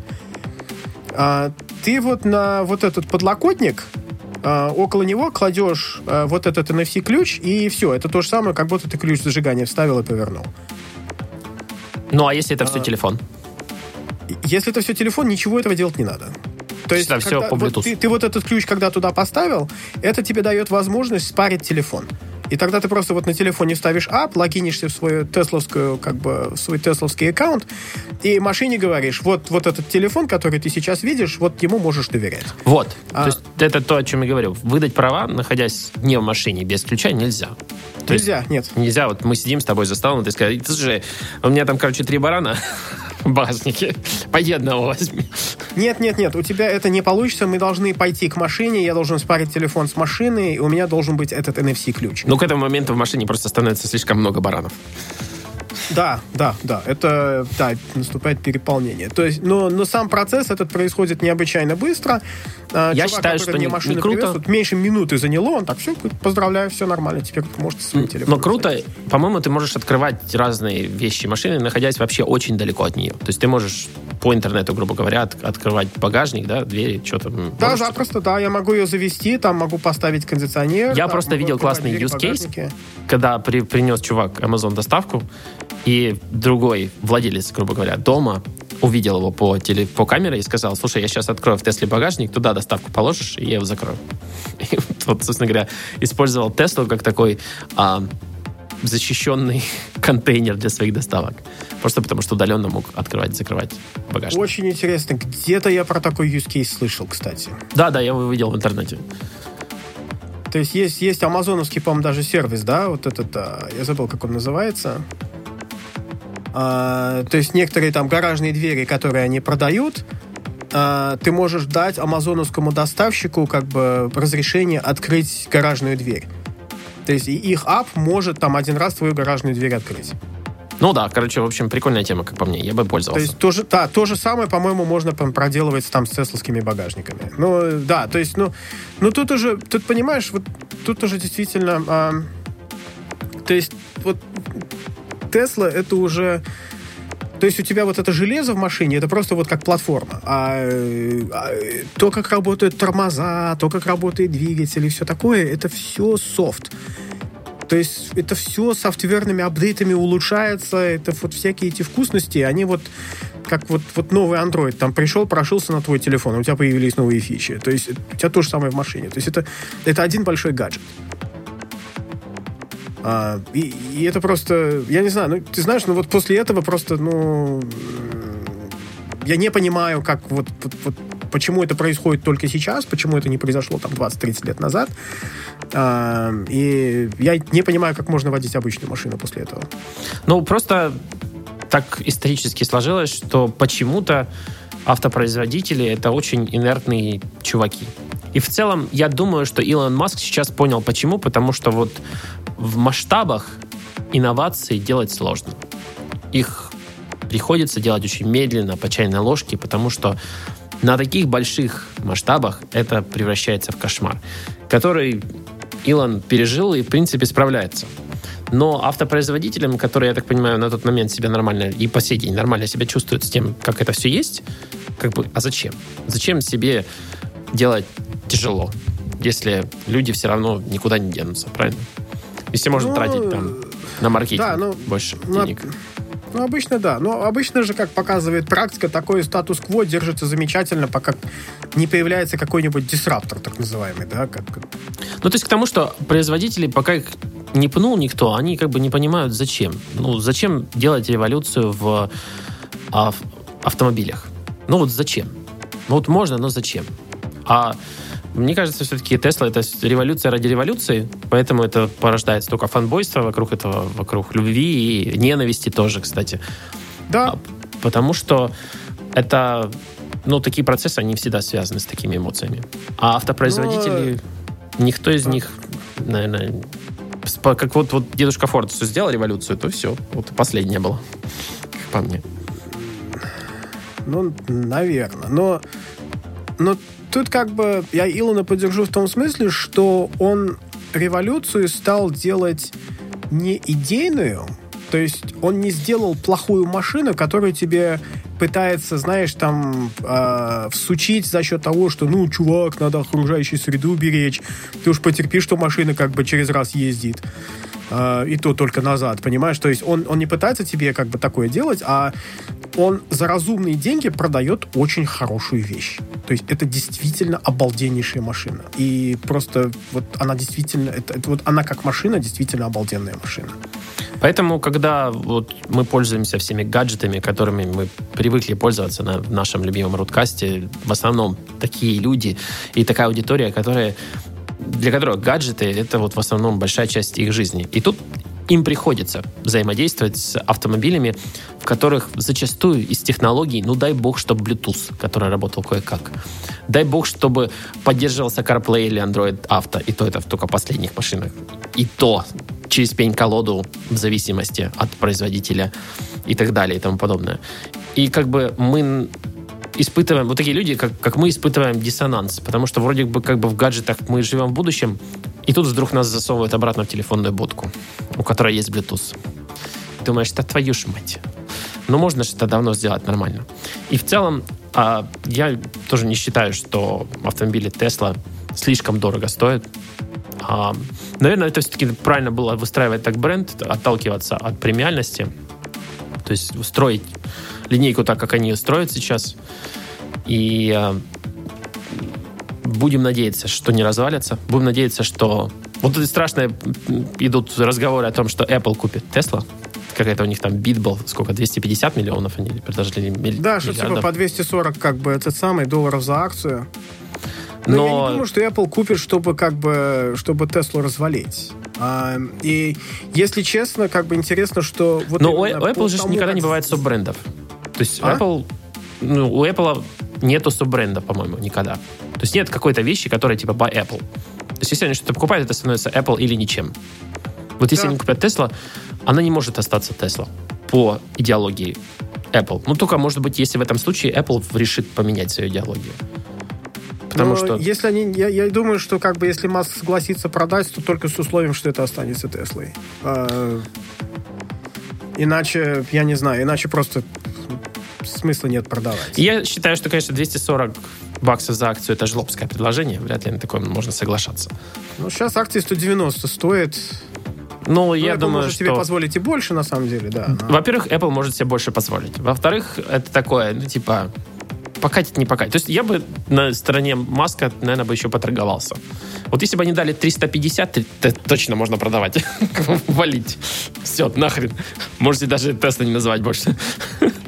А, ты вот на вот этот подлокотник а, около него кладешь а, вот этот NFC-ключ, и все. Это то же самое, как будто ты ключ зажигания вставил и повернул. Ну, а если это все телефон? Если это все телефон, ничего этого делать не надо. То есть, когда- по вот Bluetooth. ты, ты вот этот ключ, когда туда поставил, это тебе дает возможность спарить телефон. И тогда ты просто вот на телефоне ставишь ап, логинишься в свою тесловскую, как бы, в свой тесловский аккаунт, и машине говоришь, вот, вот этот телефон, который ты сейчас видишь, вот ему можешь доверять. Вот. А- То есть это то, о чем я говорю. Выдать права, находясь не в машине, без ключа, нельзя. То есть Нельзя, нет. Нельзя, вот мы сидим с тобой за столом, и ты скажешь, слушай, у меня там, короче, три барана багажнике. Пойди одного возьми. Нет, нет, нет, у тебя это не получится, мы должны пойти к машине, я должен спарить телефон с машины, и у меня должен быть этот NFC-ключ. Но к этому моменту в машине просто становится слишком много баранов. Да, да, да, это, да, наступает переполнение. То есть, но, но сам процесс этот происходит необычайно быстро. А, Я чувак, считаю, что мне не- машину не круто. привез, вот меньше минуты заняло, он так, все, поздравляю, все нормально, теперь можете свой телефон. Но круто, по-моему, ты можешь открывать разные вещи машины, находясь вообще очень далеко от нее. То есть ты можешь по интернету, грубо говоря, от- открывать багажник, да, двери, что-то. Да, можешь- запросто, да, я могу ее завести, там могу поставить кондиционер. Я там просто видел классный use case. когда при- принес чувак Amazon доставку, и другой владелец, грубо говоря, дома увидел его по, теле, по камере и сказал, слушай, я сейчас открою в Тесле багажник, туда доставку положишь, и я его закрою. И вот, собственно говоря, использовал Теслу как такой а, защищенный контейнер для своих доставок. Просто потому, что удаленно мог открывать и закрывать багажник. Очень интересно, где-то я про такой use case слышал, кстати. Да, да, я его видел в интернете. То есть есть, есть амазоновский, по-моему, даже сервис, да, вот этот, а, я забыл, как он называется. А, то есть некоторые там гаражные двери, которые они продают, а, ты можешь дать амазоновскому доставщику как бы разрешение открыть гаражную дверь. То есть их ап может там один раз твою гаражную дверь открыть. Ну да, короче, в общем, прикольная тема, как по мне. Я бы То пользовался. есть то же, да, то же самое, по-моему, можно проделывать там с тесловскими багажниками. Ну, да, то есть, ну, ну тут уже, тут понимаешь, вот тут уже действительно, а, то есть вот Тесла это уже, то есть у тебя вот это железо в машине, это просто вот как платформа. А, э, а, то, как работают тормоза, то, как работает двигатель и все такое, это все софт. То есть это все софтверными апдейтами улучшается, это вот всякие эти вкусности, они вот как вот, вот новый Android, там пришел, прошился на твой телефон, у тебя появились новые фичи. То есть у тебя то же самое в машине. То есть это, это один большой гаджет. А, и, и это просто, я не знаю, ну, ты знаешь, ну вот после этого просто, ну, м, я не понимаю, как вот, вот, вот почему это происходит только сейчас, почему это не произошло там 20-30 лет назад. А, и я не понимаю, как можно водить обычную машину после этого. Ну, просто так исторически сложилось, что почему-то автопроизводители — это очень инертные чуваки. И в целом, я думаю, что Илон Маск сейчас понял, почему. Потому что вот в масштабах инноваций делать сложно. Их приходится делать очень медленно, по чайной ложке, потому что на таких больших масштабах это превращается в кошмар, который Илон пережил и, в принципе, справляется. Но автопроизводителям, которые, я так понимаю, на тот момент себя нормально и по сей день нормально себя чувствуют с тем, как это все есть, как бы, а зачем? Зачем себе делать тяжело, если люди все равно никуда не денутся, правильно? Если можно Ну, тратить там на маркетинг да, ну, больше ну, денег. Ну, обычно да. Но обычно же, как показывает практика, такой статус-кво держится замечательно, пока не появляется какой-нибудь дисраптор, так называемый, да, как, Ну, то есть к тому, что производители, пока их не пнул никто, они как бы не понимают, зачем. Ну, зачем делать революцию в ав- автомобилях? Ну, вот зачем? Ну, вот можно, но зачем? А Мне кажется, все-таки Тесла это революция ради революции, поэтому это порождает столько фанбойства вокруг этого, вокруг любви и ненависти тоже, кстати. Да. А, Потому что это, ну, такие процессы, они всегда связаны с такими эмоциями. А автопроизводители, никто из них, наверное, как вот, вот дедушка Форд все сделал революцию, то все, вот последнее было, как по мне. Ну, наверное. Но, но тут как бы я Илона поддержу в том смысле, что он революцию стал делать не идейную, то есть он не сделал плохую машину, которую тебе пытается, знаешь, там э, всучить за счет того, что, ну, чувак, надо окружающую среду беречь. Ты уж потерпи, что машина как бы через раз ездит. Э, и то только назад, понимаешь? То есть он, он не пытается тебе как бы такое делать, а он за разумные деньги продает очень хорошую вещь. То есть это действительно обалденнейшая машина. И просто вот она действительно, это, это вот она как машина действительно обалденная машина. Поэтому, когда вот мы пользуемся всеми гаджетами, которыми мы привыкли пользоваться на нашем любимом рудкасте, в основном такие люди и такая аудитория, которая для которых гаджеты это вот в основном большая часть их жизни. И тут им приходится взаимодействовать с автомобилями, в которых зачастую из технологий, ну дай бог, чтобы Bluetooth, который работал кое-как. Дай бог, чтобы поддерживался CarPlay или Android Auto, и то это в только последних машинах. И то через пень-колоду в зависимости от производителя и так далее и тому подобное. И как бы мы испытываем, вот такие люди, как, как мы испытываем диссонанс, потому что вроде бы как бы в гаджетах мы живем в будущем, и тут вдруг нас засовывают обратно в телефонную будку, у которой есть Bluetooth. Думаешь, да твою ж мать. Ну, можно же это давно сделать нормально. И в целом, а, я тоже не считаю, что автомобили Tesla слишком дорого стоят. А, наверное, это все-таки правильно было выстраивать так бренд, отталкиваться от премиальности. То есть устроить линейку так, как они ее строят сейчас. И а, будем надеяться, что не развалятся. Будем надеяться, что... Вот это страшные идут разговоры о том, что Apple купит Tesla. Какая-то у них там бит был, сколько, 250 миллионов они предложили? милли- Да, что типа по 240 как бы этот самый долларов за акцию. Но, я Но- не думаю, что Apple купит, чтобы как бы чтобы Теслу развалить. А, и если честно, как бы интересно, что вот Но у, Apple же тому, никогда как не бывает суббрендов. То есть А? Apple... Ну, у Apple нету суббренда, по-моему, никогда. То есть нет какой-то вещи, которая типа by Apple. То есть если они что-то покупают, это становится Apple или ничем. Вот если Да. они купят Tesla, она не может остаться Tesla по идеологии Apple. Ну, только, может быть, если в этом случае Apple решит поменять свою идеологию. Потому Но что... если они, я, я думаю, что как бы если Маск согласится продать, то только с условием, что это останется Теслой. А, иначе, я не знаю, иначе просто смысла нет продавать. Я считаю, что, конечно, 240 баксов за акцию это жлобское предложение. Вряд ли на такое можно соглашаться. Ну, сейчас акции 190 стоит. Но Ну, я Apple думаю, может что... себе позволить и больше, на самом деле, да. но- Во-первых, Apple может себе больше позволить. Во-вторых, это такое, ну, типа, покатить, не покатить. То есть я бы на стороне Маска, наверное, бы еще поторговался. Вот если бы они дали 350, то то точно можно продавать. Валить. Все, нахрен. Можете даже Тесла не называть больше.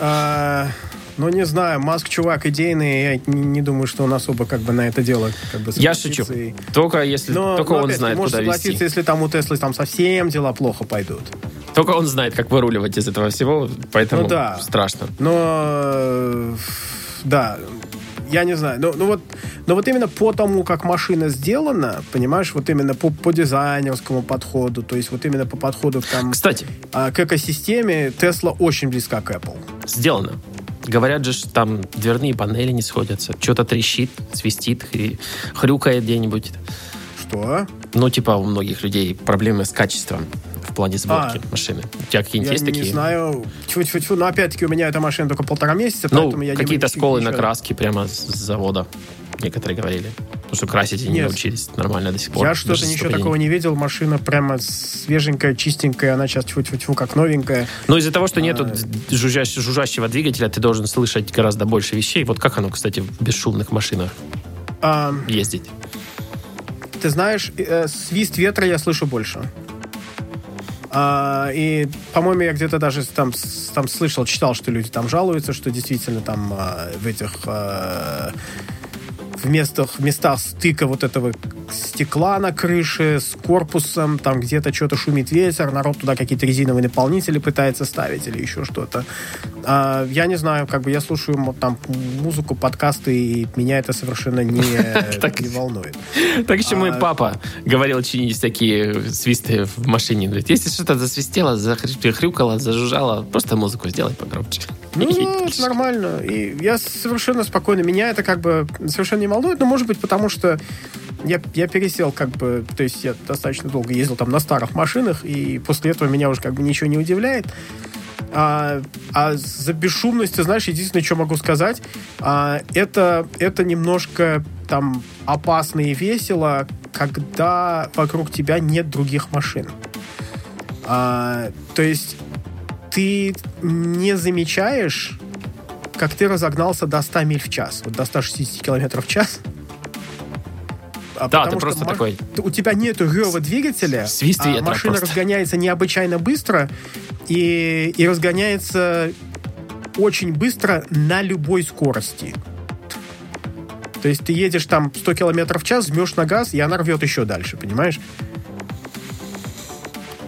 А, ну, не знаю, Маск чувак идейный, я не, не думаю, что он особо как бы на это дело как бы Я шучу. и- Только если... Но, только но он знает, может куда согласиться, вести. если там у Теслы там совсем дела плохо пойдут. Только он знает, как выруливать из этого всего, поэтому Ну да. страшно. Но да, я не знаю. Но, ну вот, но вот именно по тому, как машина сделана, понимаешь, вот именно по, по дизайнерскому подходу, то есть вот именно по подходу там, Кстати, а, к экосистеме, Тесла очень близка к Apple. сделано. Говорят же, что там дверные панели не сходятся. Что-то трещит, свистит, хри- хрюкает где-нибудь. Что? Ну, типа у многих людей проблемы с качеством плане сборки А. машины. У тебя какие-нибудь Я есть не такие? знаю. Тьфу-тьфу-тьфу. Но опять-таки у меня эта машина только полтора месяца, Ну, поэтому я не какие-то сколы на краске прямо с завода. Некоторые говорили. Потому что красить они не научились нормально до сих пор. Я что-то ничего такого не видел. Машина прямо свеженькая, чистенькая. Она сейчас тьфу-тьфу-тьфу как новенькая. Но из-за того, что нету А. жужжащ- жужжащего двигателя, ты должен слышать гораздо больше вещей. Вот как оно, кстати, в бесшумных машинах А, ездить? ты знаешь, э, свист ветра я слышу больше. А, и, по-моему, я где-то даже там, там слышал, читал, что люди там жалуются, что действительно там а, в этих а, в местах, в местах стыка вот этого стекла на крыше с корпусом, там где-то что-то шумит ветер, народ туда какие-то резиновые наполнители пытается ставить или еще что-то. А, я не знаю, как бы я слушаю там музыку, подкасты, и меня это совершенно не, не волнует. Так еще мой А- папа говорил чинить такие свисты в машине. Говорит, если что-то засвистело, захрюкало, зажужжало, просто музыку сделай погромче. Ну, это нормально. И я совершенно спокойно. Меня это как бы совершенно не волнует, но может быть потому, что я, я пересел как бы, то есть я достаточно долго ездил там на старых машинах, и после этого меня уже как бы ничего не удивляет. А, а за бесшумностью, знаешь, единственное, что могу сказать, а, это, это немножко там опасно и весело, когда вокруг тебя нет других машин. А, то есть ты не замечаешь, как ты разогнался до 100 миль в час, вот до 160 километров в час. А Да, ты просто маш- такой- У тебя нету рева двигателя, Свист а машина просто. разгоняется необычайно быстро и, и разгоняется очень быстро на любой скорости. То есть ты едешь там 100 километров в час, жмешь на газ, и она рвет еще дальше, понимаешь?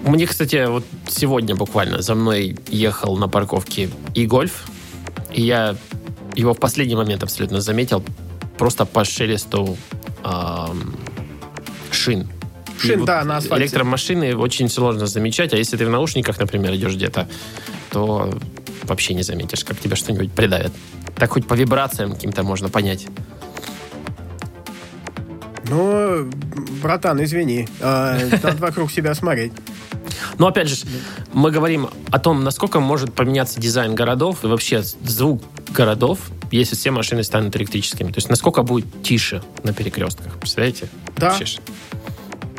Мне, кстати, вот сегодня буквально за мной ехал на парковке и гольф, и я его в последний момент абсолютно заметил просто по шелесту ам, шин. И Шин, да, на асфальте. Электромашины очень сложно замечать, а если ты в наушниках, например, идешь где-то, то вообще не заметишь, как тебя что-нибудь придавит. Так хоть по вибрациям каким-то можно понять. Ну, братан, извини, э, надо вокруг себя смотреть. Но опять же, мы говорим о том, насколько может поменяться дизайн городов и вообще звук городов, если все машины станут электрическими. То есть насколько будет тише на перекрестках. Представляете? Да. Ж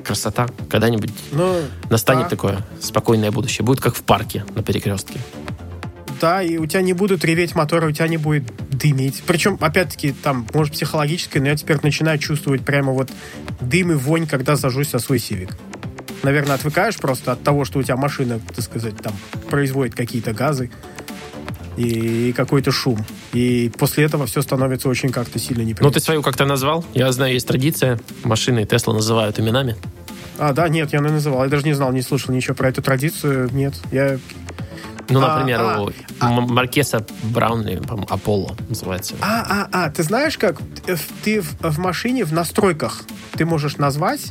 красота. Когда-нибудь Ну, настанет да. такое спокойное будущее. Будет как в парке на перекрестке. Да, и у тебя не будут реветь моторы, у тебя не будет дымить. Причем, опять-таки, там, может, психологически, но я теперь начинаю чувствовать прямо вот дым и вонь, когда сажусь за свой Сивик. Наверное, отвыкаешь просто от того, что у тебя машина, так сказать, там, производит какие-то газы и какой-то шум. И после этого все становится очень как-то сильно Ну, неприятно. ты свою как-то назвал. Я знаю, есть традиция. Машины Тесла называют именами. А, да, нет, я не называл. Я даже не знал, не слышал ничего про эту традицию. Нет, я... Ну, А, например, а, у М- Маркеса Браунли, Аполло называется. А, а, а, ты знаешь как? Э, Ты в, в машине в настройках ты можешь назвать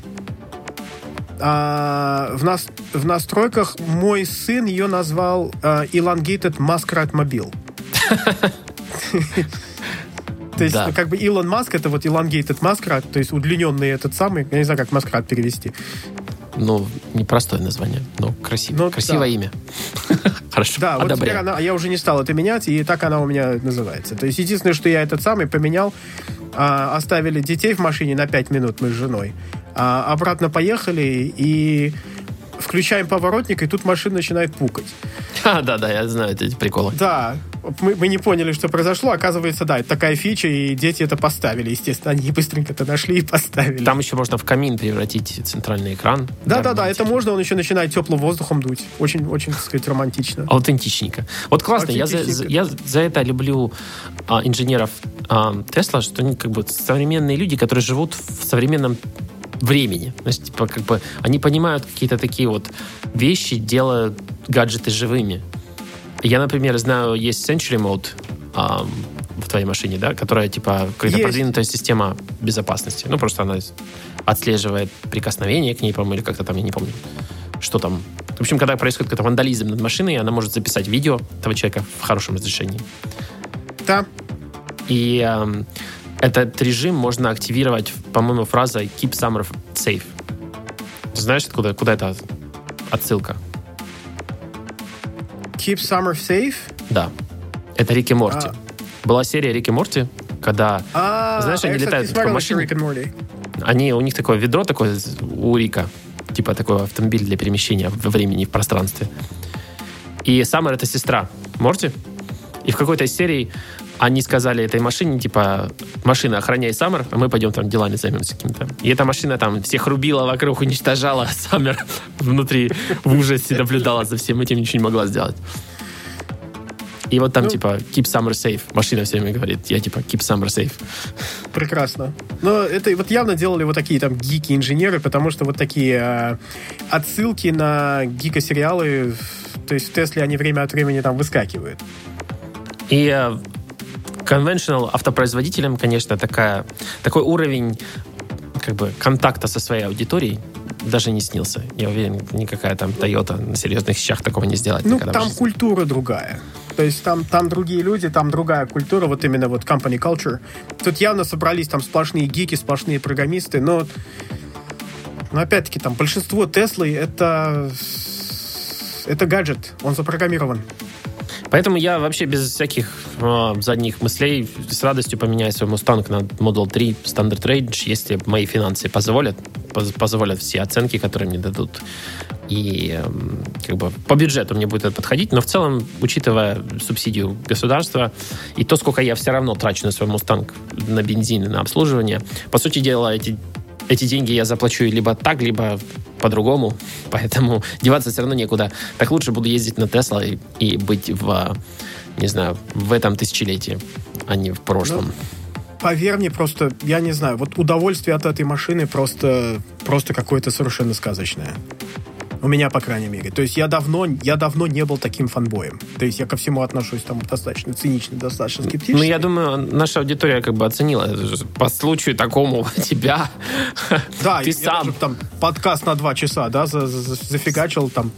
а, в, нас, в настройках мой сын ее назвал а, Elongated Muskrat Mobile. То есть, Да. как бы Илон Маск это вот Elongated Muskrat, то есть удлиненный этот самый, я не знаю, как Маскрат перевести. Ну, непростое название, но красиво. Ну, Красивое да. имя. Хорошо, Да, вот теперь она, я уже не стал это менять, и так она у меня называется. То есть единственное, что я этот самый поменял, а, оставили детей в машине на 5 минут мы с женой, а, обратно поехали и включаем поворотник, и тут машина начинает пукать. А, да, да, я знаю эти приколы. Да, мы, мы не поняли, что произошло. Оказывается, да, это такая фича, и дети это поставили. Естественно, они быстренько это нашли и поставили. Там еще можно в камин превратить центральный экран. да, да, да, это можно, он еще начинает теплым воздухом дуть. Очень, очень, так сказать, романтично. Аутентичненько. Вот классно, я за, за- я за это люблю а, инженеров а, Тесла, что они как бы современные люди, которые живут в современном времени. То есть, типа, как бы, они понимают какие-то такие вот вещи, делают гаджеты живыми. Я, например, знаю, есть Century Mode а, в твоей машине, да, которая, типа, какая-то продвинутая система безопасности. Ну, просто она отслеживает прикосновение к ней, по-моему, или как-то там, я не помню, что там. В общем, когда происходит какой-то вандализм над машиной, она может записать видео этого человека в хорошем разрешении. Да, И эм, этот режим можно активировать, по-моему, фразой «keep summer safe». Ты знаешь, откуда, куда это отсылка? keep summer safe. Да. Это Рик и Морти. А. Была серия Рик и Морти, когда А, Знаешь, они летают смотрел машине. они, у них такое ведро такое у Рика, типа такой автомобиль для перемещения во времени и в пространстве. И Саммер это сестра Морти. И в какой-то из серий они сказали этой машине, типа, машина, охраняй Саммер, а мы пойдем там делами займемся каким-то. И эта машина там всех рубила вокруг, уничтожала, Саммер внутри в ужасе наблюдала за всем этим, ничего не могла сделать. И вот там Ну. типа keep summer safe. Машина все время говорит, я типа keep summer safe. Прекрасно. Но это вот явно делали вот такие там гики-инженеры, потому что вот такие э, отсылки на гика-сериалы, то есть в Тесле они время от времени там выскакивают. И conventional автопроизводителям, конечно, такая, такой уровень как бы контакта со своей аудиторией даже не снился. Я уверен, никакая там Toyota на серьезных вещах такого не сделает. Ну, там жизни. культура другая. То есть там, там другие люди, там другая культура, вот именно вот company culture. Тут явно собрались там сплошные гики, сплошные программисты, но, но опять-таки там большинство Теслы это это гаджет, он запрограммирован. Поэтому я вообще без всяких э, задних мыслей с радостью поменяю свой Mustang на Model 3 Standard Range, если мои финансы позволят, поз- позволят все оценки, которые мне дадут. И эм, как бы по бюджету мне будет это подходить, но в целом, учитывая субсидию государства и то, сколько я все равно трачу на свой Mustang на бензин и на обслуживание, по сути дела, эти эти деньги я заплачу либо так, либо по-другому, поэтому деваться все равно некуда. Так лучше буду ездить на Тесла и, и быть в, не знаю, в этом тысячелетии, а не в прошлом. Поверь мне, просто, я не знаю, вот удовольствие от этой машины просто, просто какое-то совершенно сказочное. У меня, по крайней мере. То есть я давно, я давно не был таким фанбоем. То есть я ко всему отношусь там достаточно цинично, достаточно скептически. Ну, я думаю, наша аудитория как бы оценила по случаю такому тебя. Да, ты я сам, даже там подкаст на два часа, да, за- за- зафигачил там.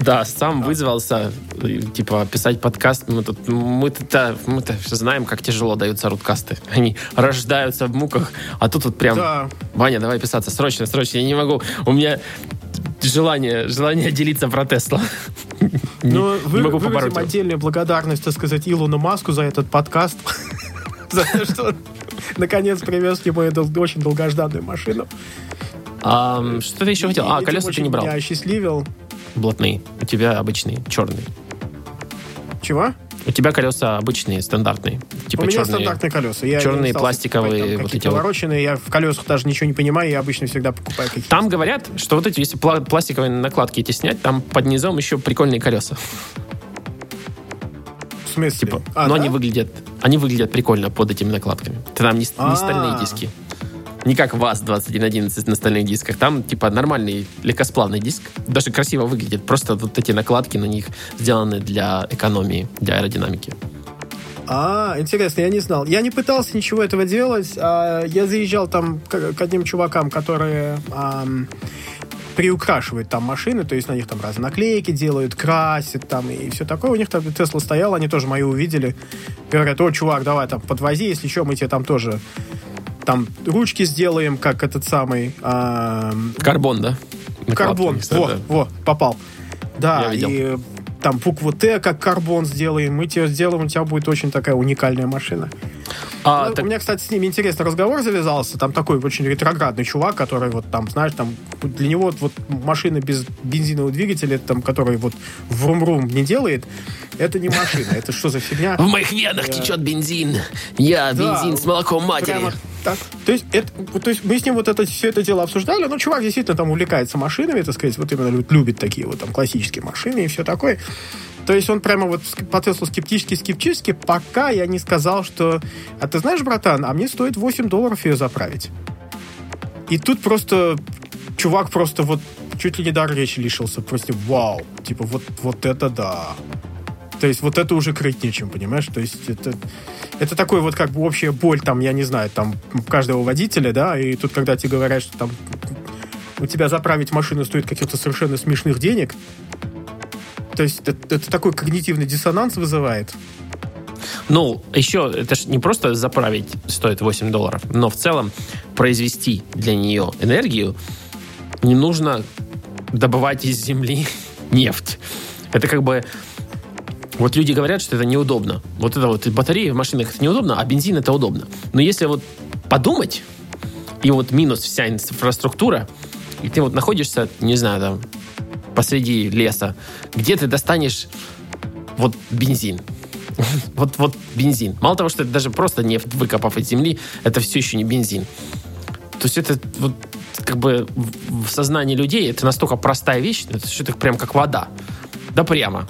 да, сам вызвался, и, типа, писать подкаст. Мы тут, мы-то, мы-то знаем, как тяжело даются руткасты. Они рождаются в муках, а тут вот прям Да. Ваня, давай писаться срочно, срочно. Я не могу. У меня желание, желание делиться про Тесла. Ну, вы, могу выразим отдельную благодарность, так сказать, Илону Маску за этот подкаст. За то, что он наконец привез мою дол- очень долгожданную машину. А, что ты еще хотел? А, колеса ты не брал. Меня осчастливил. Блатные. У тебя обычные, черные. Чего? У тебя колеса обычные, стандартные. Типа У меня черные. стандартные колеса. Я черные пластиковые там вот эти вот. вороченные. Я в колесах даже ничего не понимаю. Я обычно всегда покупаю какие-то. Там говорят, что вот эти, если пла- пластиковые накладки эти снять, там под низом еще прикольные колеса. В смысле? Типа, А, но да? они выглядят, они выглядят прикольно под этими накладками. Там не, не А. стальные диски. Не как ВАЗ-2111 на стальных дисках. Там, типа, нормальный легкосплавный диск. Даже красиво выглядит. Просто вот эти накладки на них сделаны для экономии, для аэродинамики. А, интересно, я не знал. Я не пытался ничего этого делать. а, я заезжал там к, к одним чувакам, которые ам, приукрашивают там машины, то есть на них там разные наклейки делают, красят там и все такое. У них там Тесла стояла, они тоже мои увидели. Говорят, о, чувак, давай там подвози, если что, мы тебе там тоже там ручки сделаем, как этот самый ам, Карбон, да? Карбон. Накладки, Во, да. во, попал. Да, и там букву Т как карбон сделаем, мы тебе сделаем, у тебя будет очень такая уникальная машина. А, Ну, так- У меня, кстати, с ними интересный разговор завязался. Там такой очень ретроградный чувак, который вот там, знаешь, там для него вот, вот машина без бензинового двигателя, там, который вот врум-рум не делает, это не машина. Это что за фигня? В моих венах течет бензин. Я бензин с молоком матери. Так. То есть, это, то есть мы с ним вот это, все это дело обсуждали. Ну, чувак действительно там увлекается машинами, так сказать, вот именно лю- любит такие вот там классические машины и все такое. То есть он прямо вот по скептически-скептически, пока я не сказал, что... А ты знаешь, братан, а мне стоит 8 долларов ее заправить. И тут просто чувак просто вот чуть ли не дар речи лишился. Просто вау. Типа вот, вот это да. То есть вот это уже крыть нечем, понимаешь? То есть это, это такой вот как бы общая боль, там, я не знаю, там, каждого водителя, да, и тут, когда тебе говорят, что там у тебя заправить машину стоит каких-то совершенно смешных денег, то есть это, это такой когнитивный диссонанс вызывает. Ну, еще, это же не просто заправить стоит 8 долларов, но в целом произвести для нее энергию не нужно добывать из земли нефть. Это как бы... Вот люди говорят, что это неудобно. Вот это вот батареи в машинах это неудобно, а бензин это удобно. Но если вот подумать, и вот минус вся инфраструктура, и ты вот находишься, не знаю, там, посреди леса, где ты достанешь вот бензин. Вот, вот бензин. Мало того, что это даже просто нефть, выкопав из земли, это все еще не бензин. То есть это вот как бы в сознании людей это настолько простая вещь, это что-то прям как вода. Да прямо.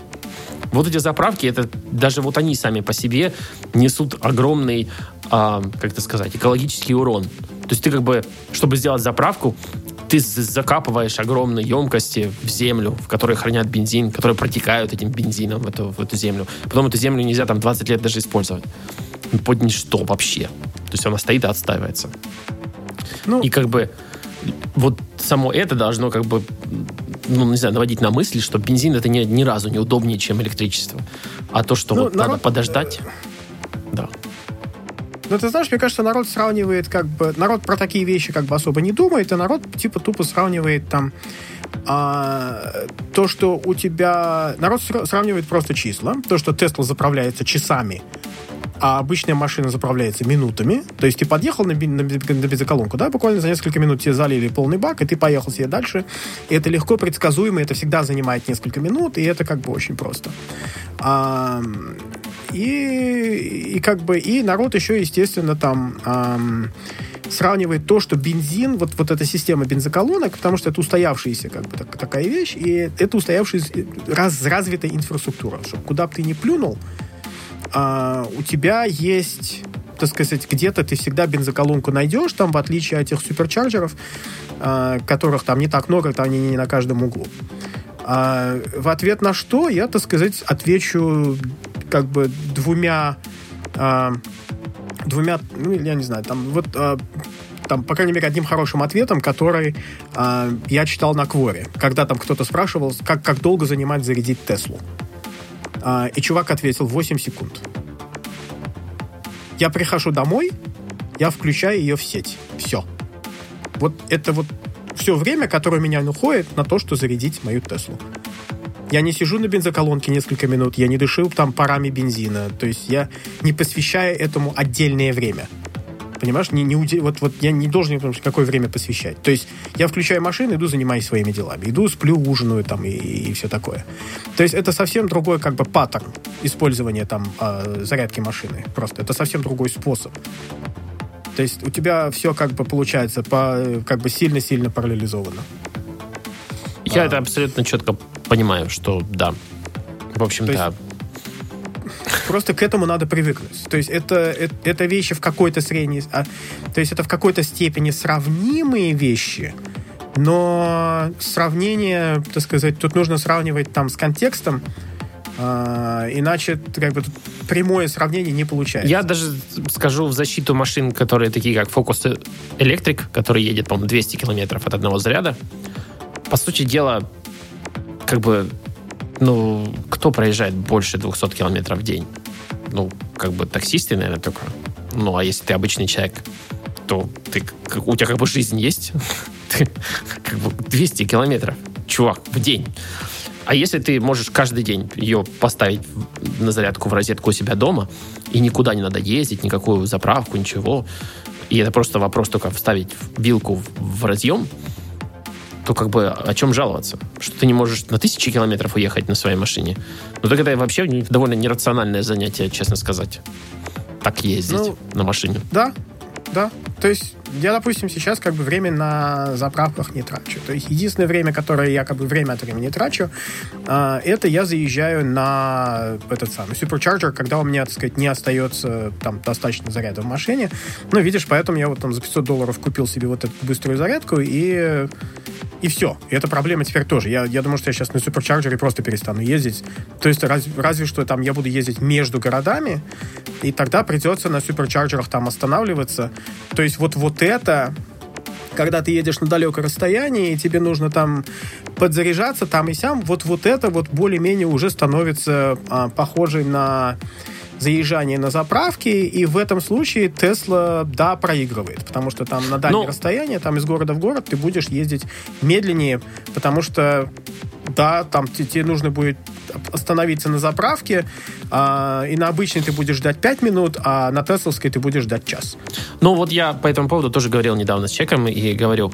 Вот эти заправки, это даже вот они сами по себе несут огромный, а, как это сказать, экологический урон. То есть ты как бы, чтобы сделать заправку, ты закапываешь огромные емкости в землю, в которой хранят бензин, которые протекают этим бензином в эту, в эту землю. Потом эту землю нельзя там 20 лет даже использовать. Под ничто вообще. То есть она стоит и отстаивается. Ну, и как бы вот само это должно как бы ну, не знаю, наводить на мысли, что бензин это ни, ни разу не удобнее, чем электричество. А то, что ну, вот народ... надо подождать, да. Ну, ты знаешь, мне кажется, народ сравнивает как бы... Народ про такие вещи как бы особо не думает, и народ типа тупо сравнивает там а, то, что у тебя... Народ сравнивает просто числа. То, что Тесла заправляется часами, а обычная машина заправляется минутами. То есть ты подъехал на, на, на бензоколонку, да, буквально за несколько минут тебе залили полный бак, и ты поехал себе дальше. И это легко предсказуемо, это всегда занимает несколько минут, и это как бы очень просто. А, и, и как бы и народ еще, естественно, там эм, сравнивает то, что бензин, вот, вот эта система бензоколонок, потому что это устоявшаяся как бы так, такая вещь, и это устоявшаяся раз, развитая инфраструктура, чтобы куда бы ты ни плюнул, э, у тебя есть так сказать, где-то ты всегда бензоколонку найдешь, там, в отличие от этих суперчарджеров, э, которых там не так много, там они не на каждом углу. А в ответ на что я, так сказать, отвечу как бы двумя а, двумя, ну, я не знаю, там вот а, там, по крайней мере, одним хорошим ответом, который э, я читал на Кворе, когда там кто-то спрашивал, как, как долго занимать зарядить Теслу. Э, и чувак ответил 8 секунд. Я прихожу домой, я включаю ее в сеть. Все. Вот это вот все время, которое у меня уходит на то, что зарядить мою Теслу. Я не сижу на бензоколонке несколько минут, я не дышу там парами бензина. То есть я не посвящаю этому отдельное время. Понимаешь, не, не, вот, вот я не должен какое время посвящать. То есть я включаю машину, иду, занимаюсь своими делами. Иду, сплю, ужинаю там и, и все такое. То есть это совсем другой как бы паттерн использования там э, зарядки машины. Просто это совсем другой способ. То есть у тебя все как бы получается по, как бы сильно-сильно параллелизовано. Я а, это абсолютно четко понимаю, что да. В общем, да. Просто к этому надо привыкнуть. То есть это, это, это вещи в какой-то средней... А, то есть это в какой-то степени сравнимые вещи, но сравнение, так сказать, тут нужно сравнивать там с контекстом, а, иначе как бы прямое сравнение не получается. Я даже скажу в защиту машин, которые такие как Focus Electric, который едет, по-моему, 200 километров от одного заряда. По сути дела, как бы, ну, кто проезжает больше 200 километров в день? Ну, как бы таксисты, наверное, только. Ну, а если ты обычный человек, то ты, у тебя как бы жизнь есть. Ты, как бы 200 километров, чувак, в день. А если ты можешь каждый день ее поставить на зарядку в розетку у себя дома, и никуда не надо ездить, никакую заправку, ничего, и это просто вопрос только вставить вилку в разъем, то как бы о чем жаловаться? Что ты не можешь на тысячи километров уехать на своей машине? Ну так это вообще довольно нерациональное занятие, честно сказать. Так ездить ну, на машине. Да, да. То есть я, допустим, сейчас как бы время на заправках не трачу. То есть единственное время, которое я как бы время от времени трачу, э, это я заезжаю на этот самый суперчарджер, когда у меня, так сказать, не остается там достаточно заряда в машине. Ну, видишь, поэтому я вот там за 500 долларов купил себе вот эту быструю зарядку и и все. И эта проблема теперь тоже. Я, я думаю, что я сейчас на суперчарджере просто перестану ездить. То есть раз, разве что там я буду ездить между городами, и тогда придется на суперчарджерах там останавливаться. То есть вот, вот это когда ты едешь на далекое расстояние, и тебе нужно там подзаряжаться там и сям, вот, вот это вот более-менее уже становится а, похожей на заезжание на заправки, и в этом случае Тесла, да, проигрывает, потому что там на дальнее Но... расстояние, там из города в город ты будешь ездить медленнее, потому что да, там тебе нужно будет остановиться на заправке, а, и на обычной ты будешь ждать 5 минут, а на тесловской ты будешь ждать час. Ну вот я по этому поводу тоже говорил недавно с человеком и говорю,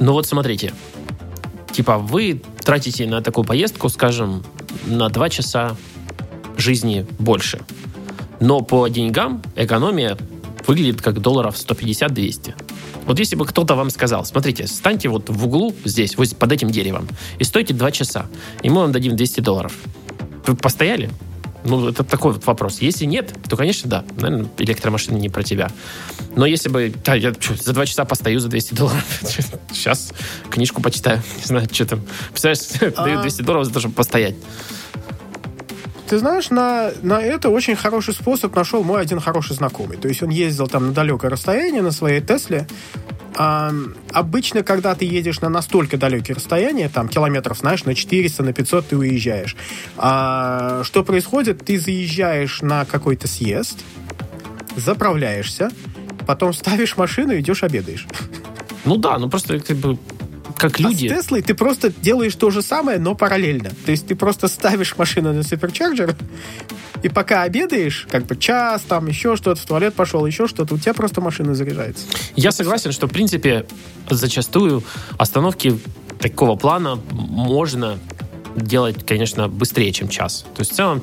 ну вот смотрите, типа вы тратите на такую поездку, скажем, на 2 часа жизни больше. Но по деньгам экономия выглядит как долларов 150-200. Вот если бы кто-то вам сказал, смотрите, станьте вот в углу здесь, вот под этим деревом, и стойте 2 часа, и мы вам дадим 200 долларов. Вы постояли? Ну, это такой вот вопрос. Если нет, то, конечно, да. Наверное, электромашина не про тебя. Но если бы... Да, я что, за два часа постою за 200 долларов. Сейчас книжку почитаю. Не знаю, что там. Представляешь, дают 200 долларов за то, чтобы постоять. Ты знаешь, на, на это очень хороший способ нашел мой один хороший знакомый. То есть он ездил там на далекое расстояние на своей Тесле. А, обычно, когда ты едешь на настолько далекие расстояния, там километров, знаешь, на 400, на 500 ты уезжаешь. А, что происходит? Ты заезжаешь на какой-то съезд, заправляешься, потом ставишь машину идешь обедаешь. Ну да, ну просто как бы как люди. А с Теслой ты просто делаешь то же самое, но параллельно. То есть ты просто ставишь машину на суперчарджер, и пока обедаешь, как бы час, там еще что-то, в туалет пошел, еще что-то, у тебя просто машина заряжается. Я согласен, что, в принципе, зачастую остановки такого плана можно делать, конечно, быстрее, чем час. То есть в целом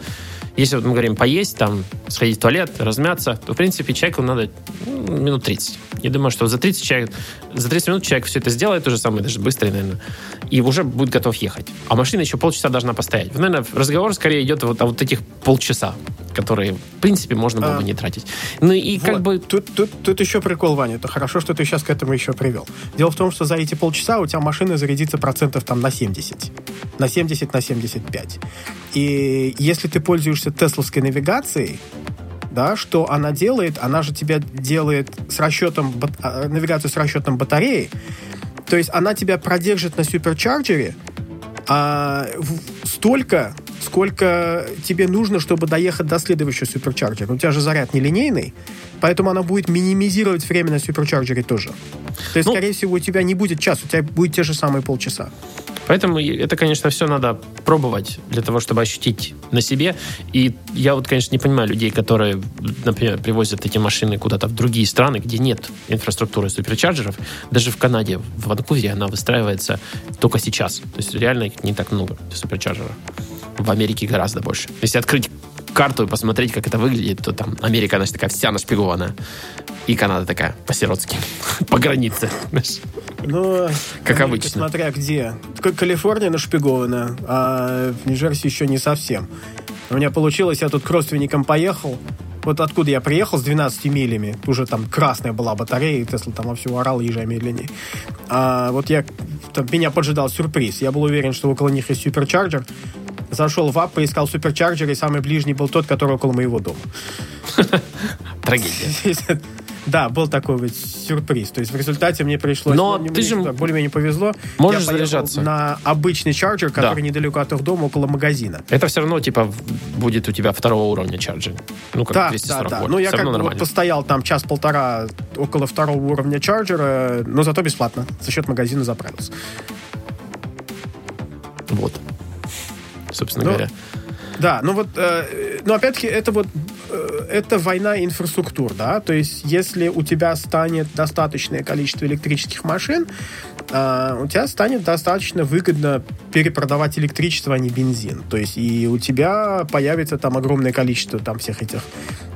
если вот мы говорим поесть, там, сходить в туалет, размяться, то, в принципе, человеку надо ну, минут 30. Я думаю, что за 30, человек, за 30 минут человек все это сделает, то же самое, даже быстрее, наверное, и уже будет готов ехать. А машина еще полчаса должна постоять. Наверное, разговор скорее идет вот о вот этих полчаса, которые, в принципе, можно было а, бы не тратить. Ну и вот, как бы... Тут, тут, тут еще прикол, Ваня. Это хорошо, что ты сейчас к этому еще привел. Дело в том, что за эти полчаса у тебя машина зарядится процентов там на 70. На 70, на 75. И если ты пользуешься тесловской навигацией, да, что она делает? Она же тебя делает с расчетом, а, навигацию с расчетом батареи. То есть она тебя продержит на суперчарджере а, столько, сколько тебе нужно, чтобы доехать до следующего суперчарджера. У тебя же заряд нелинейный, поэтому она будет минимизировать время на суперчарджере тоже. То есть, ну, скорее всего, у тебя не будет час, у тебя будет те же самые полчаса. Поэтому это, конечно, все надо пробовать для того, чтобы ощутить на себе. И я вот, конечно, не понимаю людей, которые, например, привозят эти машины куда-то в другие страны, где нет инфраструктуры суперчарджеров. Даже в Канаде, в Ванкувере она выстраивается только сейчас. То есть реально их не так много, суперчарджеров. В Америке гораздо больше. Если открыть карту и посмотреть, как это выглядит, то там Америка, значит, такая вся нашпигована. И Канада такая, по-сиротски, по границе. Ну, как обычно. Смотря где. Калифорния нашпигована, а в Нью-Джерси еще не совсем. У меня получилось, я тут к родственникам поехал, вот откуда я приехал с 12 милями, уже там красная была батарея, и Тесла там вовсю орал, езжай медленнее. А вот я, там, меня поджидал сюрприз. Я был уверен, что около них есть суперчарджер. Зашел в ап, поискал суперчарджер, и самый ближний был тот, который около моего дома. Трагедия. Да, был такой вот сюрприз. То есть в результате мне пришлось... Но ну, ты же... Более-менее повезло. Можешь я заряжаться. на обычный чарджер, который да. недалеко от их дома, около магазина. Это все равно, типа, будет у тебя второго уровня чарджер. Ну, как да, 240 да, да. Ну, я как бы вот постоял там час-полтора около второго уровня чарджера, но зато бесплатно. За счет магазина заправился. Вот. Собственно но, говоря. Да, ну вот, э, но опять-таки это вот это война инфраструктур, да, то есть если у тебя станет достаточное количество электрических машин, э, у тебя станет достаточно выгодно перепродавать электричество, а не бензин, то есть и у тебя появится там огромное количество там всех этих,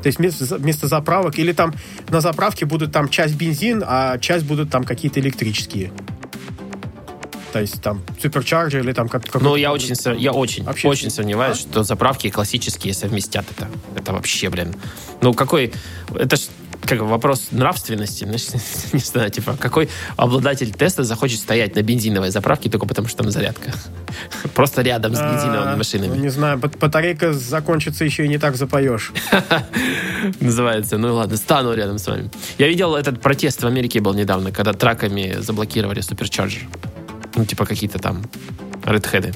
то есть вместо, вместо заправок или там на заправке будут там часть бензин, а часть будут там какие-то электрические то есть там суперчарджер или там как Ну, я очень, я очень, Вообще очень сомневаюсь, а? что заправки классические совместят это. Это вообще, блин. Ну, какой... Это ж как вопрос нравственности, не знаю, типа, какой обладатель теста захочет стоять на бензиновой заправке только потому, что там зарядка? Просто рядом с а, бензиновыми машинами. Не знаю, батарейка закончится еще и не так запоешь. Называется, ну ладно, стану рядом с вами. Я видел этот протест в Америке был недавно, когда траками заблокировали суперчарджер. Ну, типа какие-то там редхеды.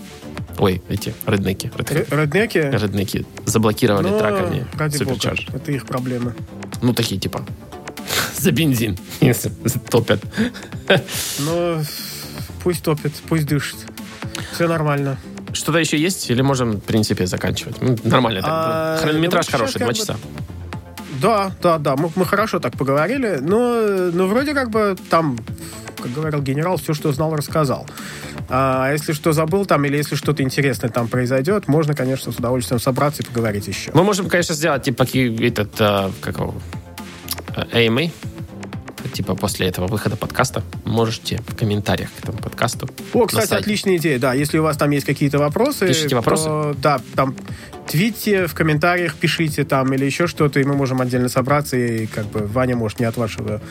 Ой, эти, реднеки. Реднеки? Реднеки заблокировали ну, траками ради Supercharge. Бога, это их проблемы. Ну, такие типа за бензин топят. Ну, пусть топят, пусть дышит. Все нормально. Что-то еще есть? Или можем, в принципе, заканчивать? Ну, нормально. А, Хронометраж ну, хороший, два часа. Да, да, да, мы, мы хорошо так поговорили, но, но вроде как бы там как говорил генерал, все, что знал, рассказал. А если что забыл там, или если что-то интересное там произойдет, можно, конечно, с удовольствием собраться и поговорить еще. Мы можем, конечно, сделать, типа, этот, а, как его, AMA, типа после этого выхода подкаста, можете в комментариях к этому подкасту. О, кстати, сайте. отличная идея, да. Если у вас там есть какие-то вопросы... Пишите вопросы. то, да, там твитите, в комментариях пишите там или еще что-то, и мы можем отдельно собраться, и как бы Ваня может не от вашего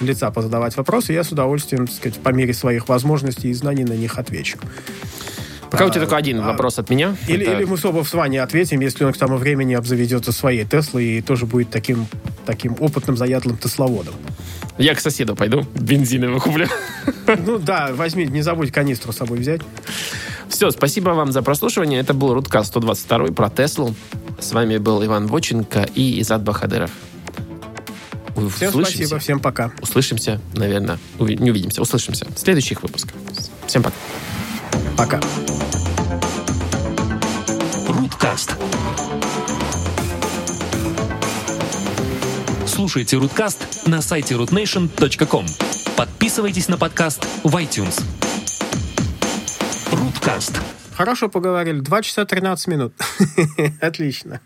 лица позадавать вопросы. Я с удовольствием, так сказать, по мере своих возможностей и знаний на них отвечу. Пока у тебя А, только один а, вопрос от меня. Или, Это- или мы с с Ваней ответим, если он к тому времени обзаведется своей Теслой и тоже будет таким, таким опытным, заядлым тесловодом. Я к соседу пойду, бензиновый куплю. Ну да, возьми, не забудь канистру с собой взять. Все, спасибо вам за прослушивание. Это был Рудкаст 122 про Теслу. С вами был Иван Воченко и Изад Бахадыров. Всем Услышимся. спасибо, всем пока. Услышимся, наверное. Уви- Не увидимся. Услышимся в следующих выпусках. Всем пока. Пока. Руткаст. Слушайте Руткаст на сайте rootnation.com. Подписывайтесь на подкаст в iTunes. Руткаст. Хорошо поговорили. Два часа 13 минут. Отлично.